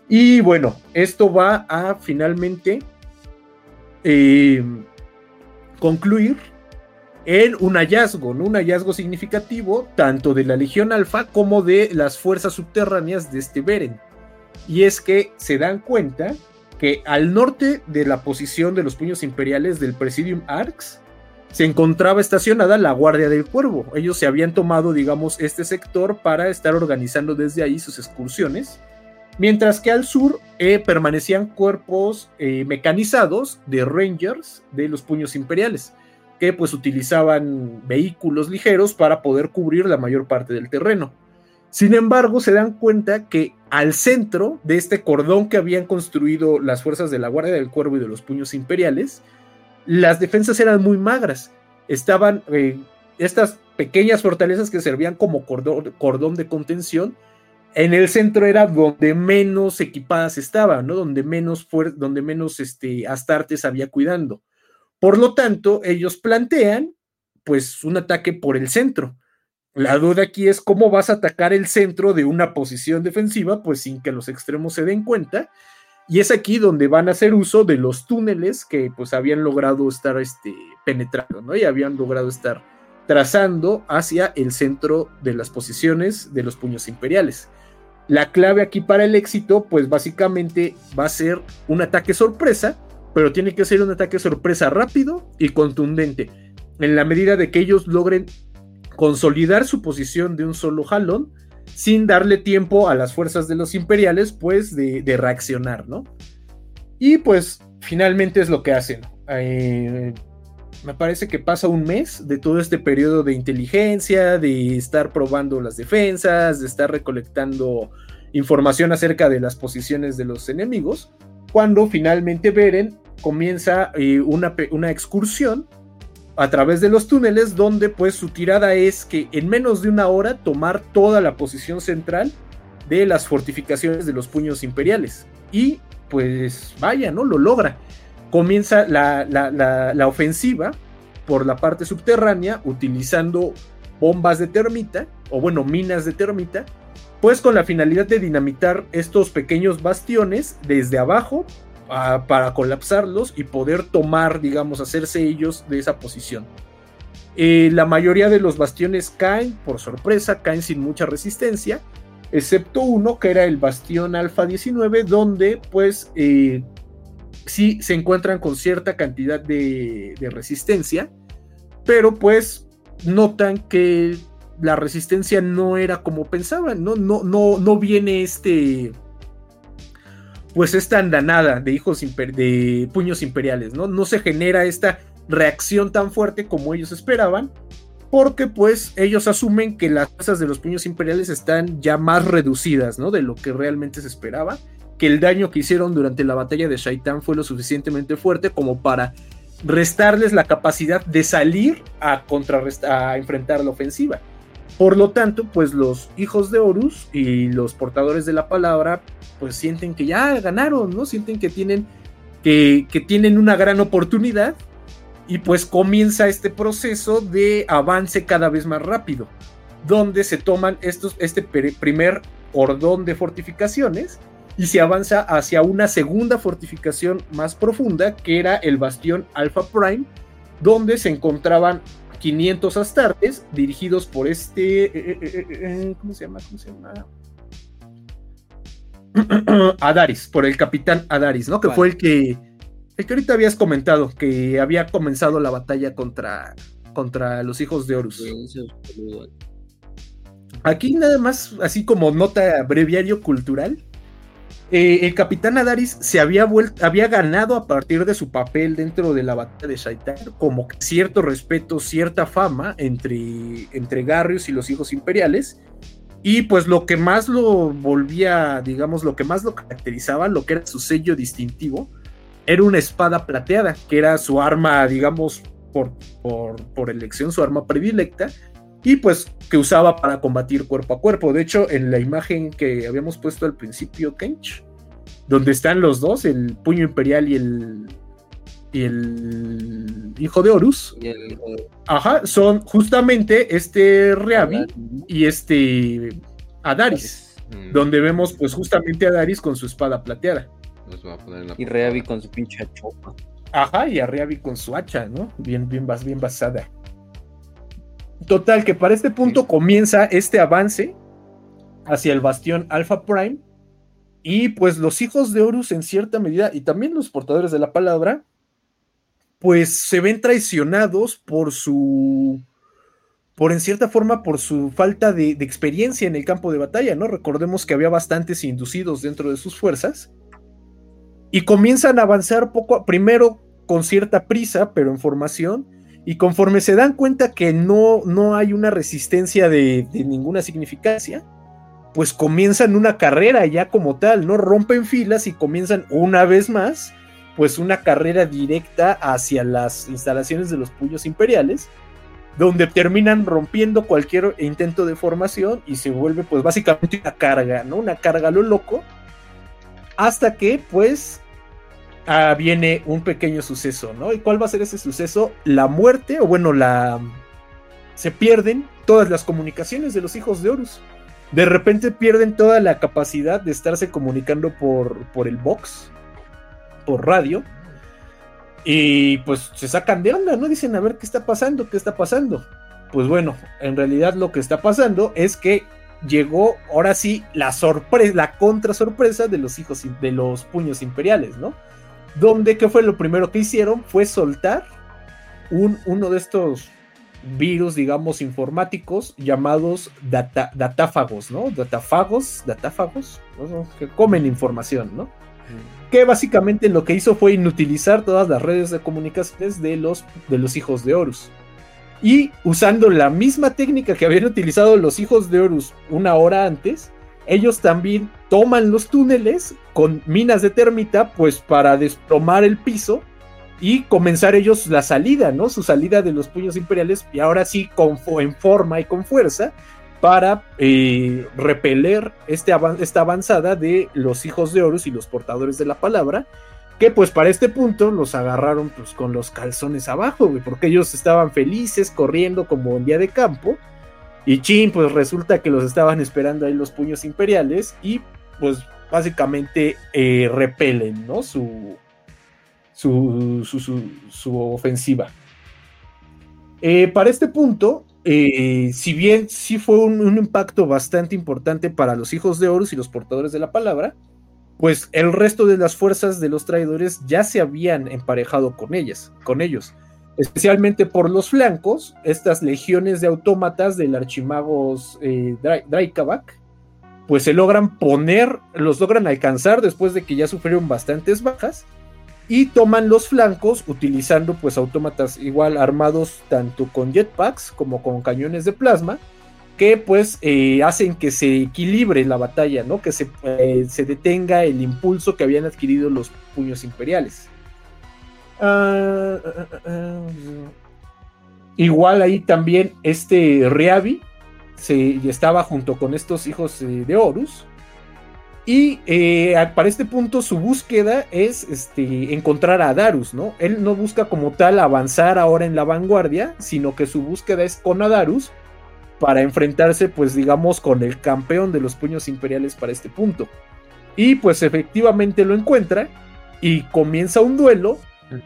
Y bueno, esto va a finalmente concluir en un hallazgo, un hallazgo significativo tanto de la Legión Alfa como de las fuerzas subterráneas de este Beren. Y es que se dan cuenta que al norte de la posición de los puños imperiales del Presidium Arx se encontraba estacionada la Guardia del Cuervo. Ellos se habían tomado, digamos, este sector para estar organizando desde ahí sus excursiones mientras que al sur eh, permanecían cuerpos eh, mecanizados de Rangers de los puños imperiales, que pues utilizaban vehículos ligeros para poder cubrir la mayor parte del terreno. Sin embargo, se dan cuenta que al centro de este cordón que habían construido las fuerzas de la Guardia del Cuervo y de los puños imperiales, las defensas eran muy magras. Estaban eh, estas pequeñas fortalezas que servían como cordón de contención, en el centro era donde menos equipadas estaban, ¿no? Donde menos, donde menos este, Astartes había cuidando. Por lo tanto, ellos plantean, pues, un ataque por el centro. La duda aquí es cómo vas a atacar el centro de una posición defensiva, pues sin que los extremos se den cuenta. Y es aquí donde van a hacer uso de los túneles que pues habían logrado estar este, penetrando, ¿no? Y habían logrado estar trazando hacia el centro de las posiciones de los puños imperiales. La clave aquí para el éxito, pues básicamente va a ser un ataque sorpresa, pero tiene que ser un ataque sorpresa rápido y contundente, en la medida de que ellos logren consolidar su posición de un solo jalón, sin darle tiempo a las fuerzas de los imperiales, pues, de, reaccionar, ¿no? Y pues finalmente es lo que hacen. Eh, me parece que pasa un mes de todo este periodo de inteligencia, de estar probando las defensas, de estar recolectando información acerca de las posiciones de los enemigos, cuando finalmente Beren comienza eh, una, una, excursión a través de los túneles, donde pues su tirada es que en menos de una hora tomar toda la posición central de las fortificaciones de los puños imperiales. Y pues vaya, ¿no? Lo logra. Comienza la, la ofensiva por la parte subterránea utilizando bombas de termita, o bueno, minas de termita, pues con la finalidad de dinamitar estos pequeños bastiones desde abajo para colapsarlos y poder tomar, digamos, hacerse ellos de esa posición. Eh, la mayoría de los bastiones caen por sorpresa, caen sin mucha resistencia, excepto uno que era el bastión Alfa 19, donde pues eh, sí se encuentran con cierta cantidad de, resistencia, pero pues notan que la resistencia no era como pensaban, no, no, no, no viene este, pues esta andanada de hijos de puños imperiales, ¿no? No se genera esta reacción tan fuerte como ellos esperaban, porque pues ellos asumen que las fuerzas de los puños imperiales están ya más reducidas, ¿no? De lo que realmente se esperaba, que el daño que hicieron durante la batalla de Shaitan fue lo suficientemente fuerte como para restarles la capacidad de salir a, a enfrentar la ofensiva. Por lo tanto, pues los hijos de Horus y los portadores de la palabra, pues sienten que ya ganaron, ¿no? Sienten que tienen, que, que tienen una gran oportunidad y pues comienza este proceso de avance cada vez más rápido, donde se toman estos, este primer cordón de fortificaciones y se avanza hacia una segunda fortificación más profunda, que era el bastión Alpha Prime, donde se encontraban 500 astartes dirigidos por este... Eh, eh, eh, ¿Cómo se llama? ¿Cómo se llama? Adaris, por el capitán Adaris, ¿no? Que fue el que... El que ahorita habías comentado, que había comenzado la batalla contra, contra los hijos de Horus. Aquí nada más, así como nota breviario cultural, eh, el capitán Adaris se había, ganado a partir de su papel dentro de la batalla de Shaitan como cierto respeto, cierta fama entre, entre Garrius y los hijos imperiales. Y pues lo que más lo volvía, digamos, lo que más lo caracterizaba, lo que era su sello distintivo, era una espada plateada, que era su arma, digamos, por, por elección, su arma predilecta, y pues que usaba para combatir cuerpo a cuerpo. De hecho, en la imagen que habíamos puesto al principio, Kench, donde están los dos, el puño imperial y el y el hijo de Horus. Ajá, son justamente este Reavi y este Adaris, mm. donde vemos pues justamente a Adaris con su espada plateada. y Reavi con su pinche hacha. Ajá, y a Reavi con su hacha, ¿no? Bien, bien, bien basada. Total, que para este punto comienza este avance hacia el bastión Alpha Prime. Y pues los hijos de Horus en cierta medida, y también los portadores de la palabra, pues se ven traicionados por su, por en cierta forma, por su falta de, de, experiencia en el campo de batalla, ¿no? Recordemos que había bastantes inducidos dentro de sus fuerzas. Y comienzan a avanzar poco, primero con cierta prisa, pero en formación, y conforme se dan cuenta que no, no hay una resistencia de, ninguna significancia, pues comienzan una carrera ya como tal, ¿no? Rompen filas y comienzan una vez más, pues una carrera directa hacia las instalaciones de los puños imperiales, donde terminan rompiendo cualquier intento de formación y se vuelve pues básicamente una carga, ¿no? Una carga a lo loco, hasta que pues ah, viene un pequeño suceso, ¿no? ¿Y cuál va a ser ese suceso? La muerte, o bueno, la... Se pierden todas las comunicaciones de los hijos de Horus. De repente pierden toda la capacidad de estarse comunicando por, por el box, por radio. Y pues se sacan de onda, ¿no? Dicen, a ver, ¿qué está pasando? ¿Qué está pasando? Pues bueno, en realidad lo que está pasando es que llegó ahora sí la sorpresa, la contra sorpresa de los hijos de los puños imperiales, ¿no? Donde ¿qué fue lo primero que hicieron? Fue soltar un, uno de estos virus, digamos, informáticos llamados datáfagos, ¿no? Datáfagos, datáfagos, que comen información, ¿no? Que básicamente lo que hizo fue inutilizar todas las redes de comunicaciones de los, de los hijos de Horus. Y usando la misma técnica que habían utilizado los hijos de Horus una hora antes, ellos también toman los túneles con minas de termita, pues para desplomar el piso y comenzar ellos la salida, ¿no? Su salida de los puños imperiales y ahora sí con, en forma y con fuerza para eh, repeler este esta avanzada de los hijos de Horus y los portadores de la palabra, que pues para este punto los agarraron pues con los calzones abajo, porque ellos estaban felices corriendo como un día de campo, y chin, pues resulta que los estaban esperando ahí los puños imperiales y pues básicamente eh, repelen, ¿no? Su, su, su, ofensiva. Eh, para este punto, eh, si bien sí fue un, impacto bastante importante para los hijos de Horus y los portadores de la palabra, pues el resto de las fuerzas de los traidores ya se habían emparejado con ellas, con ellos, especialmente por los flancos, estas legiones de autómatas del archimagos eh, pues se logran poner, los logran alcanzar después de que ya sufrieron bastantes bajas y toman los flancos utilizando pues autómatas igual armados tanto con jetpacks como con cañones de plasma que pues eh, hacen que se equilibre la batalla, ¿no? Que se, eh, se, detenga el impulso que habían adquirido los puños imperiales. Ah, ah, ah, igual ahí también este Reavi se, estaba junto con estos hijos eh, de Horus y eh, para este punto su búsqueda es este, encontrar a Darus, ¿no? Él no busca como tal avanzar ahora en la vanguardia, sino que su búsqueda es con Adarus para enfrentarse, pues digamos, con el campeón de los puños imperiales para este punto. Y pues efectivamente lo encuentra y comienza un duelo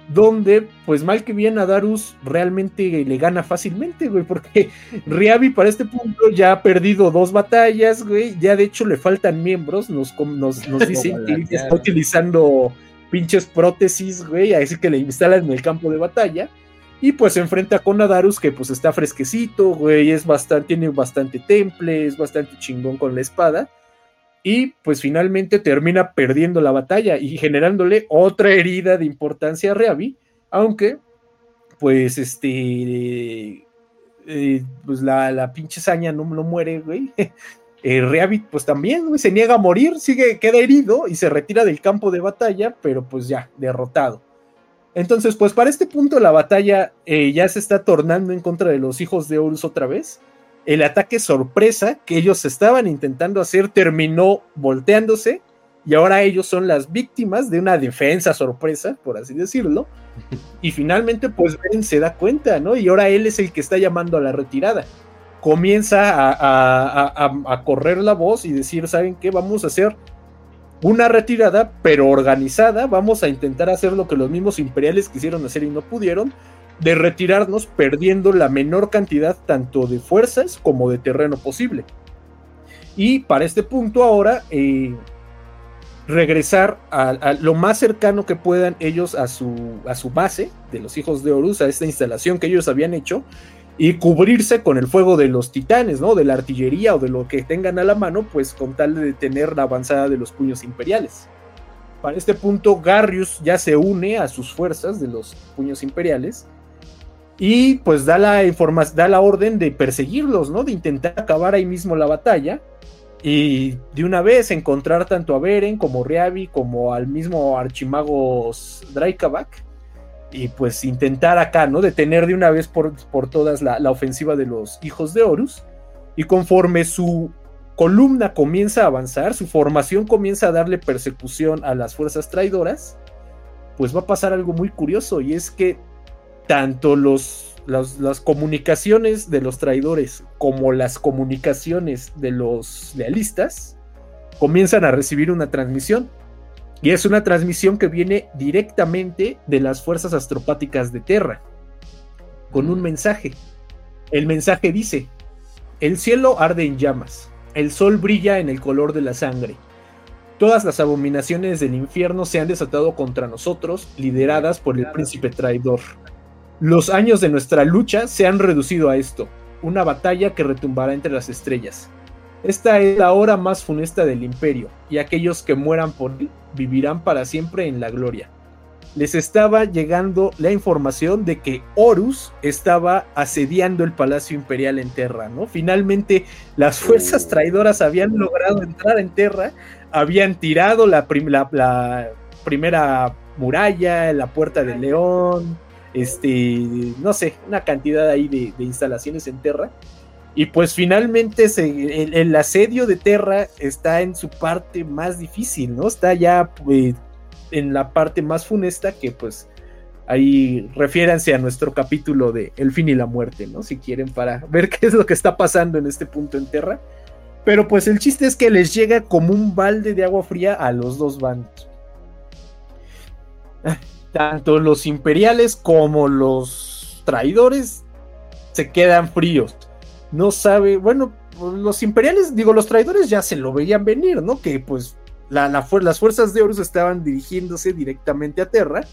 donde, pues mal que bien, a Darus realmente le gana fácilmente, güey, porque Riavi para este punto ya ha perdido dos batallas, güey, ya de hecho le faltan miembros, nos, nos, nos dicen que está utilizando pinches prótesis, güey, así que le instalan en el campo de batalla. Y pues se enfrenta con Adarus, que pues está fresquecito, güey, es bastante, tiene bastante temple, es bastante chingón con la espada y pues finalmente termina perdiendo la batalla y generándole otra herida de importancia a Reavi, aunque pues este eh, pues la, la, pinche saña no, no muere, güey. Eh, pues también, güey, se niega a morir, sigue, queda herido y se retira del campo de batalla, pero pues ya, derrotado. Entonces, pues para este punto la batalla eh, ya se está tornando en contra de los hijos de Horus otra vez el ataque sorpresa que ellos estaban intentando hacer terminó volteándose y ahora ellos son las víctimas de una defensa sorpresa, por así decirlo. Y finalmente, pues Ben se da cuenta, ¿no? Y ahora él es el que está llamando a la retirada. Comienza a, correr la voz y decir, ¿saben qué? Vamos a hacer una retirada, pero organizada. Vamos a intentar hacer lo que los mismos imperiales quisieron hacer y no pudieron de retirarnos perdiendo la menor cantidad tanto de fuerzas como de terreno posible. Y para este punto ahora, eh, regresar a, lo más cercano que puedan ellos a su, a su base de los hijos de Horus, a esta instalación que ellos habían hecho, y cubrirse con el fuego de los titanes, ¿no? De la artillería o de lo que tengan a la mano, pues con tal de detener la avanzada de los puños imperiales. Para este punto, Garrius ya se une a sus fuerzas de los puños imperiales y pues da la, da la orden de perseguirlos, ¿no? De intentar acabar ahí mismo la batalla. Y de una vez encontrar tanto a Beren como Reavi como al mismo Archimagos Draikavak. Y pues intentar acá, ¿no? Detener de una vez por, por todas la, la ofensiva de los hijos de Horus. Y conforme su columna comienza a avanzar, su formación comienza a darle persecución a las fuerzas traidoras, pues va a pasar algo muy curioso y es que tanto los, las comunicaciones de los traidores como las comunicaciones de los lealistas comienzan a recibir una transmisión. Y es una transmisión que viene directamente de las fuerzas astropáticas de Terra, con un mensaje. El mensaje dice, el cielo arde en llamas, el sol brilla en el color de la sangre. Todas las abominaciones del infierno se han desatado contra nosotros, lideradas por el príncipe traidor. Los años de nuestra lucha se han reducido a esto, una batalla que retumbará entre las estrellas. Esta es la hora más funesta del imperio, y aquellos que mueran por él vivirán para siempre en la gloria. Les estaba llegando la información de que Horus estaba asediando el palacio imperial en Terra, ¿no? Finalmente las fuerzas traidoras habían logrado entrar en Terra, habían tirado la, la primera muralla, la puerta del león, este, no sé, una cantidad ahí de, instalaciones en Terra. Y pues finalmente el, asedio de Terra está en su parte más difícil, ¿no? Está ya eh, en la parte más funesta que pues ahí refiéranse a nuestro capítulo de El fin y la muerte, ¿no? Si quieren para ver qué es lo que está pasando en este punto en Terra. Pero pues el chiste es que les llega como un balde de agua fría a los dos bandos. Tanto los imperiales como los traidores se quedan fríos. No sabe, bueno, los imperiales, digo, los traidores ya se lo veían venir, ¿no? Que pues las fuerzas de Horus estaban dirigiéndose directamente a Terra.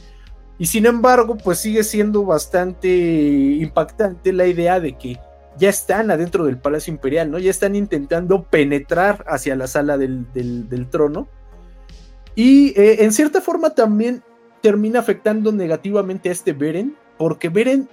Y sin embargo, pues sigue siendo bastante impactante la idea de que ya están adentro del Palacio Imperial, ¿no? Ya están intentando penetrar hacia la sala del, trono. Y eh, en cierta forma también termina afectando negativamente a este Beren, porque Beren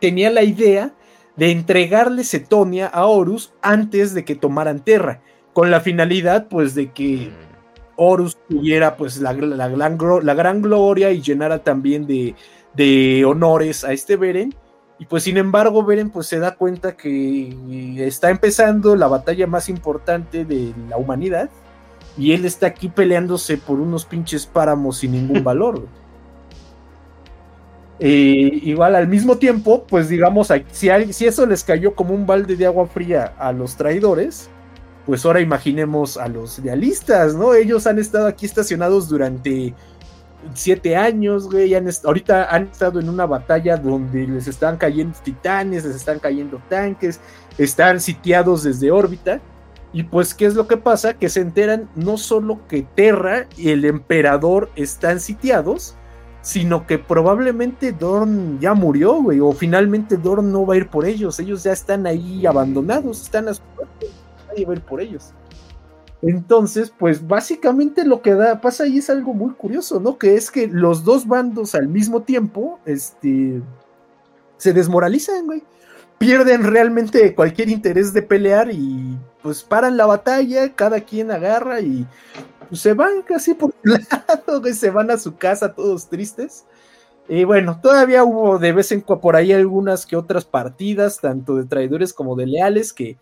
tenía la idea de entregarle Cetonia a Horus antes de que tomaran Terra, con la finalidad pues de que mm. Horus tuviera pues la, la, gran, gloria y llenara también de, de honores a este Beren y pues sin embargo, Beren pues se da cuenta que está empezando la batalla más importante de la humanidad. Y él está aquí peleándose por unos pinches páramos sin ningún valor. Igual al mismo tiempo, pues digamos, si, si eso les cayó como un balde de agua fría a los traidores, pues ahora imaginemos a los realistas, ¿no? Ellos han estado aquí estacionados durante siete años, güey. ahorita han estado en una batalla donde les están cayendo titanes, les están cayendo tanques, están sitiados desde órbita. Y pues, ¿qué es lo que pasa? Que se enteran no solo que Terra y el emperador están sitiados, sino que probablemente Dorn ya murió, güey, o finalmente Dorn no va a ir por ellos. Ellos ya están ahí abandonados, están a su nadie va a ir por ellos. Entonces, pues básicamente lo que da, pasa ahí es algo muy curioso, ¿no? Que es que los dos bandos al mismo tiempo, este, se desmoralizan, güey. Pierden realmente cualquier interés de pelear y pues paran la batalla, cada quien agarra y se van casi por un lado, se van a su casa todos tristes. Y bueno, todavía hubo de vez en cuando por ahí algunas que otras partidas, tanto de traidores como de leales, que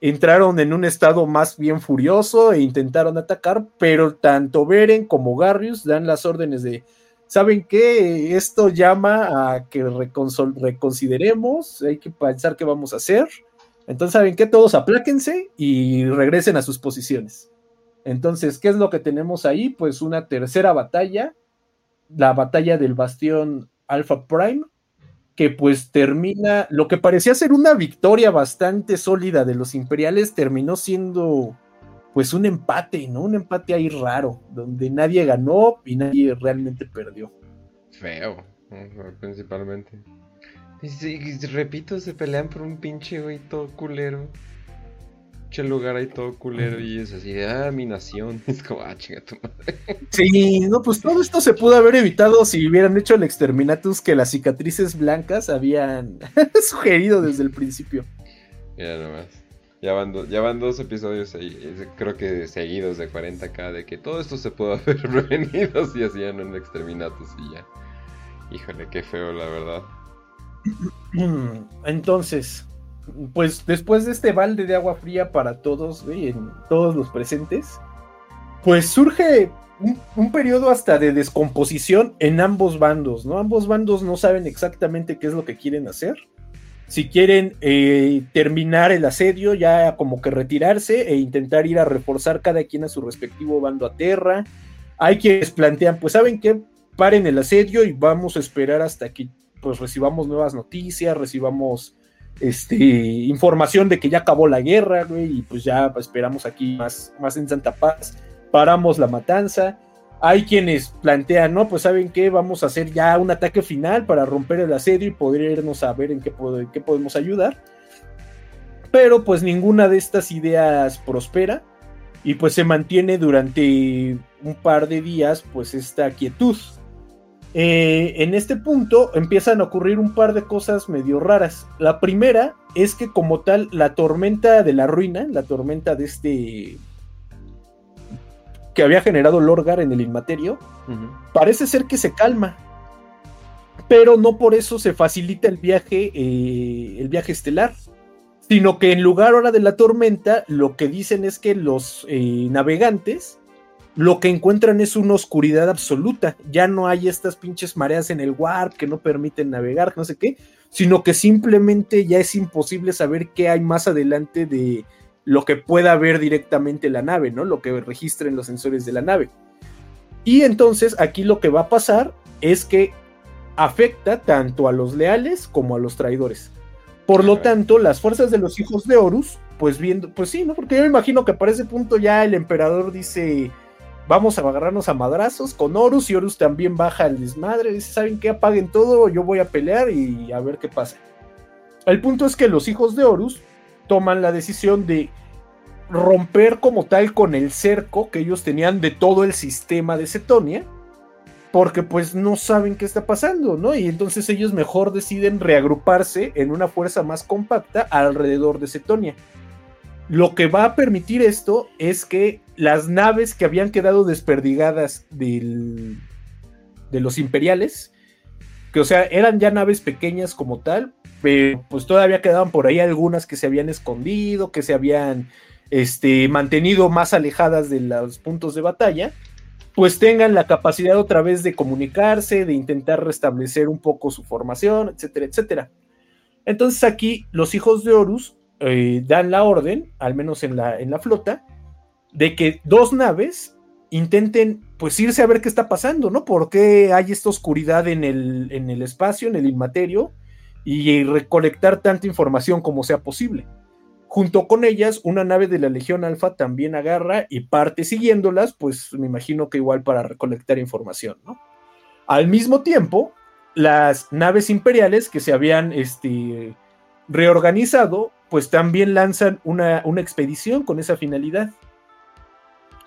entraron en un estado más bien furioso e intentaron atacar, pero tanto Beren como Garrius dan las órdenes de, ¿saben qué? Esto llama a que reconsideremos, hay que pensar qué vamos a hacer. Entonces, ¿saben qué? Todos apláquense y regresen a sus posiciones. Entonces, ¿qué es lo que tenemos ahí? Pues una tercera batalla, la batalla del bastión Alpha Prime, que pues termina, lo que parecía ser una victoria bastante sólida de los imperiales, terminó siendo pues un empate, ¿no? Un empate ahí raro, donde nadie ganó y nadie realmente perdió. Feo, principalmente. Y, repito, se pelean por un pinche güey todo culero lugar ahí todo culero y es así, ah, mi nación. Es como, ah, chinga tu madre. Sí, no, pues todo esto se pudo haber evitado si hubieran hecho el exterminatus que las cicatrices blancas habían sugerido desde el principio. Ya nomás. Ya van, ya van dos episodios ahí, creo que seguidos de 40k, de que todo esto se pudo haber prevenido si hacían un exterminatus y ya. Híjole, qué feo, la verdad. Entonces, pues después de este balde de agua fría para todos, en todos los presentes, pues surge un, periodo hasta de descomposición en ambos bandos, ¿no? Ambos bandos no saben exactamente qué es lo que quieren hacer. Si quieren eh, terminar el asedio, ya como que retirarse e intentar ir a reforzar cada quien a su respectivo bando a tierra. Hay quienes plantean, pues saben qué, paren el asedio y vamos a esperar hasta que pues recibamos nuevas noticias, recibamos este, información de que ya acabó la guerra, güey, y pues ya esperamos aquí más, más en Santa Paz, paramos la matanza. Hay quienes plantean, no, pues saben qué, vamos a hacer ya un ataque final para romper el asedio y poder irnos a ver en qué, qué podemos ayudar. Pero pues ninguna de estas ideas prospera y pues se mantiene durante un par de días pues esta quietud. Eh, en este punto empiezan a ocurrir un par de cosas medio raras. La primera es que como tal, la tormenta de la ruina, la tormenta de este... que había generado Lorgar en el Inmaterio, parece ser que se calma. Pero no por eso se facilita el viaje, eh, el viaje estelar. Sino que en lugar ahora de la tormenta, lo que dicen es que los eh, navegantes lo que encuentran es una oscuridad absoluta. Ya no hay estas pinches mareas en el warp que no permiten navegar, no sé qué, sino que simplemente ya es imposible saber qué hay más adelante de lo que pueda ver directamente la nave, ¿no? Lo que registren los sensores de la nave. Y entonces aquí lo que va a pasar es que afecta tanto a los leales como a los traidores. Por lo tanto, las fuerzas de los hijos de Horus, pues viendo, pues sí, ¿no? Porque yo me imagino que para ese punto ya el emperador dice, vamos a agarrarnos a madrazos con Horus y Horus también baja el desmadre, dice, ¿saben qué? Apaguen todo, yo voy a pelear y a ver qué pasa. El punto es que los hijos de Horus toman la decisión de romper como tal con el cerco que ellos tenían de todo el sistema de Cetonia, porque pues no saben qué está pasando, ¿no? Y entonces ellos mejor deciden reagruparse en una fuerza más compacta alrededor de Cetonia. Lo que va a permitir esto es que las naves que habían quedado desperdigadas de los imperiales, que o sea, eran ya naves pequeñas como tal, pero pues todavía quedaban por ahí algunas que se habían escondido, que se habían este, mantenido más alejadas de los puntos de batalla, pues tengan la capacidad otra vez de comunicarse, de intentar restablecer un poco su formación, etcétera, etcétera. Entonces aquí los hijos de Horus eh, dan la orden, al menos en la, en la flota, de que dos naves intenten pues irse a ver qué está pasando, ¿no? ¿Por qué hay esta oscuridad en el, en el espacio, en el inmaterio? Y recolectar tanta información como sea posible. Junto con ellas, una nave de la Legión Alfa también agarra y parte siguiéndolas, pues me imagino que igual para recolectar información, ¿no? Al mismo tiempo, las naves imperiales que se habían este, reorganizado pues también lanzan una, expedición con esa finalidad.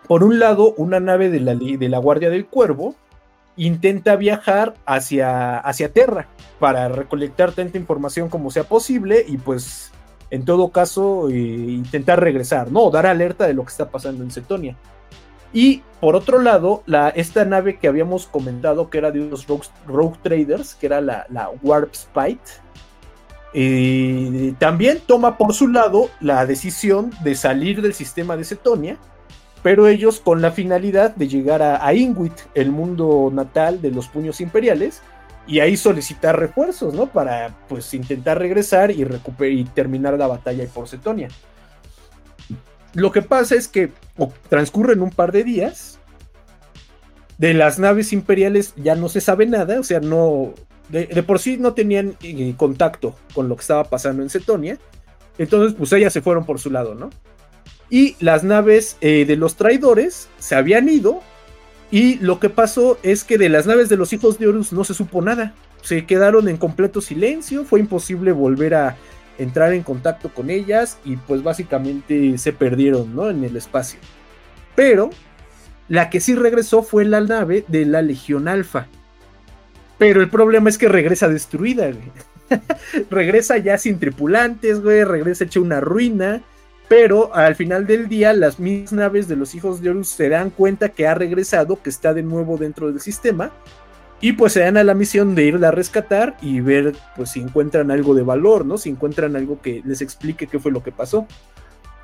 Por un lado, una nave de la, de la Guardia del Cuervo intenta viajar hacia, hacia Terra para recolectar tanta información como sea posible y pues en todo caso eh, intentar regresar, ¿no? Dar alerta de lo que está pasando en Cetonia. Y por otro lado, la, esta nave que habíamos comentado que era de unos rogue, traders, que era la, la Warp Spite, eh, también toma por su lado la decisión de salir del sistema de Cetonia, pero ellos con la finalidad de llegar a, a el mundo natal de los puños imperiales, y ahí solicitar refuerzos, ¿no? Para pues intentar regresar y, y terminar la batalla por Cetonia. Lo que pasa es que transcurren un par de días. De las naves imperiales ya no se sabe nada, o sea, no, de, por sí no tenían eh, contacto con lo que estaba pasando en Cetonia. Entonces, pues ellas se fueron por su lado, ¿no? Y las naves eh, de los traidores se habían ido. Y lo que pasó es que de las naves de los hijos de Horus no se supo nada. Se quedaron en completo silencio. Fue imposible volver a entrar en contacto con ellas. Y pues básicamente se perdieron, ¿no? En el espacio. Pero la que sí regresó fue la nave de la Legión Alfa pero el problema es que regresa destruida, güey. regresa ya sin tripulantes, güey. Regresa hecha una ruina. Pero al final del día, las mismas naves de los hijos de Horus se dan cuenta que ha regresado, que está de nuevo dentro del sistema. Y pues se dan a la misión de irla a rescatar y ver pues si encuentran algo de valor, ¿no? Si encuentran algo que les explique qué fue lo que pasó.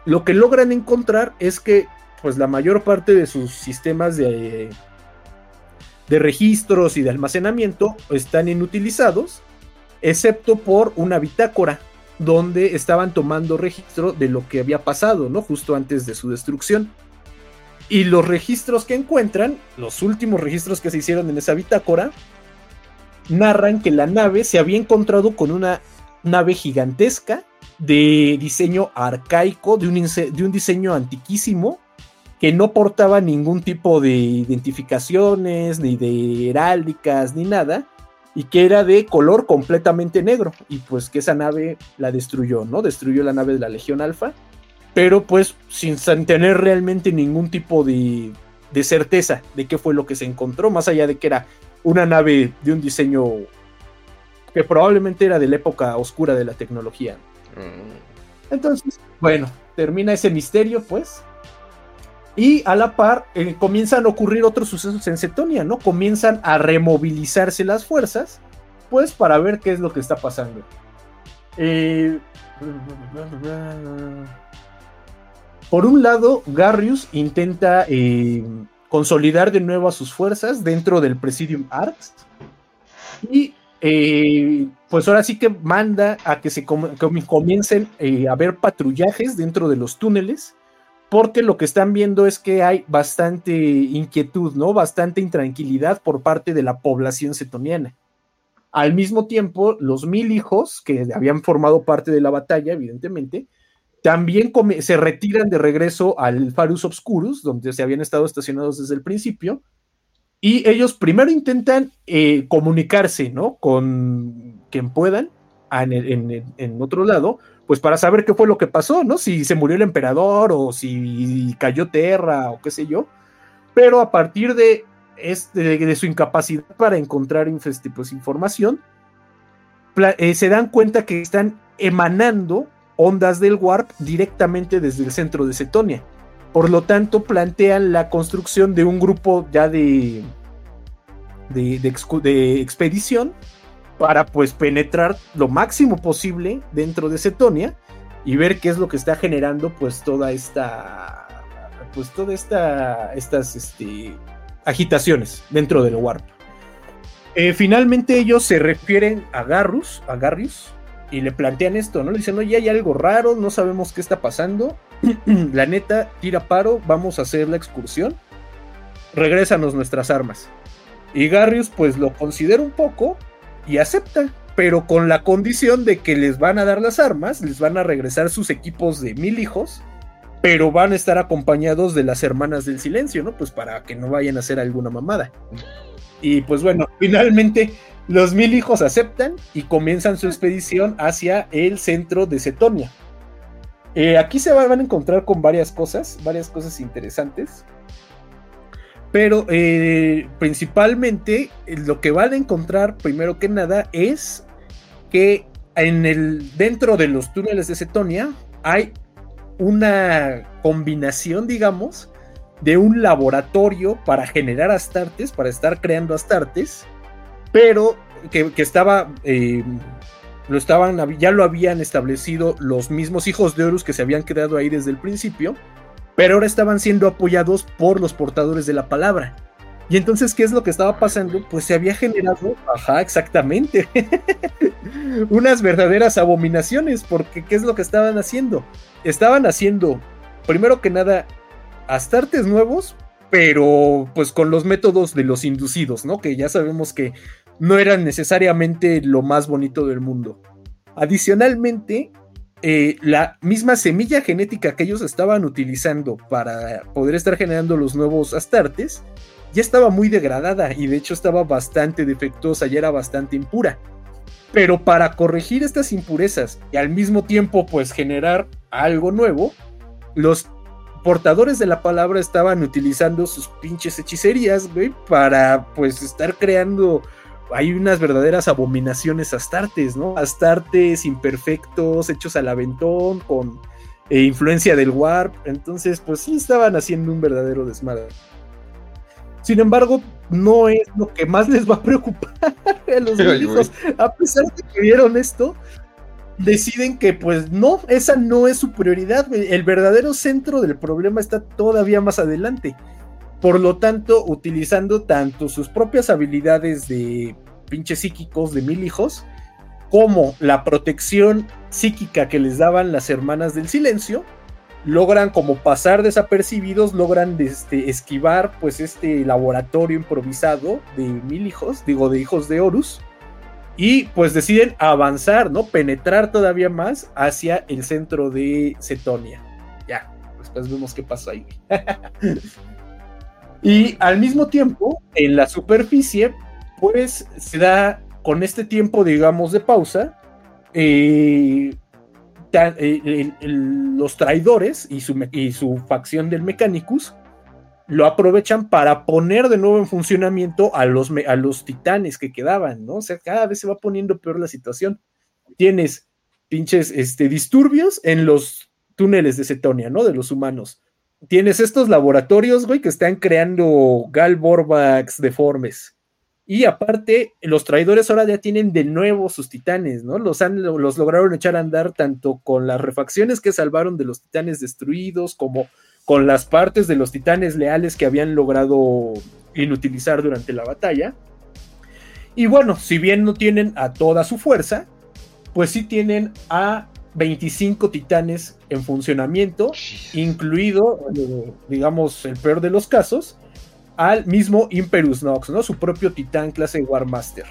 Lo que logran encontrar es que pues la mayor parte de sus sistemas de de registros y de almacenamiento están inutilizados, excepto por una bitácora donde estaban tomando registro de lo que había pasado, ¿no? Justo antes de su destrucción. Y los registros que encuentran, los últimos registros que se hicieron en esa bitácora, narran que la nave se había encontrado con una nave gigantesca de diseño arcaico, de un, de un diseño antiquísimo, que no portaba ningún tipo de identificaciones, ni de heráldicas, ni nada, y que era de color completamente negro, y pues que esa nave la destruyó, ¿no? Destruyó la nave de la Legión Alfa, pero pues sin tener realmente ningún tipo de, de certeza de qué fue lo que se encontró, más allá de que era una nave de un diseño que probablemente era de la época oscura de la tecnología. Mm. Entonces, bueno, termina ese misterio, pues, Y a la par eh, comienzan a ocurrir otros sucesos en Cetonia, ¿no? Comienzan a removilizarse las fuerzas, pues para ver qué es lo que está pasando. Eh, por un lado, Garrius intenta eh, consolidar de nuevo a sus fuerzas dentro del Presidium Arts y pues ahora sí que manda a que se comiencen eh, a ver patrullajes dentro de los túneles, porque lo que están viendo es que hay bastante inquietud, ¿no? Bastante intranquilidad por parte de la población cetoniana. Al mismo tiempo, los mil hijos que habían formado parte de la batalla, evidentemente, también se retiran de regreso al Farus Obscurus, donde se habían estado estacionados desde el principio, y ellos primero intentan eh, comunicarse, ¿no? Con quien puedan en, otro lado, pues para saber qué fue lo que pasó, ¿no? Si se murió el emperador o si cayó tierra o qué sé yo. Pero a partir de, este, de su incapacidad para encontrar este, pues, información, eh, se dan cuenta que están emanando ondas del warp directamente desde el centro de Cetonia. Por lo tanto, plantean la construcción de un grupo ya de, de, expedición para pues penetrar lo máximo posible dentro de Cetonia y ver qué es lo que está generando pues toda esta pues toda esta estas este, agitaciones dentro del warp. Eh, finalmente ellos se refieren a Garrus, a Garrus, y le plantean esto, ¿no? Le dicen, oye, hay algo raro, no sabemos qué está pasando. la neta, tira paro, vamos a hacer la excursión. Regrésanos nuestras armas. Y Garrius pues lo considera un poco y acepta, pero con la condición de que les van a dar las armas, les van a regresar sus equipos de mil hijos, pero van a estar acompañados de las hermanas del silencio, ¿no? Pues para que no vayan a hacer alguna mamada. Y pues bueno, finalmente los mil hijos aceptan y comienzan su expedición hacia el centro de Cetonia. Eh, aquí se van a encontrar con varias cosas, varias cosas interesantes. Pero eh, principalmente lo que van a encontrar, primero que nada, es que en el, dentro de los túneles de Cetonia hay una combinación, digamos, de un laboratorio para generar astartes, para estar creando astartes, pero que, estaba, eh, lo estaban, ya lo habían establecido los mismos hijos de Horus que se habían quedado ahí desde el principio, pero ahora estaban siendo apoyados por los portadores de la palabra. Y entonces, ¿qué es lo que estaba pasando? Pues se había generado, ajá, exactamente, unas verdaderas abominaciones, porque ¿qué es lo que estaban haciendo? Estaban haciendo, primero que nada, astartes nuevos, pero pues con los métodos de los inducidos, ¿no? Que ya sabemos que no eran necesariamente lo más bonito del mundo. Adicionalmente, eh, la misma semilla genética que ellos estaban utilizando para poder estar generando los nuevos astartes ya estaba muy degradada y de hecho estaba bastante defectuosa, ya era bastante impura. Pero para corregir estas impurezas y al mismo tiempo pues generar algo nuevo, los portadores de la palabra estaban utilizando sus pinches hechicerías, güey, para pues estar creando hay unas verdaderas abominaciones astartes, ¿no? Astartes imperfectos, hechos al aventón, con eh, influencia del warp. Entonces, pues sí estaban haciendo un verdadero desmadre. Sin embargo, no es lo que más les va a preocupar a los hijos. A pesar de que vieron esto, deciden que pues no, esa no es su prioridad. El verdadero centro del problema está todavía más adelante. Por lo tanto, utilizando tanto sus propias habilidades de pinches psíquicos de mil hijos, como la protección psíquica que les daban las hermanas del silencio, logran como pasar desapercibidos, logran este, esquivar pues este laboratorio improvisado de mil hijos, digo de hijos de Horus, y pues deciden avanzar, ¿no? Penetrar todavía más hacia el centro de Cetonia. Ya, después vemos qué pasó ahí. Y al mismo tiempo, en la superficie, pues se da con este tiempo, digamos, de pausa, eh, eh, los traidores y su, y su, facción del Mechanicus lo aprovechan para poner de nuevo en funcionamiento a los, a los titanes que quedaban, ¿no? O sea, cada vez se va poniendo peor la situación. Tienes pinches este, disturbios en los túneles de Cetonia, ¿no? De los humanos tienes estos laboratorios, güey, que están creando Galborbax deformes. Y aparte, los traidores ahora ya tienen de nuevo sus titanes, ¿no? Los, han, los lograron echar a andar tanto con las refacciones que salvaron de los titanes destruidos, como con las partes de los titanes leales que habían logrado inutilizar durante la batalla. Y bueno, si bien no tienen a toda su fuerza, pues sí tienen a 25 titanes en funcionamiento, incluido, eh, digamos, el peor de los casos, al mismo Imperus Nox, ¿no? Su propio titán clase War Master.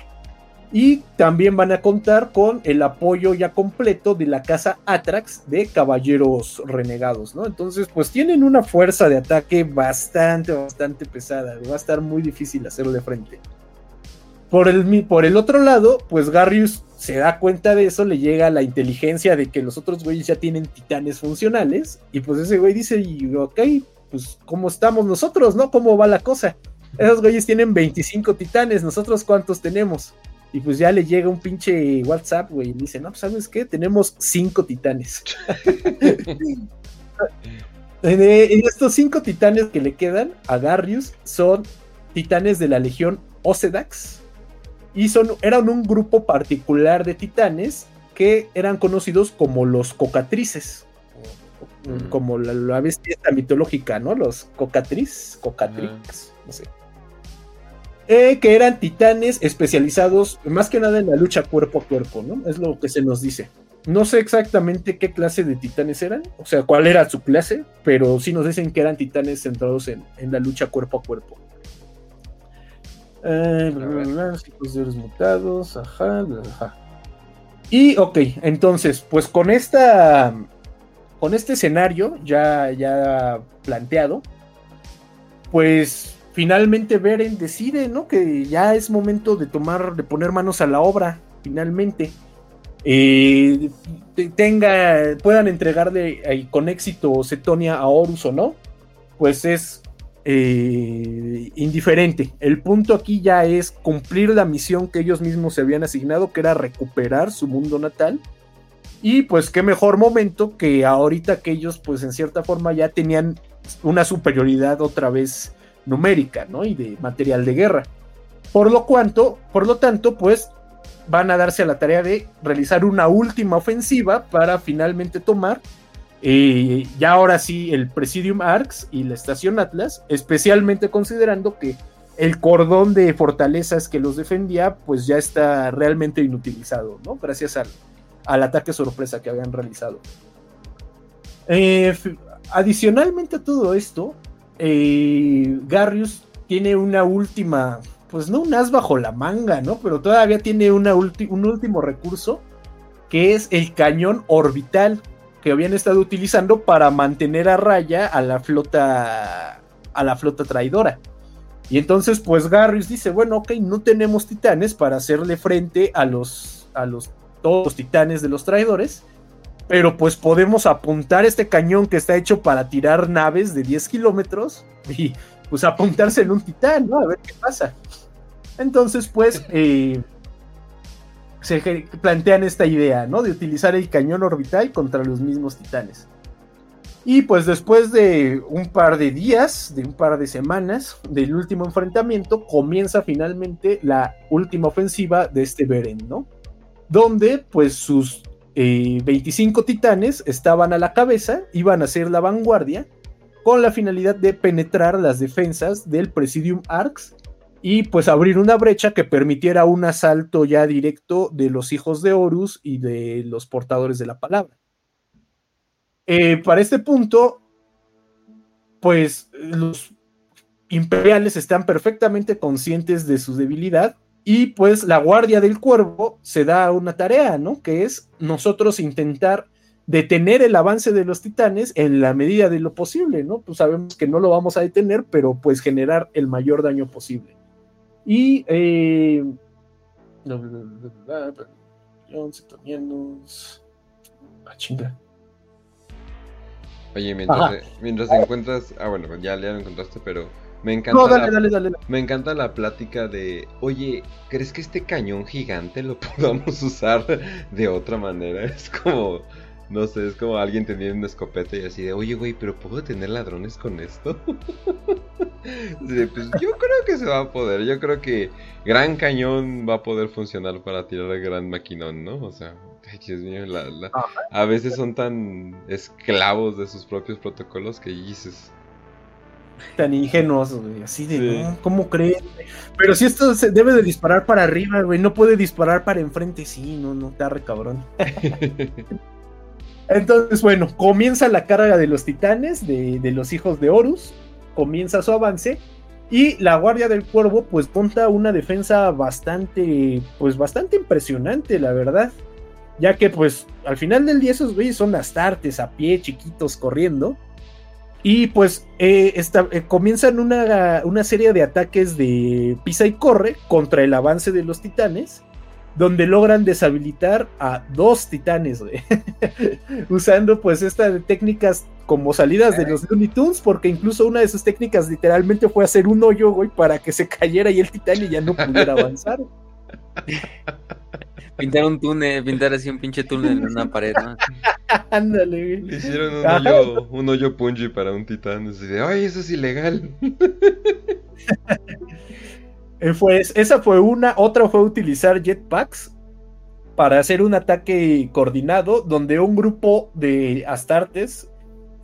Y también van a contar con el apoyo ya completo de la casa Atrax de caballeros renegados, ¿no? Entonces, pues tienen una fuerza de ataque bastante, bastante pesada. Va a estar muy difícil hacerle frente. Por el, por el otro lado, pues Garrius se da cuenta de eso, le llega la inteligencia de que los otros güeyes ya tienen titanes funcionales. Y pues ese güey dice, y, ok, pues ¿cómo estamos nosotros, no? ¿Cómo va la cosa? Esos güeyes tienen 25 titanes, nosotros cuántos tenemos. Y pues ya le llega un pinche WhatsApp, güey, y dice, no, pues sabes qué, tenemos cinco titanes. en, estos cinco titanes que le quedan a Garrius son titanes de la Legión Osedax. Y son, eran un grupo particular de titanes que eran conocidos como los cocatrices. Mm. Como la, bestia mitológica, ¿no? Los cocatriz, cocatrix, no sé. Eh, que eran titanes especializados más que nada en la lucha cuerpo a cuerpo, ¿no? Es lo que se nos dice. No sé exactamente qué clase de titanes eran, o sea, cuál era su clase, pero sí nos dicen que eran titanes centrados en, la lucha cuerpo a cuerpo. Eh, mutados, ajá, ajá. Y ok, entonces, pues con esta. Con este escenario ya, ya planteado, pues finalmente Beren decide, ¿no? Que ya es momento de tomar, de poner manos a la obra, finalmente. Eh, tenga, puedan entregarle eh, con éxito Cetonia a Horus o no, pues es eh, indiferente. El punto aquí ya es cumplir la misión que ellos mismos se habían asignado, que era recuperar su mundo natal. Y pues qué mejor momento que ahorita que ellos pues en cierta forma ya tenían una superioridad otra vez numérica, ¿no? Y de material de guerra. Por lo cuanto, por lo tanto, pues van a darse a la tarea de realizar una última ofensiva para finalmente tomar eh, ya ahora sí el Presidium Arcs y la Estación Atlas, especialmente considerando que el cordón de fortalezas que los defendía pues ya está realmente inutilizado, ¿no? Gracias al, al ataque sorpresa que habían realizado. Eh, adicionalmente a todo esto, eh, Garrius tiene una última, pues no un as bajo la manga, ¿no? Pero todavía tiene una un último recurso, que es el cañón orbital que habían estado utilizando para mantener a raya a la flota, a la flota traidora. Y entonces, pues Garrius dice, bueno, ok, no tenemos titanes para hacerle frente a los, a los, todos los titanes de los traidores pero pues podemos apuntar este cañón que está hecho para tirar naves de 10 kilómetros y pues apuntarse en un titán, ¿no? A ver qué pasa. Entonces, pues, eh, se plantean esta idea, ¿no? De utilizar el cañón orbital contra los mismos titanes. Y pues después de un par de días, de un par de semanas del último enfrentamiento, comienza finalmente la última ofensiva de este Beren, ¿no? Donde pues sus 25 eh, titanes estaban a la cabeza, iban a ser la vanguardia, con la finalidad de penetrar las defensas del Presidium Arcs y pues abrir una brecha que permitiera un asalto ya directo de los hijos de Horus y de los portadores de la palabra. Eh, para este punto, pues los imperiales están perfectamente conscientes de su debilidad y pues la guardia del cuervo se da una tarea, ¿no? Que es nosotros intentar detener el avance de los titanes en la medida de lo posible, ¿no? Pues sabemos que no lo vamos a detener, pero pues generar el mayor daño posible. Y... Eh, Ah, chinga. Oye, mientras, mientras encuentras. Ah, bueno, ya, ya lo encontraste, pero me encanta, la, me encanta la plática de, oye, ¿crees que este cañón gigante lo podamos usar de otra manera? Es como, No sé, es como alguien teniendo una escopeta y así de, oye, güey, pero ¿puedo tener ladrones con esto? pues yo creo que se va a poder. Yo creo que Gran Cañón va a poder funcionar para tirar el Gran Maquinón, ¿no? O sea, Dios mío, a veces son tan esclavos de sus propios protocolos que dices. Tan ingenuos, güey. Así de, ¿cómo creen? Pero si esto se debe de disparar para arriba, güey. No puede disparar para enfrente. Sí, no, no, está re cabrón. Entonces, bueno, comienza la carga de los titanes, de, los hijos de Horus, comienza su avance y la Guardia del Cuervo pues monta una defensa bastante, pues bastante impresionante, la verdad. Ya que pues al final del día esos güeyes son astartes a pie, chiquitos, corriendo. Y pues eh, eh, comienzan una, una serie de ataques de pisa y corre contra el avance de los titanes donde logran deshabilitar a dos titanes, usando pues estas técnicas como salidas de los Looney Tunes, porque incluso una de sus técnicas literalmente fue hacer un hoyo, güey, para que se cayera y el titán y ya no pudiera avanzar. Pintar un túnel, pintar así un pinche túnel en una pared, ¿no? Ándale, güey. Hicieron un hoyo, un hoyo punji para un titán. Así de, ay, eso es ilegal. Eh, pues esa fue una, otra fue utilizar jetpacks para hacer un ataque coordinado donde un grupo de astartes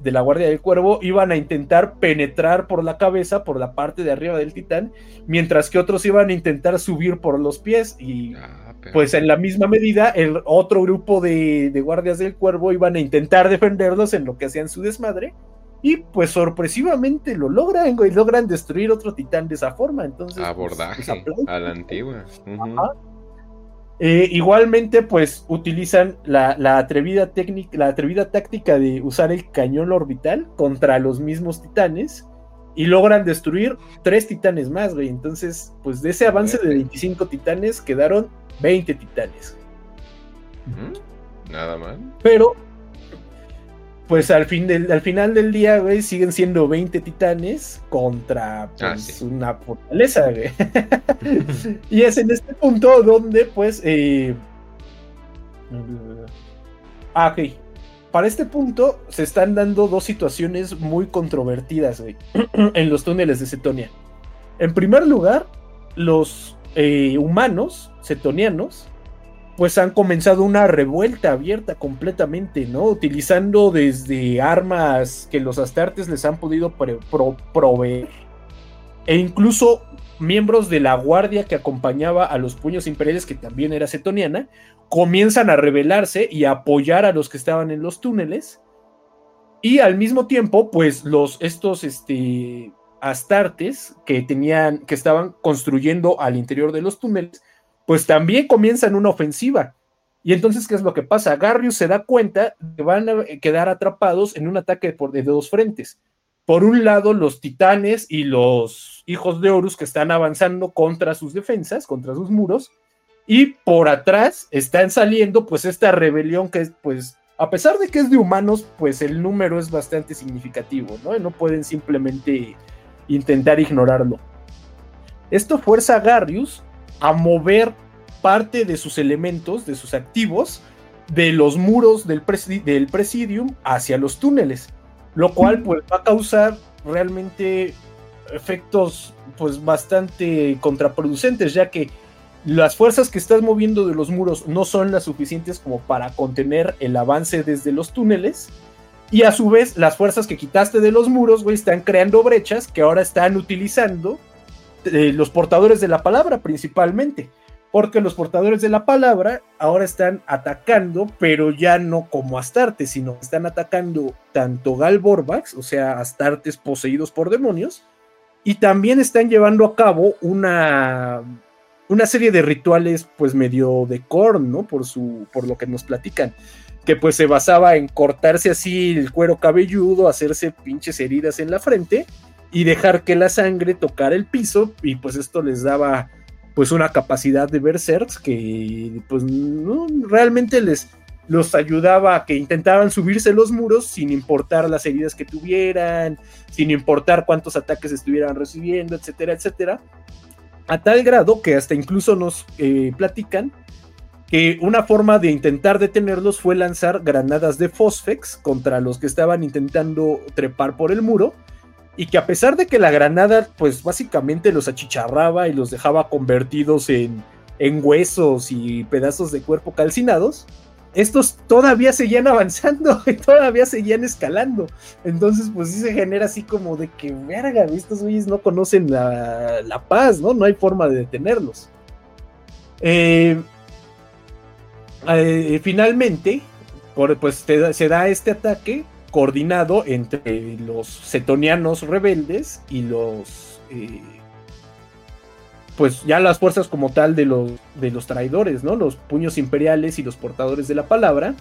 de la Guardia del Cuervo iban a intentar penetrar por la cabeza, por la parte de arriba del titán, mientras que otros iban a intentar subir por los pies y ah, pues en la misma medida el otro grupo de, de guardias del cuervo iban a intentar defenderlos en lo que hacían su desmadre y pues sorpresivamente lo logran, güey, logran destruir otro titán de esa forma. Entonces, pues, abordaje a la antigua. Eh, igualmente, pues utilizan la, atrevida técnica, la atrevida táctica de usar el cañón orbital contra los mismos titanes y logran destruir tres titanes más, güey. Entonces, pues de ese avance de 25 titanes quedaron 20 titanes. Nada mal. Pero pues al, fin del, al final del día, güey, siguen siendo 20 titanes contra ah, pues, una fortaleza, güey. y es en este punto donde, pues, eh... ah, ok. Para este punto se están dando dos situaciones muy controvertidas, güey, en los túneles de Cetonia. En primer lugar, los eh, humanos cetonianos pues han comenzado una revuelta abierta completamente, ¿no? Utilizando desde armas que los astartes les han podido proveer, e incluso miembros de la guardia que acompañaba a los puños imperiales, que también era cetoniana, comienzan a rebelarse y a apoyar a los que estaban en los túneles. Y al mismo tiempo, pues los, estos, este, astartes que tenían, que estaban construyendo al interior de los túneles, pues también comienzan una ofensiva. Y entonces, ¿qué es lo que pasa? Garrius se da cuenta que van a quedar atrapados en un ataque por, de dos frentes. Por un lado, los titanes y los hijos de Horus que están avanzando contra sus defensas, contra sus muros. Y por atrás están saliendo, pues, esta rebelión que, pues, a pesar de que es de humanos, pues el número es bastante significativo, ¿no? no pueden simplemente intentar ignorarlo. Esto fuerza a Garrius a mover parte de sus elementos, de sus activos, de los muros del, presidium hacia los túneles, lo cual pues va a causar realmente efectos pues bastante contraproducentes, ya que las fuerzas que estás moviendo de los muros no son las suficientes como para contener el avance desde los túneles. Y a su vez, las fuerzas que quitaste de los muros, güey, están creando brechas que ahora están utilizando los portadores de la palabra principalmente, porque los portadores de la palabra ahora están atacando, pero ya no como Astartes, sino están atacando tanto Galborbax, o sea, Astartes poseídos por demonios, y también están llevando a cabo una, una serie de rituales, pues medio de corn, ¿no? Por, su, por lo que nos platican que pues se basaba en cortarse así el cuero cabelludo, hacerse pinches heridas en la frente y dejar que la sangre tocara el piso y pues esto les daba pues una capacidad de berserks que pues realmente les los ayudaba a que intentaban subirse los muros sin importar las heridas que tuvieran, sin importar cuántos ataques estuvieran recibiendo, etcétera, etcétera. A tal grado que hasta incluso nos eh, platican que una forma de intentar detenerlos fue lanzar granadas de Fosfex contra los que estaban intentando trepar por el muro y que a pesar de que la granada pues básicamente los achicharraba y los dejaba convertidos en, en huesos y pedazos de cuerpo calcinados, estos todavía seguían avanzando y todavía seguían escalando. Entonces, pues sí se genera así como de que, verga, estos güeyes no conocen la, la, paz, ¿no? No hay forma de detenerlos. Eh, eh, finalmente, pues se da este ataque coordinado entre los setonianos rebeldes y los... Eh, pues ya las fuerzas como tal de los, de los traidores, ¿no? Los puños imperiales y los portadores de la palabra,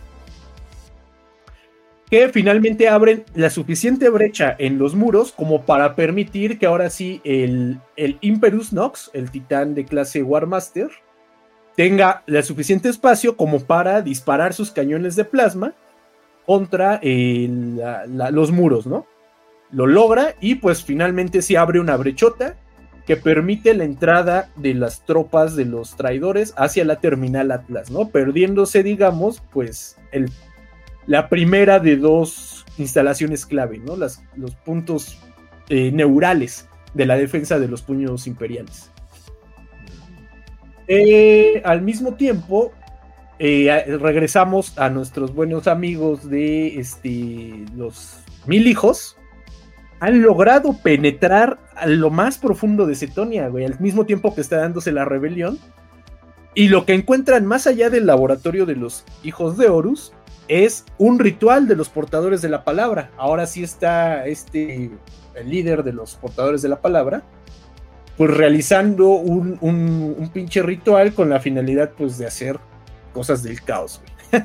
que finalmente abren la suficiente brecha en los muros como para permitir que ahora sí el, el Imperus Nox, el titán de clase Warmaster, tenga el suficiente espacio como para disparar sus cañones de plasma contra los muros, ¿no? Lo logra y pues finalmente se abre una brechota que permite la entrada de las tropas de los traidores hacia la terminal Atlas, ¿no? Perdiéndose, digamos, pues el, la primera de dos instalaciones clave, ¿no? Las, los puntos eh, neurales de la defensa de los puños imperiales. Eh, al mismo tiempo, eh, regresamos a nuestros buenos amigos de este, los mil hijos, han logrado penetrar a lo más profundo de Cetonia, güey, al mismo tiempo que está dándose la rebelión. Y lo que encuentran más allá del laboratorio de los hijos de Horus es un ritual de los portadores de la palabra. Ahora sí está este, el líder de los portadores de la palabra, pues realizando un, un pinche ritual con la finalidad pues de hacer cosas del caos.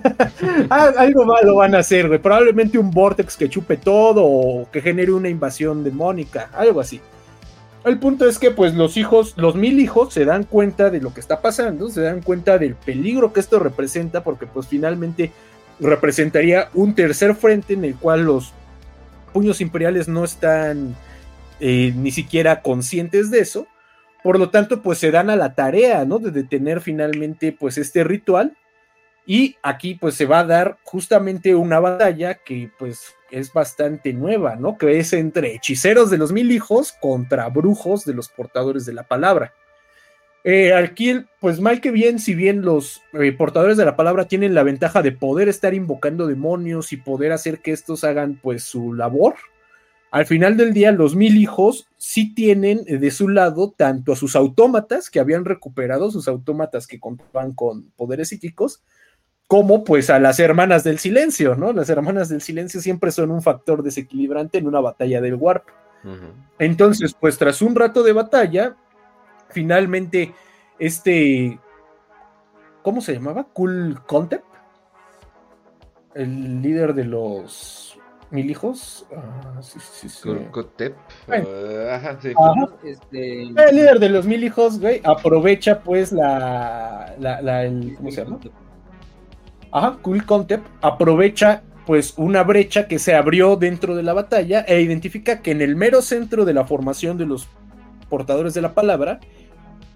Ah, algo malo van a hacer. Probablemente un vortex que chupe todo o que genere una invasión demónica, algo así. El punto es que pues los hijos, los mil hijos se dan cuenta de lo que está pasando, se dan cuenta del peligro que esto representa porque pues finalmente representaría un tercer frente en el cual los puños imperiales no están eh, ni siquiera conscientes de eso. Por lo tanto, pues se dan a la tarea, ¿no? De detener finalmente pues este ritual y aquí pues se va a dar justamente una batalla que pues es bastante nueva, ¿no? Que es entre hechiceros de los mil hijos contra brujos de los portadores de la palabra. Eh, aquí, pues mal que bien, si bien los eh, portadores de la palabra tienen la ventaja de poder estar invocando demonios y poder hacer que estos hagan pues su labor, al final del día los mil hijos sí tienen de su lado tanto a sus autómatas que habían recuperado, sus autómatas que contaban con poderes psíquicos, como pues a las hermanas del silencio, ¿no? Las hermanas del silencio siempre son un factor desequilibrante en una batalla del warp. Entonces, pues tras un rato de batalla, finalmente este, ¿cómo se llamaba? Cool Contep, el líder de los mil hijos. Ah, sí, sí, sí. Cool Contep. Uh, ajá, sí. Este... El líder de los mil hijos, güey, aprovecha pues la, la, la el, ¿cómo se llama? Ajá, Cool aprovecha pues una brecha que se abrió dentro de la batalla e identifica que en el mero centro de la formación de los portadores de la palabra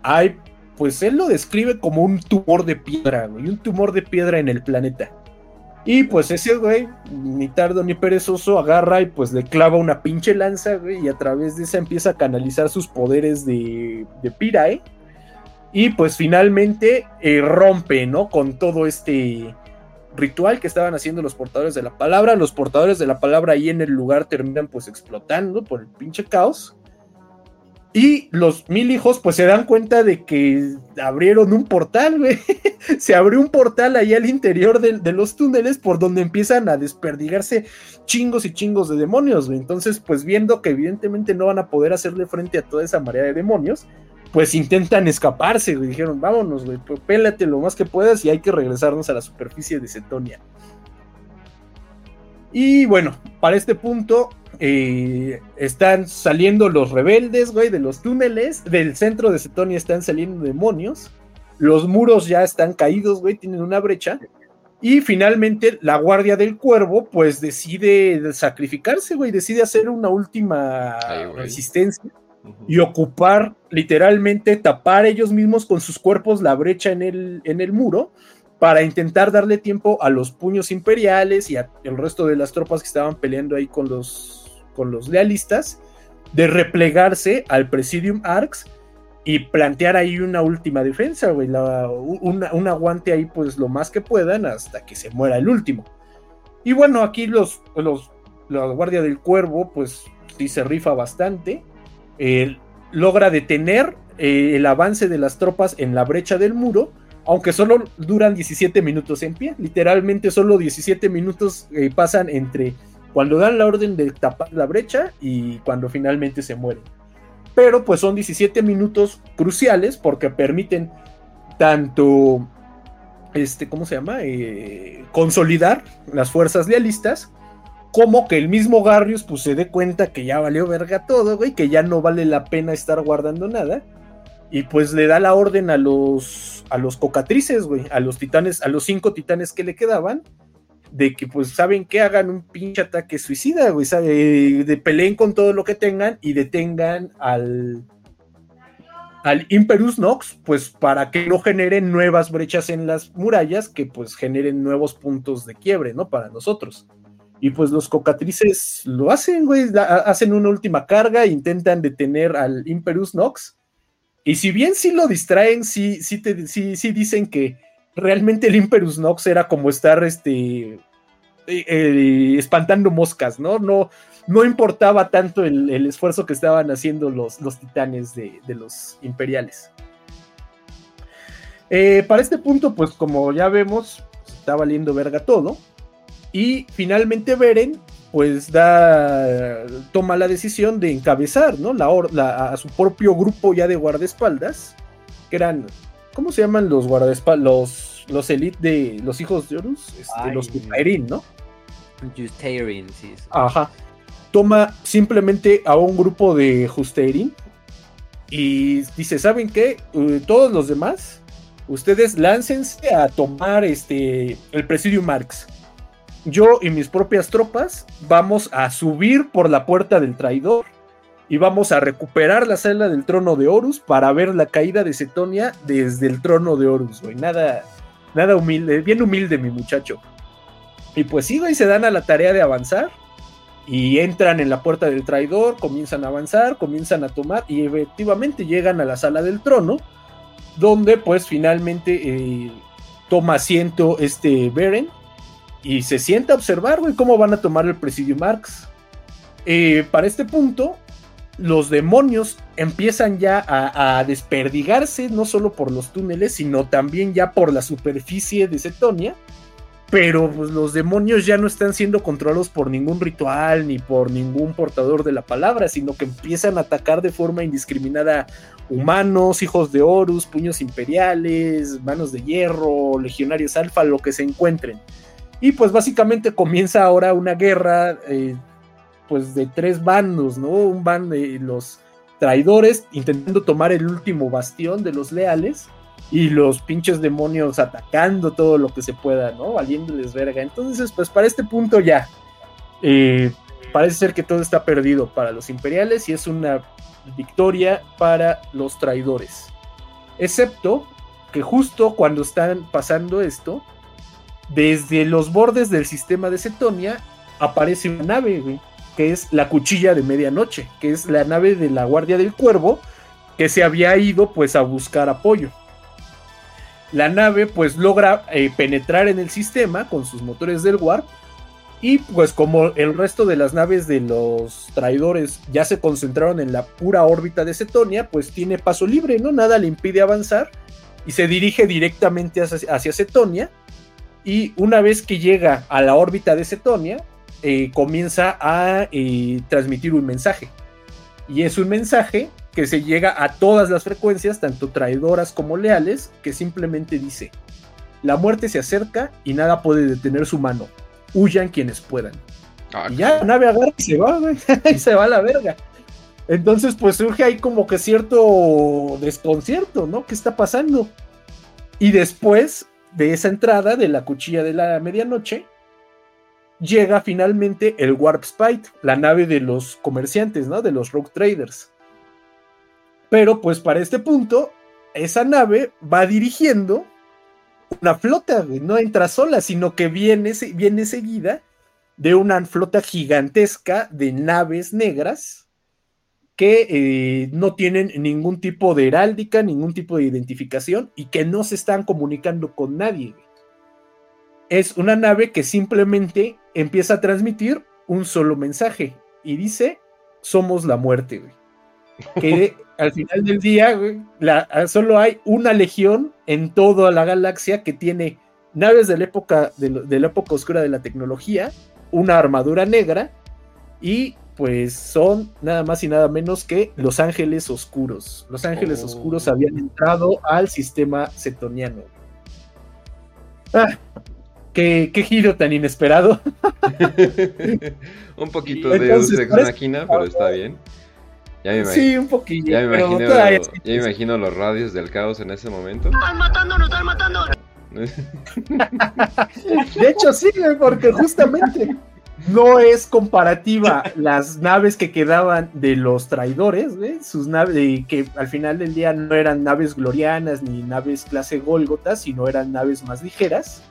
hay, pues él lo describe como un tumor de piedra, güey, un tumor de piedra en el planeta. Y pues ese güey, ni tardo ni perezoso, agarra y pues le clava una pinche lanza, güey, y a través de esa empieza a canalizar sus poderes de, de Pirae. Y pues finalmente eh, rompe, ¿no? Con todo este ritual que estaban haciendo los portadores de la palabra. Los portadores de la palabra ahí en el lugar terminan pues explotando por el pinche caos. Y los mil hijos pues se dan cuenta de que abrieron un portal, güey. se abrió un portal ahí al interior de, los túneles por donde empiezan a desperdigarse chingos y chingos de demonios, güey. Entonces pues viendo que evidentemente no van a poder hacerle frente a toda esa marea de demonios, pues intentan escaparse, güey. Dijeron, vámonos, güey, pues pélate lo más que puedas y hay que regresarnos a la superficie de Cetonia. Y bueno, para este punto están saliendo los rebeldes, güey, de los túneles. Del centro de Cetonia están saliendo demonios. Los muros ya están caídos, güey, tienen una brecha. Y finalmente la guardia del cuervo, pues decide sacrificarse, güey, decide hacer una última resistencia y ocupar literalmente, tapar ellos mismos con sus cuerpos la brecha en el, en el muro para intentar darle tiempo a los puños imperiales y al resto de las tropas que estaban peleando ahí con los, con los lealistas de replegarse al Presidium Arcs y plantear ahí una última defensa, güey, un aguante ahí pues lo más que puedan hasta que se muera el último. Y bueno, aquí los, los la Guardia del Cuervo pues sí se rifa bastante, eh, logra detener eh, el avance de las tropas en la brecha del muro, aunque solo duran 17 minutos en pie, literalmente solo 17 minutos eh, pasan entre cuando dan la orden de tapar la brecha y cuando finalmente se mueren. Pero pues son 17 minutos cruciales porque permiten tanto, este, ¿cómo se llama? Eh, consolidar las fuerzas lealistas, como que el mismo Garrius pues se dé cuenta que ya valió verga todo, güey, que ya no vale la pena estar guardando nada. Y pues le da la orden a los, a los cocatrices, güey, a los titanes, a los cinco titanes que le quedaban, de que pues saben que hagan un pinche ataque suicida, güey, de peleen con todo lo que tengan y detengan al al Imperus Nox, pues para que no generen nuevas brechas en las murallas que pues generen nuevos puntos de quiebre, ¿no? Para nosotros. Y pues los cocatrices lo hacen, güey, hacen una última carga, intentan detener al Imperus Nox. Y si bien sí lo distraen, sí, sí, te, sí, sí dicen que realmente el Imperus Nox era como estar este, eh, espantando moscas, ¿no? No, no importaba tanto el, esfuerzo que estaban haciendo los, los titanes de, los imperiales. Eh, para este punto, pues como ya vemos, está valiendo verga todo. Y finalmente Beren, pues da, toma la decisión de encabezar, ¿no? La, a su propio grupo ya de guardaespaldas, que eran ¿Cómo se llaman los guardaespaldas? Los, los elite de los hijos de Horus, este, los Justairin, ¿no? Justairin, sí, Ajá. Toma simplemente a un grupo de Justairin y dice, ¿saben qué? Uh, todos los demás, ustedes láncense a tomar este el Presidium Marx. Yo y mis propias tropas vamos a subir por la puerta del traidor y vamos a recuperar la sala del trono de Horus para ver la caída de Cetonia desde el trono de Horus, güey. Nada, nada humilde, bien humilde mi muchacho. Y pues sí, güey, se dan a la tarea de avanzar y entran en la puerta del traidor, comienzan a avanzar, comienzan a tomar y efectivamente llegan a la sala del trono, donde pues finalmente eh, toma asiento este Beren y se sienta a observar, güey, cómo van a tomar el presidio Marx. Eh, para este punto, los demonios empiezan ya a, desperdigarse, no solo por los túneles, sino también ya por la superficie de Cetonia. Pero pues, los demonios ya no están siendo controlados por ningún ritual ni por ningún portador de la palabra, sino que empiezan a atacar de forma indiscriminada humanos, hijos de Horus, puños imperiales, manos de hierro, legionarios alfa, lo que se encuentren. Y pues básicamente comienza ahora una guerra eh, pues de tres bandos, ¿no? Un bando de los traidores intentando tomar el último bastión de los leales y los pinches demonios atacando todo lo que se pueda, ¿no? Valiéndoles verga. Entonces, pues para este punto ya, eh, parece ser que todo está perdido para los imperiales y es una victoria para los traidores. Excepto que justo cuando están pasando esto, desde los bordes del sistema de Cetonia aparece una nave, güey que es la cuchilla de medianoche, que es la nave de la Guardia del Cuervo, que se había ido pues a buscar apoyo. La nave pues logra eh, penetrar en el sistema con sus motores del Warp y pues como el resto de las naves de los traidores ya se concentraron en la pura órbita de Cetonia, pues tiene paso libre, ¿no? Nada le impide avanzar y se dirige directamente hacia, hacia Cetonia. Y una vez que llega a la órbita de Cetonia, eh, comienza a eh, transmitir un mensaje. Y es un mensaje que se llega a todas las frecuencias, tanto traidoras como leales, que simplemente dice, la muerte se acerca y nada puede detener su mano. Huyan quienes puedan. Ah, y ya la nave agarra y se va, y se va a la verga. Entonces, pues surge ahí como que cierto desconcierto, ¿no? ¿Qué está pasando? Y después de esa entrada de la cuchilla de la medianoche, llega finalmente el Warp Spite, la nave de los comerciantes, ¿no? De los Rogue Traders. Pero pues para este punto, esa nave va dirigiendo una flota, no entra sola, sino que viene, viene seguida de una flota gigantesca de naves negras que eh, no tienen ningún tipo de heráldica, ningún tipo de identificación y que no se están comunicando con nadie. Es una nave que simplemente empieza a transmitir un solo mensaje y dice, somos la muerte, Que al final del día, solo hay una legión en toda la galaxia que tiene naves de la época, de la época oscura de la tecnología, una armadura negra y pues son nada más y nada menos que los ángeles oscuros. Los ángeles oh. oscuros habían entrado al sistema cetoniano. Ah, qué, giro tan inesperado. un poquito de Deus Ex Machina, pero está bien. Ya me imagino, sí, un poquillo. Ya me, imagino, ya me imagino los radios del caos en ese momento. ¡Están matándonos, están matando! de hecho, sí, porque justamente no es comparativa las naves que quedaban de los traidores, sus naves que al final del día no eran naves glorianas ni naves clase Golgota, sino eran naves más ligeras,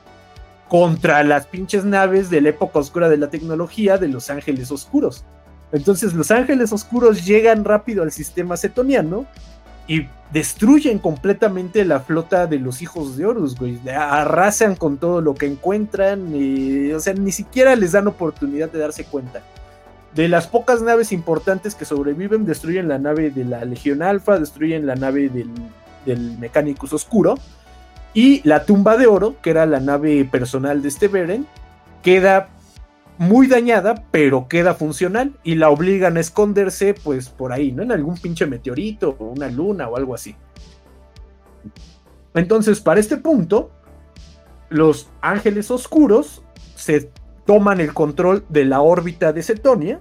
contra las pinches naves de la época oscura de la tecnología de los ángeles oscuros. Entonces los ángeles oscuros llegan rápido al sistema cetoniano y destruyen completamente la flota de los hijos de Horus, güey. Arrasan con todo lo que encuentran, y, o sea, ni siquiera les dan oportunidad de darse cuenta. De las pocas naves importantes que sobreviven, destruyen la nave de la Legión Alfa, destruyen la nave del, del Mechanicus Oscuro, y la tumba de oro, que era la nave personal de este Beren, queda muy dañada, pero queda funcional y la obligan a esconderse, pues por ahí, ¿no? En algún pinche meteorito o una luna o algo así. Entonces, para este punto, los ángeles oscuros se toman el control de la órbita de Cetonia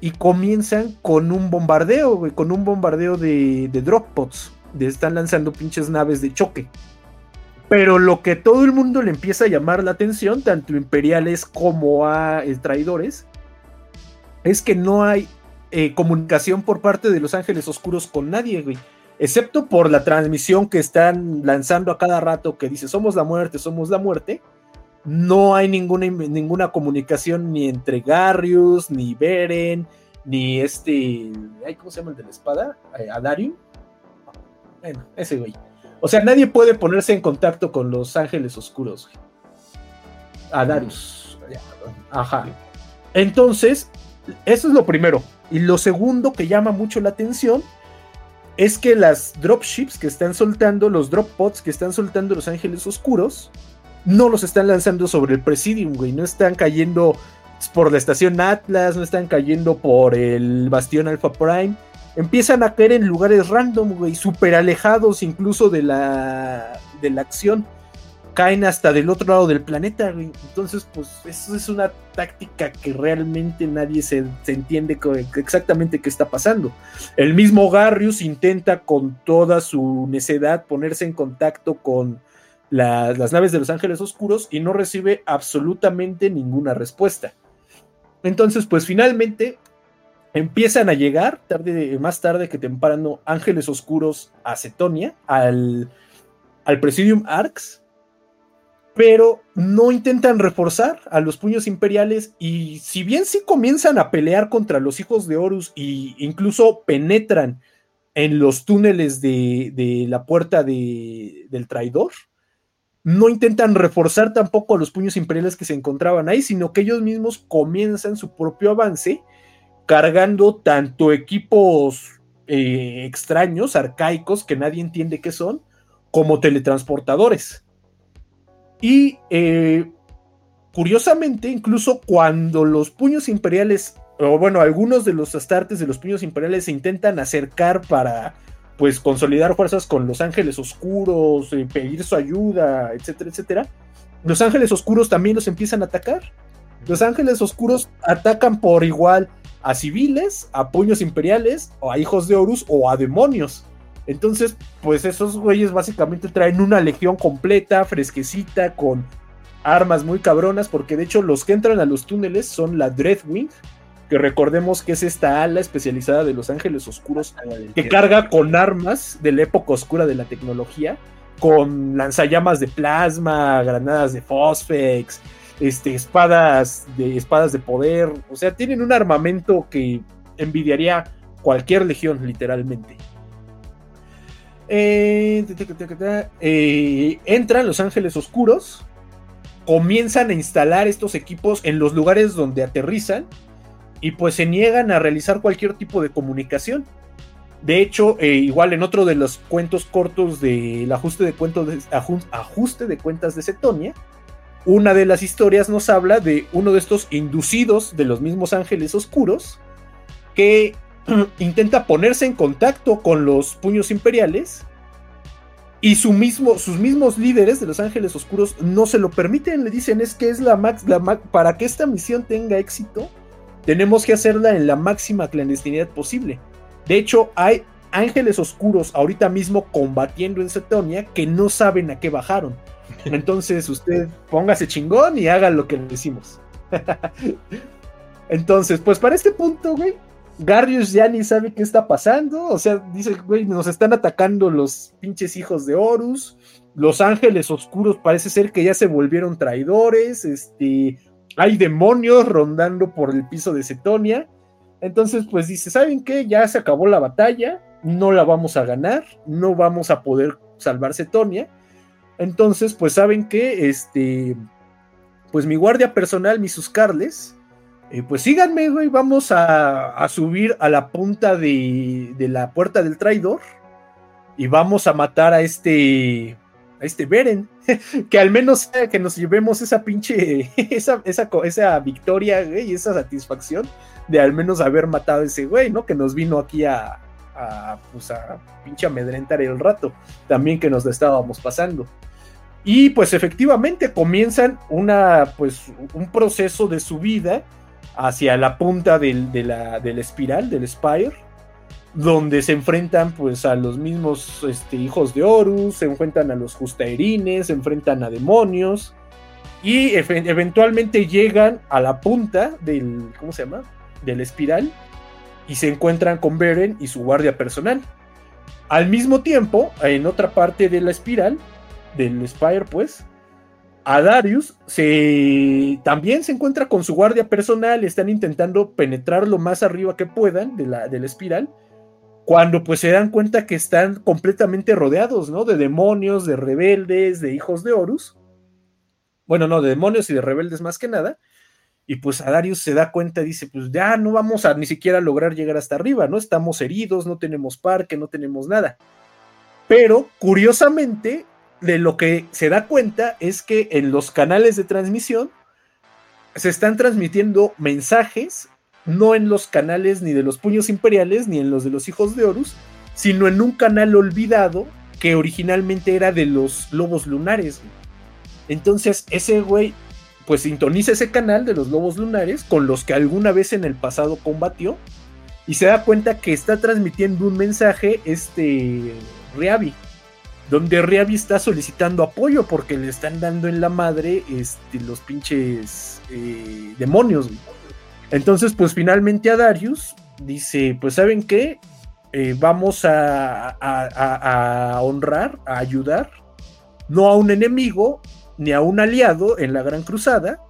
y comienzan con un bombardeo, con un bombardeo de, de droppods. De, están lanzando pinches naves de choque. Pero lo que todo el mundo le empieza a llamar la atención, tanto imperiales como a eh, traidores, es que no hay eh, comunicación por parte de los ángeles oscuros con nadie, güey. Excepto por la transmisión que están lanzando a cada rato que dice somos la muerte, somos la muerte. No hay ninguna, ninguna comunicación ni entre Garrius, ni Beren, ni este. ¿Cómo se llama el de la espada? Eh, Adarium. Bueno, ese güey. O sea, nadie puede ponerse en contacto con los ángeles oscuros. A. Ajá. Entonces, eso es lo primero. Y lo segundo que llama mucho la atención es que las dropships que están soltando, los drop pods que están soltando los ángeles oscuros, no los están lanzando sobre el Presidium, güey. No están cayendo por la estación Atlas, no están cayendo por el bastión Alpha Prime empiezan a caer en lugares random, güey, súper alejados incluso de la, de la acción. Caen hasta del otro lado del planeta. Entonces, pues, eso es una táctica que realmente nadie se, entiende exactamente qué está pasando. El mismo Garrius intenta con toda su necedad ponerse en contacto con las naves de los Ángeles Oscuros y no recibe absolutamente ninguna respuesta. Entonces, pues finalmente empiezan a llegar tarde, más tarde que temprano ángeles oscuros a Cetonia, al, al Presidium Arx, pero no intentan reforzar a los puños imperiales y si bien sí comienzan a pelear contra los hijos de Horus e incluso penetran en los túneles de, de la puerta de, del traidor, no intentan reforzar tampoco a los puños imperiales que se encontraban ahí, sino que ellos mismos comienzan su propio avance cargando tanto equipos eh, extraños, arcaicos, que nadie entiende qué son, como teletransportadores. Y eh, curiosamente, incluso cuando los puños imperiales, o bueno, algunos de los astartes de los puños imperiales se intentan acercar para pues consolidar fuerzas con los ángeles oscuros, eh, pedir su ayuda, etcétera, etcétera, los ángeles oscuros también los empiezan a atacar. Los ángeles oscuros atacan por igual a civiles, a puños imperiales, o a hijos de Horus, o a demonios. Entonces, pues esos güeyes básicamente traen una legión completa, fresquecita, con armas muy cabronas, porque de hecho los que entran a los túneles son la Dreadwing, que recordemos que es esta ala especializada de los ángeles oscuros que carga con armas de la época oscura de la tecnología, con lanzallamas de plasma, granadas de fosfex, este, espadas de espadas de poder, o sea, tienen un armamento que envidiaría cualquier legión, literalmente. Eh, eh, entran los ángeles oscuros, comienzan a instalar estos equipos en los lugares donde aterrizan y pues se niegan a realizar cualquier tipo de comunicación. De hecho, eh, igual en otro de los cuentos cortos del ajuste de, ajuste de cuentas de Cetonia, una de las historias nos habla de uno de estos inducidos de los mismos ángeles oscuros que intenta ponerse en contacto con los puños imperiales y sus mismos líderes de los ángeles oscuros no se lo permiten, le dicen es que es la max, para que esta misión tenga éxito, tenemos que hacerla en la máxima clandestinidad posible. De hecho, hay ángeles oscuros ahorita mismo combatiendo en Cetonia que no saben a qué bajaron. Entonces usted póngase chingón y haga lo que le decimos. Entonces, pues para este punto, güey, Garrius ya ni sabe qué está pasando. O sea, dice, güey, nos están atacando los pinches hijos de Horus. Los ángeles oscuros parece ser que ya se volvieron traidores. Este, hay demonios rondando por el piso de Cetonia. Entonces, pues dice, ¿saben qué? Ya se acabó la batalla. No la vamos a ganar. No vamos a poder salvar Cetonia. Entonces, pues saben que, este, pues mi guardia personal, mis Suscarles, eh, pues síganme, güey, vamos a, subir a la punta de, la puerta del traidor y vamos a matar a este, a este Beren, que al menos que nos llevemos esa pinche, esa, esa, esa victoria, güey, esa satisfacción de al menos haber matado a ese güey, ¿no? Que nos vino aquí a, a, pues a pinche amedrentar el rato, también que nos lo estábamos pasando. Y pues efectivamente comienzan una, pues, un proceso de subida hacia la punta del, de la, espiral, del Spire, donde se enfrentan pues a los mismos este, hijos de Horus, se enfrentan a los Justaerines, se enfrentan a demonios y eventualmente llegan a la punta del, ¿cómo se llama? Del espiral y se encuentran con Beren y su guardia personal. Al mismo tiempo, en otra parte de la espiral, del Spire pues, a Darius se, también se encuentra con su guardia personal, están intentando penetrar lo más arriba que puedan de la, espiral, cuando pues se dan cuenta que están completamente rodeados, ¿no? De demonios, de rebeldes, de hijos de Horus. Bueno, no, de demonios y de rebeldes más que nada. Y pues a Darius se da cuenta y dice, pues ya no vamos a ni siquiera lograr llegar hasta arriba, ¿no? Estamos heridos, no tenemos parque, no tenemos nada. Pero curiosamente, de lo que se da cuenta es que en los canales de transmisión se están transmitiendo mensajes, no en los canales ni de los puños imperiales ni en los de los hijos de Horus, sino en un canal olvidado que originalmente era de los lobos lunares. Entonces ese güey pues sintoniza ese canal de los lobos lunares con los que alguna vez en el pasado combatió y se da cuenta que está transmitiendo un mensaje este Reavi donde Reavi está solicitando apoyo porque le están dando en la madre este, los pinches eh, demonios. Entonces, pues finalmente a Darius dice, pues saben qué, eh, vamos a, honrar, a ayudar, no a un enemigo ni a un aliado en la Gran Cruzada,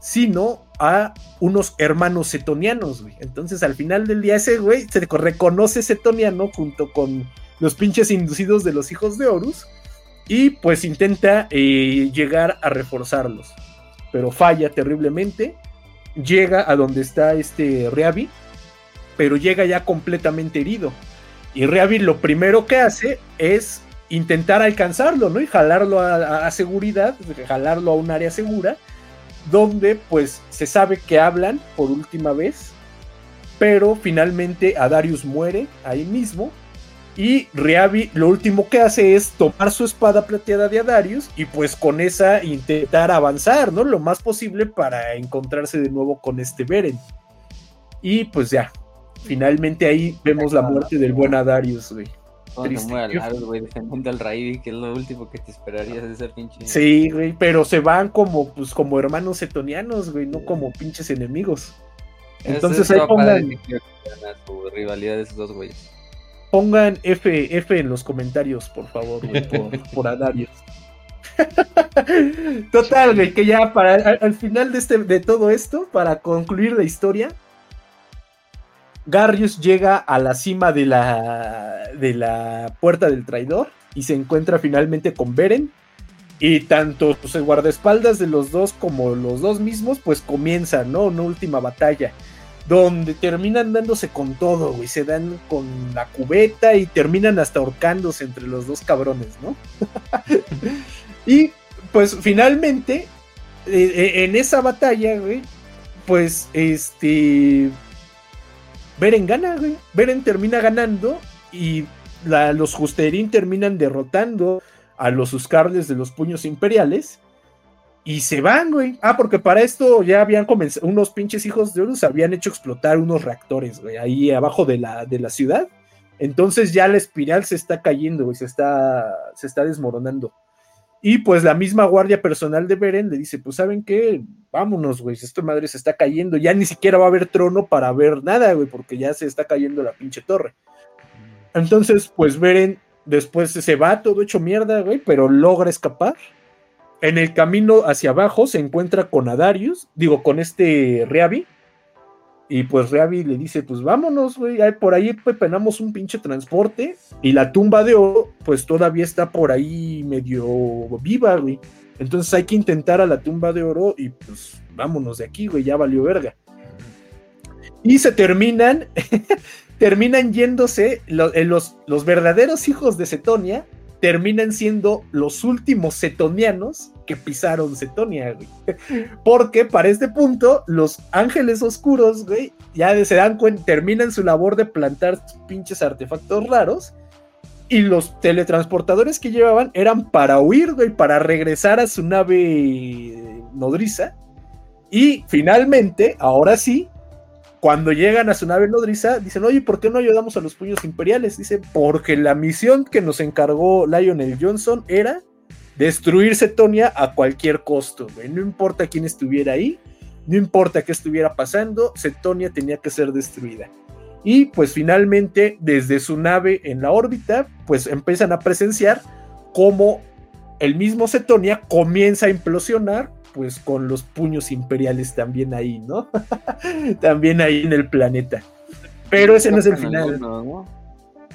sino a unos hermanos setonianos, Entonces, al final del día, ese güey se reconoce setoniano junto con los pinches inducidos de los hijos de Horus y pues intenta eh, llegar a reforzarlos, pero falla terriblemente, llega a donde está este Reavi, pero llega ya completamente herido. Y Reavi lo primero que hace es intentar alcanzarlo, ¿no? Y jalarlo a, a, seguridad, jalarlo a un área segura, donde pues se sabe que hablan por última vez, pero finalmente Adarius muere ahí mismo y Riavi lo último que hace es tomar su espada plateada de Adarius y pues con esa intentar avanzar, ¿no? Lo más posible para encontrarse de nuevo con este Beren. Y pues ya, finalmente ahí vemos la muerte del buen Adarius, güey. Al güey, defendiendo al que es lo último que te esperarías de ese pinche. Sí, güey, pero se van como, pues, como hermanos etonianos, güey, no como pinches enemigos. Entonces ahí pongan, su rivalidad de esos dos güeyes. Pongan F, F en los comentarios, por favor, por, por Adarius. Total, güey, que ya para al, final de, este, de todo esto, para concluir la historia, Garrius llega a la cima de la, de la puerta del traidor y se encuentra finalmente con Beren. Y tanto pues, el guardaespaldas de los dos como los dos mismos, pues comienzan, ¿no? Una última batalla. Donde terminan dándose con todo, güey. Se dan con la cubeta y terminan hasta ahorcándose entre los dos cabrones, ¿no? y pues finalmente, eh, eh, en esa batalla, güey, pues este Beren gana, güey. Beren termina ganando y los Justerín terminan derrotando a los Uscarles de los puños imperiales y se van, güey. Ah, porque para esto ya habían comenzado, unos pinches hijos de Horus habían hecho explotar unos reactores, güey, ahí abajo de la, de la ciudad. Entonces ya la espiral se está cayendo, güey, se está, se está desmoronando. Y pues la misma guardia personal de Beren le dice, pues saben qué, vámonos, güey, esta madre se está cayendo, ya ni siquiera va a haber trono para ver nada, güey, porque ya se está cayendo la pinche torre. Entonces, pues Beren después se va todo hecho mierda, güey, pero logra escapar. En el camino hacia abajo se encuentra con Adarius, digo, con este Reavi, y pues Reavi le dice, pues vámonos, güey, por ahí penamos un pinche transporte y la tumba de oro, pues todavía está por ahí medio viva, güey. Entonces hay que intentar a la tumba de oro y pues vámonos de aquí, güey, ya valió verga. Y se terminan, terminan yéndose eh, los, los verdaderos hijos de Cetonia, terminan siendo los últimos setonianos que pisaron Cetonia, güey. Porque para este punto, los ángeles oscuros, güey, ya se dan cuenta, terminan su labor de plantar pinches artefactos raros. Y los teletransportadores que llevaban eran para huir, güey, para regresar a su nave nodriza. Y finalmente, ahora sí, cuando llegan a su nave nodriza, dicen, oye, ¿por qué no ayudamos a los puños imperiales? Dice, porque la misión que nos encargó Lionel Johnson era destruir Cetonia a cualquier costo, No importa quién estuviera ahí, no importa qué estuviera pasando, Cetonia tenía que ser destruida. Y pues finalmente, desde su nave en la órbita, pues empiezan a presenciar cómo el mismo Cetonia comienza a implosionar pues con los puños imperiales también ahí, ¿no? también ahí en el planeta. Pero ese no es el final.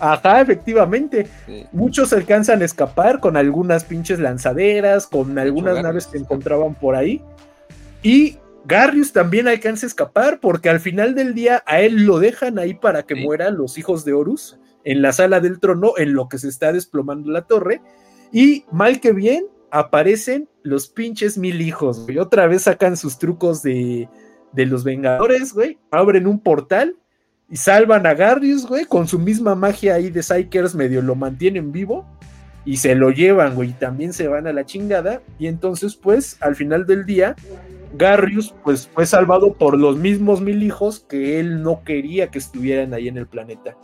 Ajá, efectivamente. Muchos alcanzan a escapar con algunas pinches lanzaderas, con algunas naves que encontraban por ahí. Y Garrius también alcanza a escapar porque al final del día a él lo dejan ahí para que mueran los hijos de Horus en la sala del trono en lo que se está desplomando la torre. Y mal que bien, aparecen los pinches mil hijos, güey. Otra vez sacan sus trucos de, de los Vengadores, güey. Abren un portal y salvan a Garrius, güey. Con su misma magia ahí de Psykers, medio lo mantienen vivo. Y se lo llevan, güey. Y también se van a la chingada. Y entonces, pues, al final del día, Garrius, pues, fue salvado por los mismos mil hijos que él no quería que estuvieran ahí en el planeta.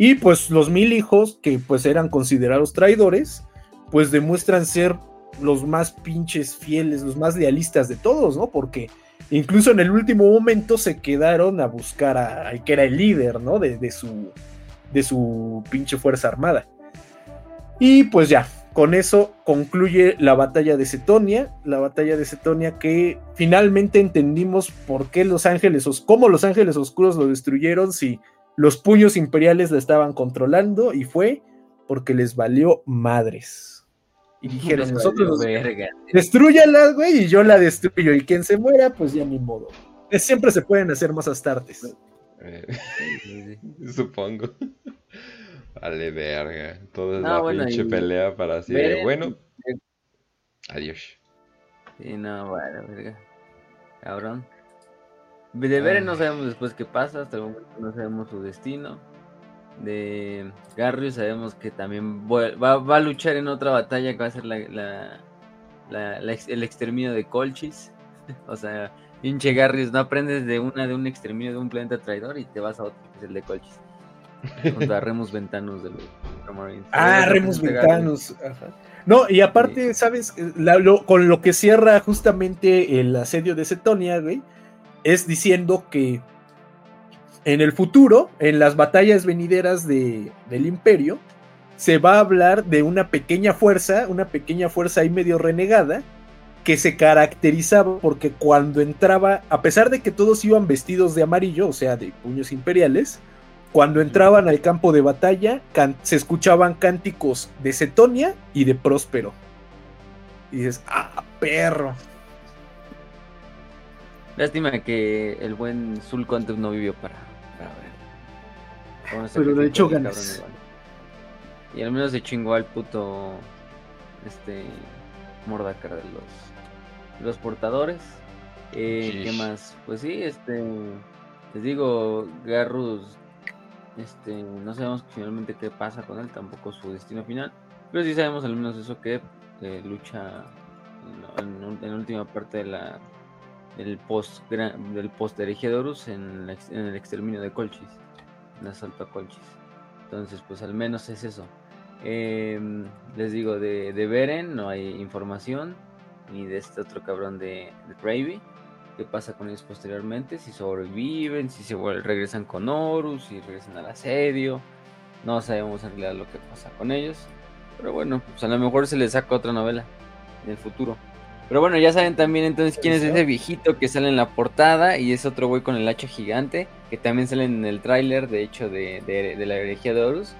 Y pues los mil hijos, que pues eran considerados traidores, pues demuestran ser los más pinches fieles, los más lealistas de todos, ¿no? Porque incluso en el último momento se quedaron a buscar al que era el líder, ¿no? De, su, de su pinche fuerza armada. Y pues ya, con eso concluye la batalla de Cetonia, la batalla de Cetonia que finalmente entendimos por qué los ángeles, cómo los ángeles oscuros lo destruyeron si los puños imperiales la estaban controlando y fue porque les valió madres. Y dijeron, nosotros destruyanla, güey, y yo la destruyo. Y quien se muera, pues ya ni modo. Siempre se pueden hacer más astartes. Eh, supongo. Vale, verga. Toda la pinche pelea para así bueno. Adiós. Sí, no, bueno, verga. Cabrón. De ver no sabemos después qué pasa, hasta el momento no sabemos su destino de Garrius sabemos que también va, a luchar en otra batalla que va a ser la, el exterminio de Colchis. o sea, pinche Garrius, no aprendes de una de un exterminio de un planeta traidor y te vas a otro que es el de Colchis. Junto a Remus Ventanos de los Ah, Remus Ventanos. No, y aparte, ¿sabes? con lo que cierra justamente el asedio de Cetonia, güey es diciendo que en el futuro, en las batallas venideras de, del imperio, se va a hablar de una pequeña fuerza, una pequeña fuerza ahí medio renegada, que se caracterizaba porque cuando entraba, a pesar de que todos iban vestidos de amarillo, o sea, de puños imperiales, cuando entraban al campo de batalla se escuchaban cánticos de Cetonia y de Próspero. Y dices, ah, perro. Lástima que el buen Zulco antes no vivió para. Pero de hecho ganas. Y al menos se chingó al puto este Mordacar de los, los portadores. Eh, ¿Qué más? Pues sí, este les digo, Garrus este, no sabemos finalmente qué pasa con él, tampoco su destino final, pero sí sabemos al menos eso que eh, lucha en, la última parte de la del post del post de en, en, el exterminio de Colchis, en asalto a Colchis. Entonces, pues al menos es eso. Em, les digo, de, de Beren no hay información, ni de este otro cabrón de, de Bravey qué pasa con ellos posteriormente, si sobreviven, si se regresan con Horus, si regresan al asedio. No sabemos en realidad lo que pasa con ellos. Pero bueno, pues a lo mejor se les saca otra novela en el futuro. Pero bueno, ya saben también entonces quién es ese viejito que sale en la portada y es otro güey con el hacha gigante, que también sale en el tráiler, de hecho, de, de, la herejía de Horus.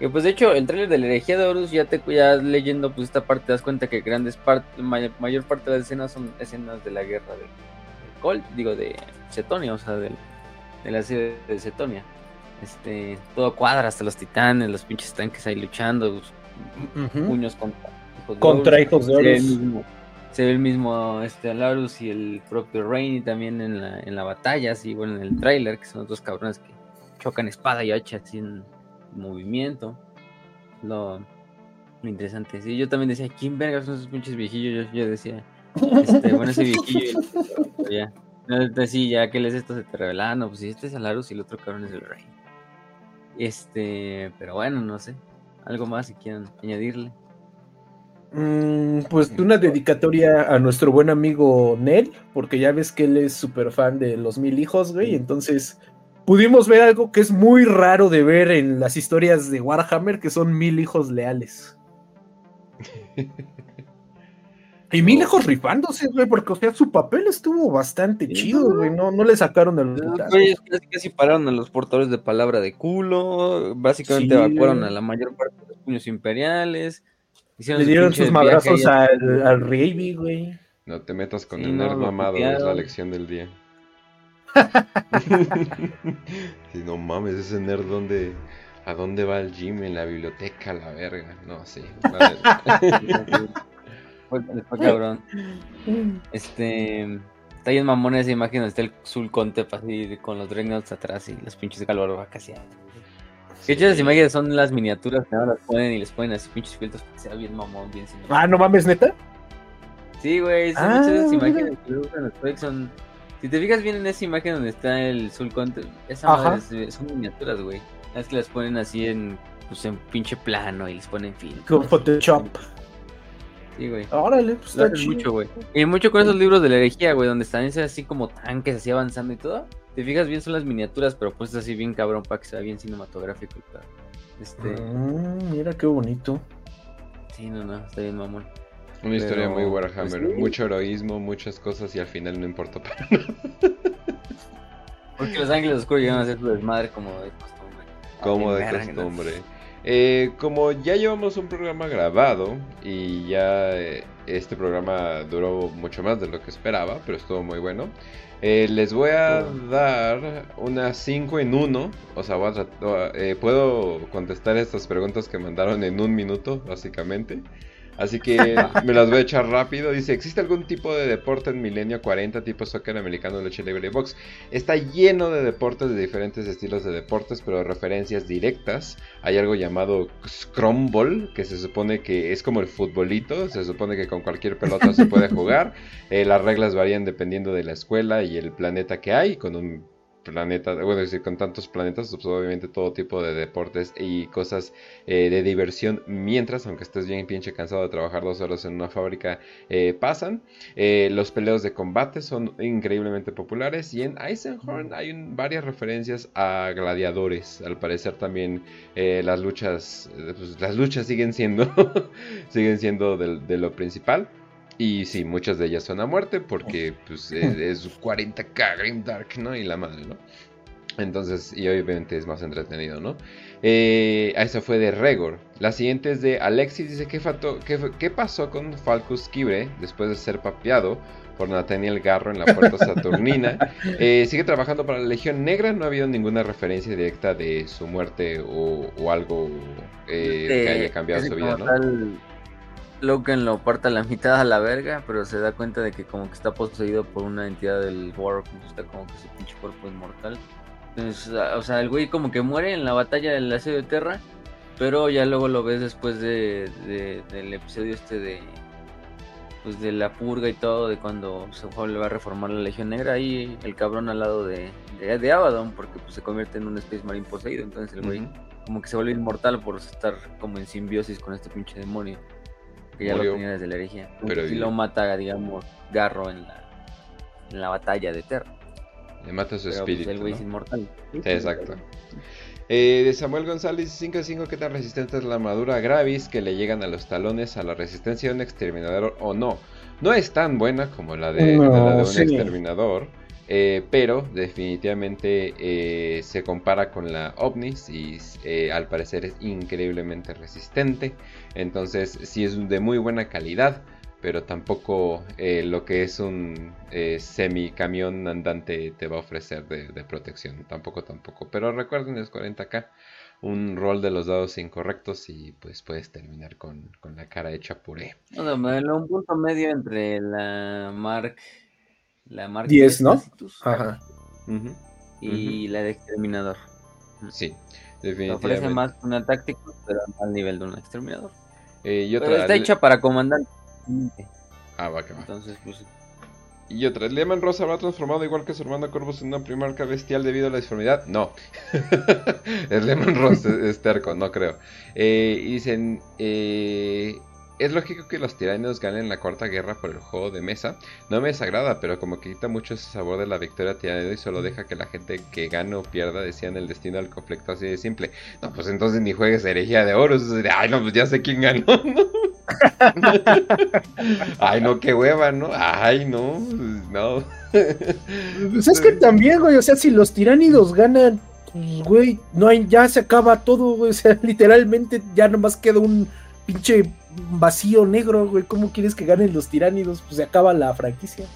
Que pues de hecho, el tráiler de la herejía de Horus, ya te ya leyendo pues esta parte te das cuenta que grandes parte, mayor, mayor parte de las escenas son escenas de la guerra de, digo, de Cetonia, o sea, de la serie de Cetonia. Este, todo cuadra, hasta los titanes, los pinches tanques ahí luchando, puños contra hijos de contra hijos de Horus. Se ve el mismo este, Alarus y el propio Rainy también en la, en la batalla, así, bueno, en el trailer, que son dos cabrones que chocan espada y hacha en movimiento. Lo, interesante. Sí, yo también decía, ¿quién verga son esos pinches viejillos? Yo, decía, este, bueno, ese viejillo. ya. sí, ya que les esto se te revela, no, pues si este es Alarus y el otro cabrón es el rey. Este, pero bueno, no sé. Algo más si quieren añadirle. Mm, pues una dedicatoria a nuestro buen amigo Nel, porque ya ves que él es súper fan de los mil hijos, güey. Entonces pudimos ver algo que es muy raro de ver en las historias de Warhammer, que son mil hijos leales. Y mil lejos rifándose, güey, porque o sea, su papel estuvo bastante chido, güey. No, no le sacaron el Güey, casi, casi pararon a los portadores de palabra de culo. Básicamente evacuaron a la mayor parte de los puños imperiales. Le dieron sus madrazos al, al güey. No te metas con el nerd mamado, es la lección del día. si no mames, ese nerd donde. ¿A dónde va el gym? En la biblioteca, la verga. No, sí. Fue, cabrón. Este. Está bien mamón esa imagen donde está el Zulcontep así con los Dreadnoughts atrás y los pinches Galvarbacas casi. Que hecho esas imágenes son las miniaturas que ahora las ponen y les ponen así pinches filtros para que sea bien mamón, bien Ah, no mames, neta. Sí, güey, son muchas ah, imágenes que usan los juegos son. Si te fijas bien en esa imagen donde está el Zulcontep, esas son miniaturas, güey. Es que las ponen así en, pues, en pinche plano y les ponen filtros. Con Photoshop. Sí, güey. Órale, pues está chido. mucho, güey. Y mucho con esos libros de la herejía, güey, donde están así como tanques así avanzando y todo. Te fijas bien, son las miniaturas, pero pues así bien cabrón para que sea bien cinematográfico y tal. Este... Mm, mira qué bonito. Sí, no, no, está bien mamón. Una historia muy Warhammer, pues mucho heroísmo, muchas cosas y al final no importa para nada. Porque los ángeles oscuros llegan a ser su desmadre como de costumbre. Como de costumbre. Eh, como ya llevamos un programa grabado y ya eh, este programa duró mucho más de lo que esperaba, pero estuvo muy bueno. Eh, les voy a dar unas 5 en 1. O sea, puedo contestar estas preguntas que mandaron en un minuto, básicamente. Así que me las voy a echar rápido. Dice, ¿existe algún tipo de deporte en Milenio 40 tipo soccer americano, lucha libre box? Está lleno de deportes de diferentes estilos de deportes, pero referencias directas. Hay algo llamado Scrumble, que se supone que es como el futbolito. Se supone que con cualquier pelota se puede jugar. Eh, las reglas varían dependiendo de la escuela y el planeta que hay, con un planetas, bueno, decir, con tantos planetas, pues obviamente todo tipo de deportes y cosas eh, de diversión, mientras, aunque estés bien pinche cansado de trabajar dos horas en una fábrica, eh, pasan. Eh, los peleos de combate son increíblemente populares y en Eisenhorn hay varias referencias a gladiadores. Al parecer también las luchas, pues, las luchas siguen siendo, siguen siendo de lo principal. Y sí, muchas de ellas son a muerte porque pues, es, 40k Grimdark, ¿no? Y la madre, ¿no? Entonces, y obviamente es más entretenido, ¿no? Eh, esa fue de Regor. La siguiente es de Alexis. Dice: ¿Qué, qué, pasó con Falcus Kibre después de ser papeado por Nathaniel Garro en la puerta saturnina? Eh, sigue trabajando para la Legión Negra. No ha habido ninguna referencia directa de su muerte o, algo eh, que haya cambiado su vida, ¿no? Logan lo parta la mitad a la verga, pero se da cuenta de que como que está poseído por una entidad del War, está como que su pinche cuerpo inmortal. Entonces, o sea, el güey como que muere en la batalla del asedio de Terra, pero ya luego lo ves después de, del episodio este de pues de la purga y todo, de cuando se va a reformar la Legión Negra, ahí el cabrón al lado de, de, Abaddon, porque pues se convierte en un Space Marine poseído, entonces el güey como que se vuelve inmortal por estar como en simbiosis con este pinche demonio que ya lo tenía desde la herejía. Pero si lo mata, digamos, Garro en la, en la batalla de Terra. Le mata su pues, espíritu. el güey es inmortal. Sí, exacto. Eh, de Samuel González 5-5, ¿qué tan resistente es la armadura Gravis que le llegan a los talones a la resistencia de un exterminador o no? No es tan buena como la de, la de un exterminador, eh, pero definitivamente eh, se compara con la Ovnis y eh, al parecer es increíblemente resistente. Entonces sí es de muy buena calidad, pero tampoco lo que es un semi camión andante te va a ofrecer de, protección. Tampoco, tampoco. Pero recuerden, es 40k. Un rol de los dados incorrectos y pues puedes terminar con, la cara hecha puré. un punto medio entre la Mark la marca 10, ¿no? Ajá. Y la de exterminador. Sí, definitivamente. Ofrece más una táctica, pero al nivel de un exterminador. Eh, y otra, está hecha para comandante. Ah, va que va. Entonces, pues. Y otra, ¿Leman Rosa habrá transformado igual que su hermano Corvus en una primarca bestial debido a la disformidad? No. el Leman Ross es, terco, no creo. Eh, dicen, eh, es lógico que los tiranios ganen la cuarta guerra por el juego de mesa. No me desagrada, pero como que quita mucho ese sabor de la victoria tirano y solo deja que la gente que gane o pierda decían el destino del conflicto así de simple. No, pues entonces ni juegues herejía de oro. Ay, no, pues ya sé quién ganó. Ay, no, qué hueva, ¿no? Ay, no, no. Pues es que también, güey, o sea, si los tiránidos ganan, pues, güey, no hay, ya se acaba todo, güey, o sea, literalmente ya nomás queda un pinche vacío negro, güey. ¿Cómo quieres que ganen los tiránidos? Pues se acaba la franquicia.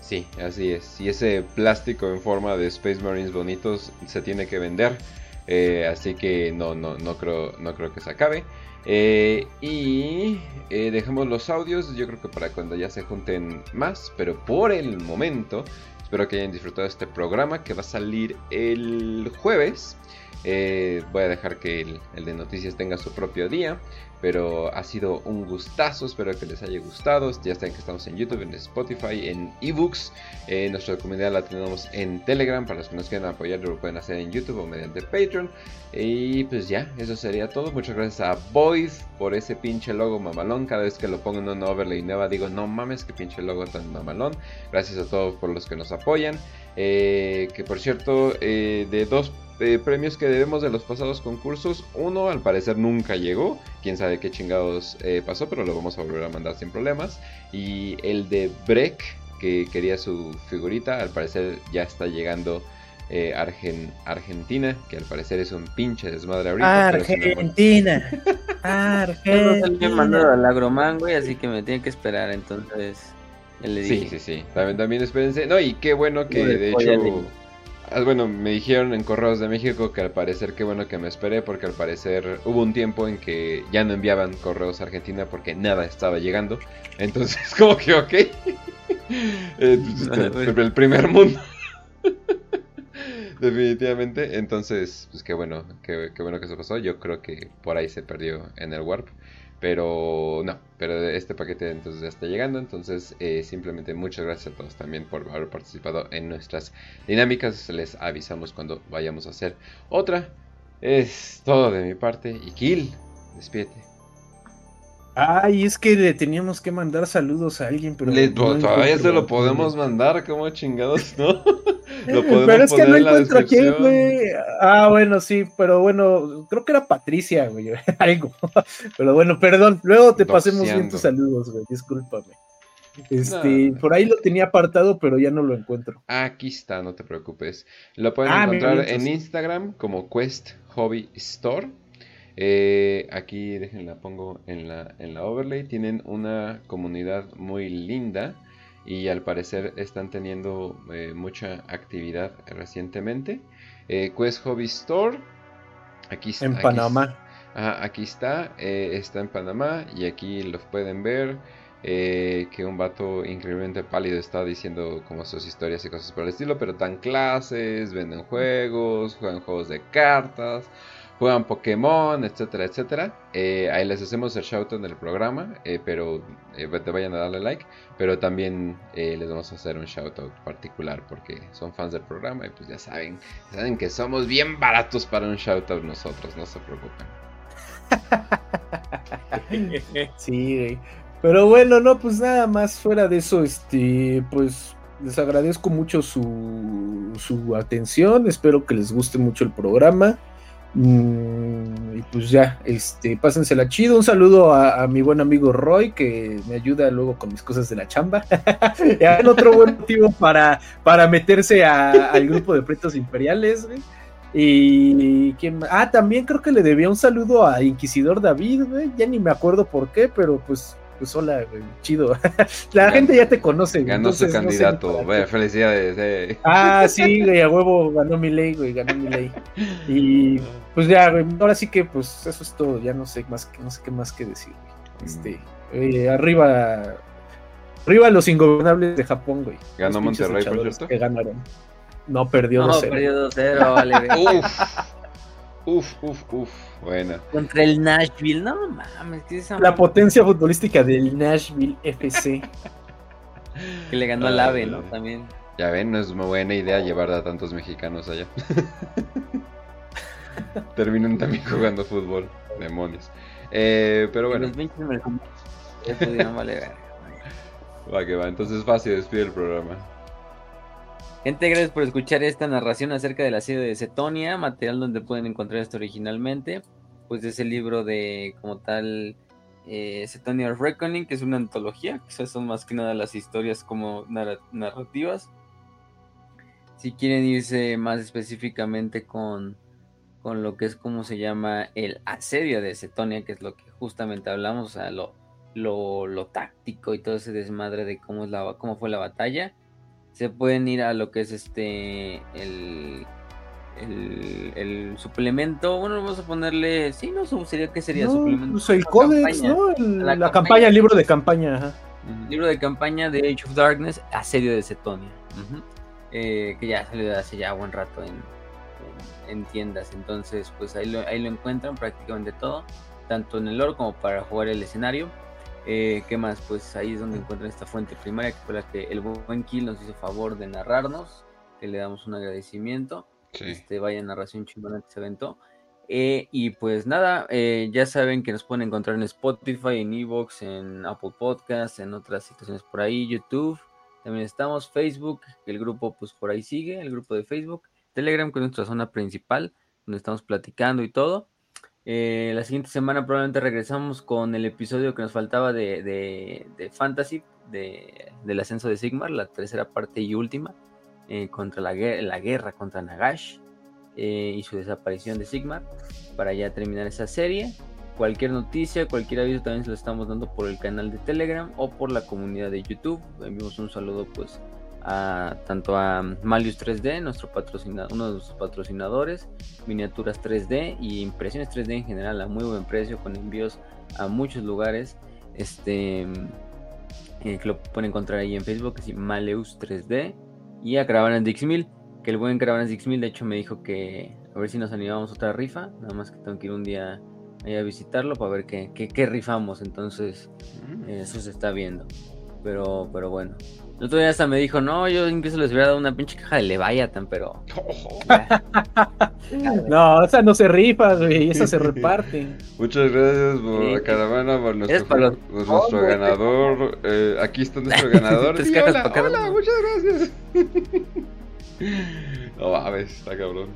Sí, así es. Y ese plástico en forma de Space Marines bonitos se tiene que vender. Eh, así que no, no, no creo, no creo que se acabe. Eh, y eh, dejemos los audios, yo creo que para cuando ya se junten más, pero por el momento, espero que hayan disfrutado este programa que va a salir el jueves. voy a dejar que el, de noticias tenga su propio día. Pero ha sido un gustazo, espero que les haya gustado. Ya saben que estamos en YouTube, en Spotify, en ebooks. Eh, nuestra comunidad la tenemos en Telegram. Para los que nos quieran apoyar, lo pueden hacer en YouTube o mediante Patreon. Y pues ya, eso sería todo. Muchas gracias a Void por ese pinche logo mamalón. Cada vez que lo pongo en una overlay nueva, digo, no mames, que pinche logo tan mamalón. Gracias a todos por los que nos apoyan. Eh, que por cierto, eh, de dos premios que debemos de los pasados concursos. Uno al parecer nunca llegó, quién sabe qué chingados eh, pasó, pero lo vamos a volver a mandar sin problemas. Y el de Breck, que quería su figurita, al parecer ya está llegando eh, Argentina, que al parecer es un pinche desmadre ahorita. Argentina. Argentina. me mandado al Agroman, güey, así que me tiene que esperar, entonces. Sí, sí, sí. También, también espérense. No, y qué bueno que de hecho bueno, me dijeron en Correos de México que al parecer, qué bueno que me esperé, porque al parecer hubo un tiempo en que ya no enviaban correos a Argentina porque nada estaba llegando. Entonces, como que, ok. El primer mundo. Definitivamente. Entonces, pues qué bueno, qué, qué bueno que eso pasó. Yo creo que por ahí se perdió en el Warp. Pero no, pero este paquete entonces ya está llegando. Entonces eh, simplemente muchas gracias a todos también por haber participado en nuestras dinámicas. Les avisamos cuando vayamos a hacer otra. Es todo de mi parte. Y Kill, despídete. Ay, es que le teníamos que mandar saludos a alguien, pero. todavía se lo podemos mandar, como chingados, ¿no? lo podemos pero es que no encuentro a quién, güey. Ah, bueno, sí, pero bueno, creo que era Patricia, güey, algo. Pero bueno, perdón, luego te pasemos bien tus saludos, güey, discúlpame. Este, por ahí lo tenía apartado, pero ya no lo encuentro. Aquí está, no te preocupes. Lo pueden ah, encontrar en Instagram como Quest Hobby Store. Eh, aquí déjenla pongo en la, en la overlay. Tienen una comunidad muy linda y al parecer están teniendo eh, mucha actividad recientemente. Eh, Quest Hobby Store. Aquí En Panamá. aquí está. está en Panamá y aquí los pueden ver. que un vato increíblemente pálido está diciendo como sus historias y cosas por el estilo, pero dan clases, venden juegos, juegan juegos de cartas, juegan Pokémon, etcétera, etcétera. Eh, ahí les hacemos el shout en el programa, eh, pero eh, te vayan a darle like. Pero también les vamos a hacer un shout out particular porque son fans del programa y pues ya saben, saben que somos bien baratos para un shout out nosotros, no se preocupen. sí, Pero bueno, no, pues nada más fuera de eso, este, pues les agradezco mucho su, su atención, espero que les guste mucho el programa. Mm, y pues ya, este, pásensela chido. Un saludo a, mi buen amigo Roy, que me ayuda luego con mis cosas de la chamba. el otro buen motivo para, para meterse al grupo de pretos imperiales, Y quién Ah, también creo que le debía un saludo a Inquisidor David, Ya ni me acuerdo por qué, pero pues pues hola, chido. La gente ya te conoce. Ganó su candidato, felicidades. Eh. Ah, sí, güey, a huevo ganó mi ley, güey, ganó mi ley. Y pues ya, güey, ahora sí que pues eso es todo, ya no sé más no sé qué más que decir, güey. Este, eh, arriba arriba los ingobernables de Japón, güey. Ganó Monterrey, por cierto. Que ganaron. No, perdió 2-0. No, perdió 2-0, vale. Uf. Uf, uf, uf, buena. Contra el Nashville, no mames. ¿qué es esa La potencia futbolística del Nashville FC. que le ganó al AVE, ¿no? También. Ya ven, no es muy buena idea llevar a tantos mexicanos allá. Terminan también jugando fútbol, demonios. Eh, pero bueno. Los 20 Va que va, entonces fácil, despide el programa. Gente, gracias por escuchar esta narración acerca de la serie de Cetonia, material donde pueden encontrar esto originalmente. Pues es el libro de, como tal, eh, Cetonia Reckoning, que es una antología, que son más que nada las historias como narrativas. Si quieren irse más específicamente con, con lo que es como se llama el asedio de Cetonia, que es lo que justamente hablamos, o sea, lo, lo, lo táctico y todo ese desmadre de cómo, es la, cómo fue la batalla se pueden ir a lo que es este el, el, suplemento. Bueno, vamos a ponerle. Sí, no, sería que sería suplemento. Pues el códex, ¿no? la, campaña, el libro de campaña. Libro de campaña de Age of Darkness, Asedio de Cetonia. Eh, que ya salió hace ya buen rato en, en, tiendas. Entonces, pues ahí lo, ahí lo encuentran prácticamente todo. Tanto en el lore como para jugar el escenario. Eh, ¿Qué más? Pues ahí es donde encuentran esta fuente primaria, que fue la que el buen Kill nos hizo favor de narrarnos, que le damos un agradecimiento. Este, vaya narración chingona que se aventó. Eh, y pues nada, eh, ya saben que nos pueden encontrar en Spotify, en Evox, en Apple Podcasts, en otras situaciones por ahí, YouTube. También estamos, Facebook, el grupo pues por ahí sigue, el grupo de Facebook. Telegram, que es nuestra zona principal, donde estamos platicando y todo. Eh, la siguiente semana probablemente regresamos con el episodio que nos faltaba de, de, Fantasy, de, del ascenso de Sigmar, la tercera parte y última, eh, contra la, la, guerra contra Nagash eh, y su desaparición de Sigmar, para ya terminar esa serie. Cualquier noticia, cualquier aviso también se lo estamos dando por el canal de Telegram o por la comunidad de YouTube. Enviamos un saludo pues a, tanto a Malius 3D, nuestro patrocinador, uno de nuestros patrocinadores, miniaturas 3D y impresiones 3D en general a muy buen precio con envíos a muchos lugares. Este eh, que lo pueden encontrar ahí en Facebook, es Maleus 3D y a Caravanas Dixmil, que el buen Caravanas Dixmil de hecho me dijo que a ver si nos animamos otra rifa, nada más que tengo que ir un día ahí a visitarlo para ver qué, qué, qué rifamos. Entonces, Mm. eso se está viendo. Pero, pero bueno. El otro día hasta me dijo, no, yo incluso les hubiera dado una pinche caja de Leviathan, pero. No, esa no se rifa, güey, esa se reparte. Muchas gracias por Sí. la caravana, por nuestro, Es para los- por nuestro Oh, ganador. Eh, aquí está nuestro ganador. Tres Sí, cajas hola, para hola, muchas gracias. no mames, está cabrón.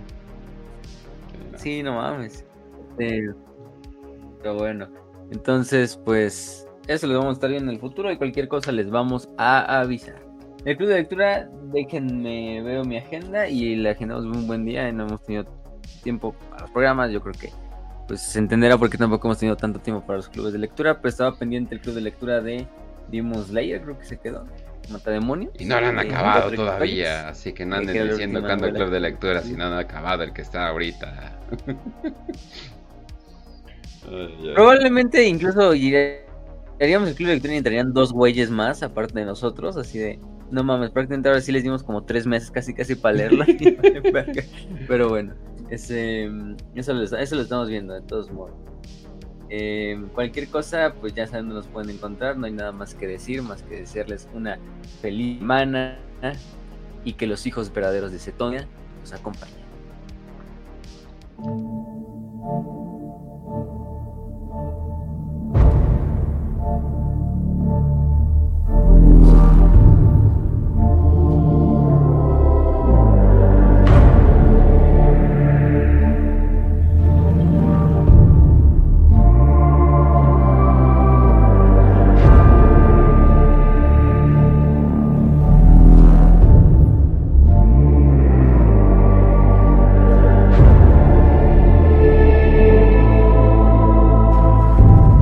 Sí, no mames. Sí. Pero bueno. Entonces, pues, eso lo vamos a estar viendo en el futuro y cualquier cosa les vamos a avisar. El club de lectura, déjenme, veo mi agenda y la agendamos un buen día y no hemos tenido tiempo para los programas. Yo creo que pues se entenderá por qué tampoco hemos tenido tanto tiempo para los clubes de lectura, pero estaba pendiente el club de lectura de Demon Slayer, creo que se quedó. Matademonios. Y no lo han de acabado todavía, así que no Que anden diciendo cuándo el club de lectura si no han acabado el que está ahorita. Probablemente incluso iré- haríamos el club de lectura y entrarían dos güeyes más, aparte de nosotros, así de, no mames, prácticamente ahora sí les dimos como tres meses casi casi para leerlo. Pero bueno, ese, eso, lo, eso lo estamos viendo de todos modos. Eh, cualquier cosa, pues ya saben nos pueden encontrar, no hay nada más que decir, más que desearles una feliz semana y que los hijos verdaderos de Cetonia los acompañen.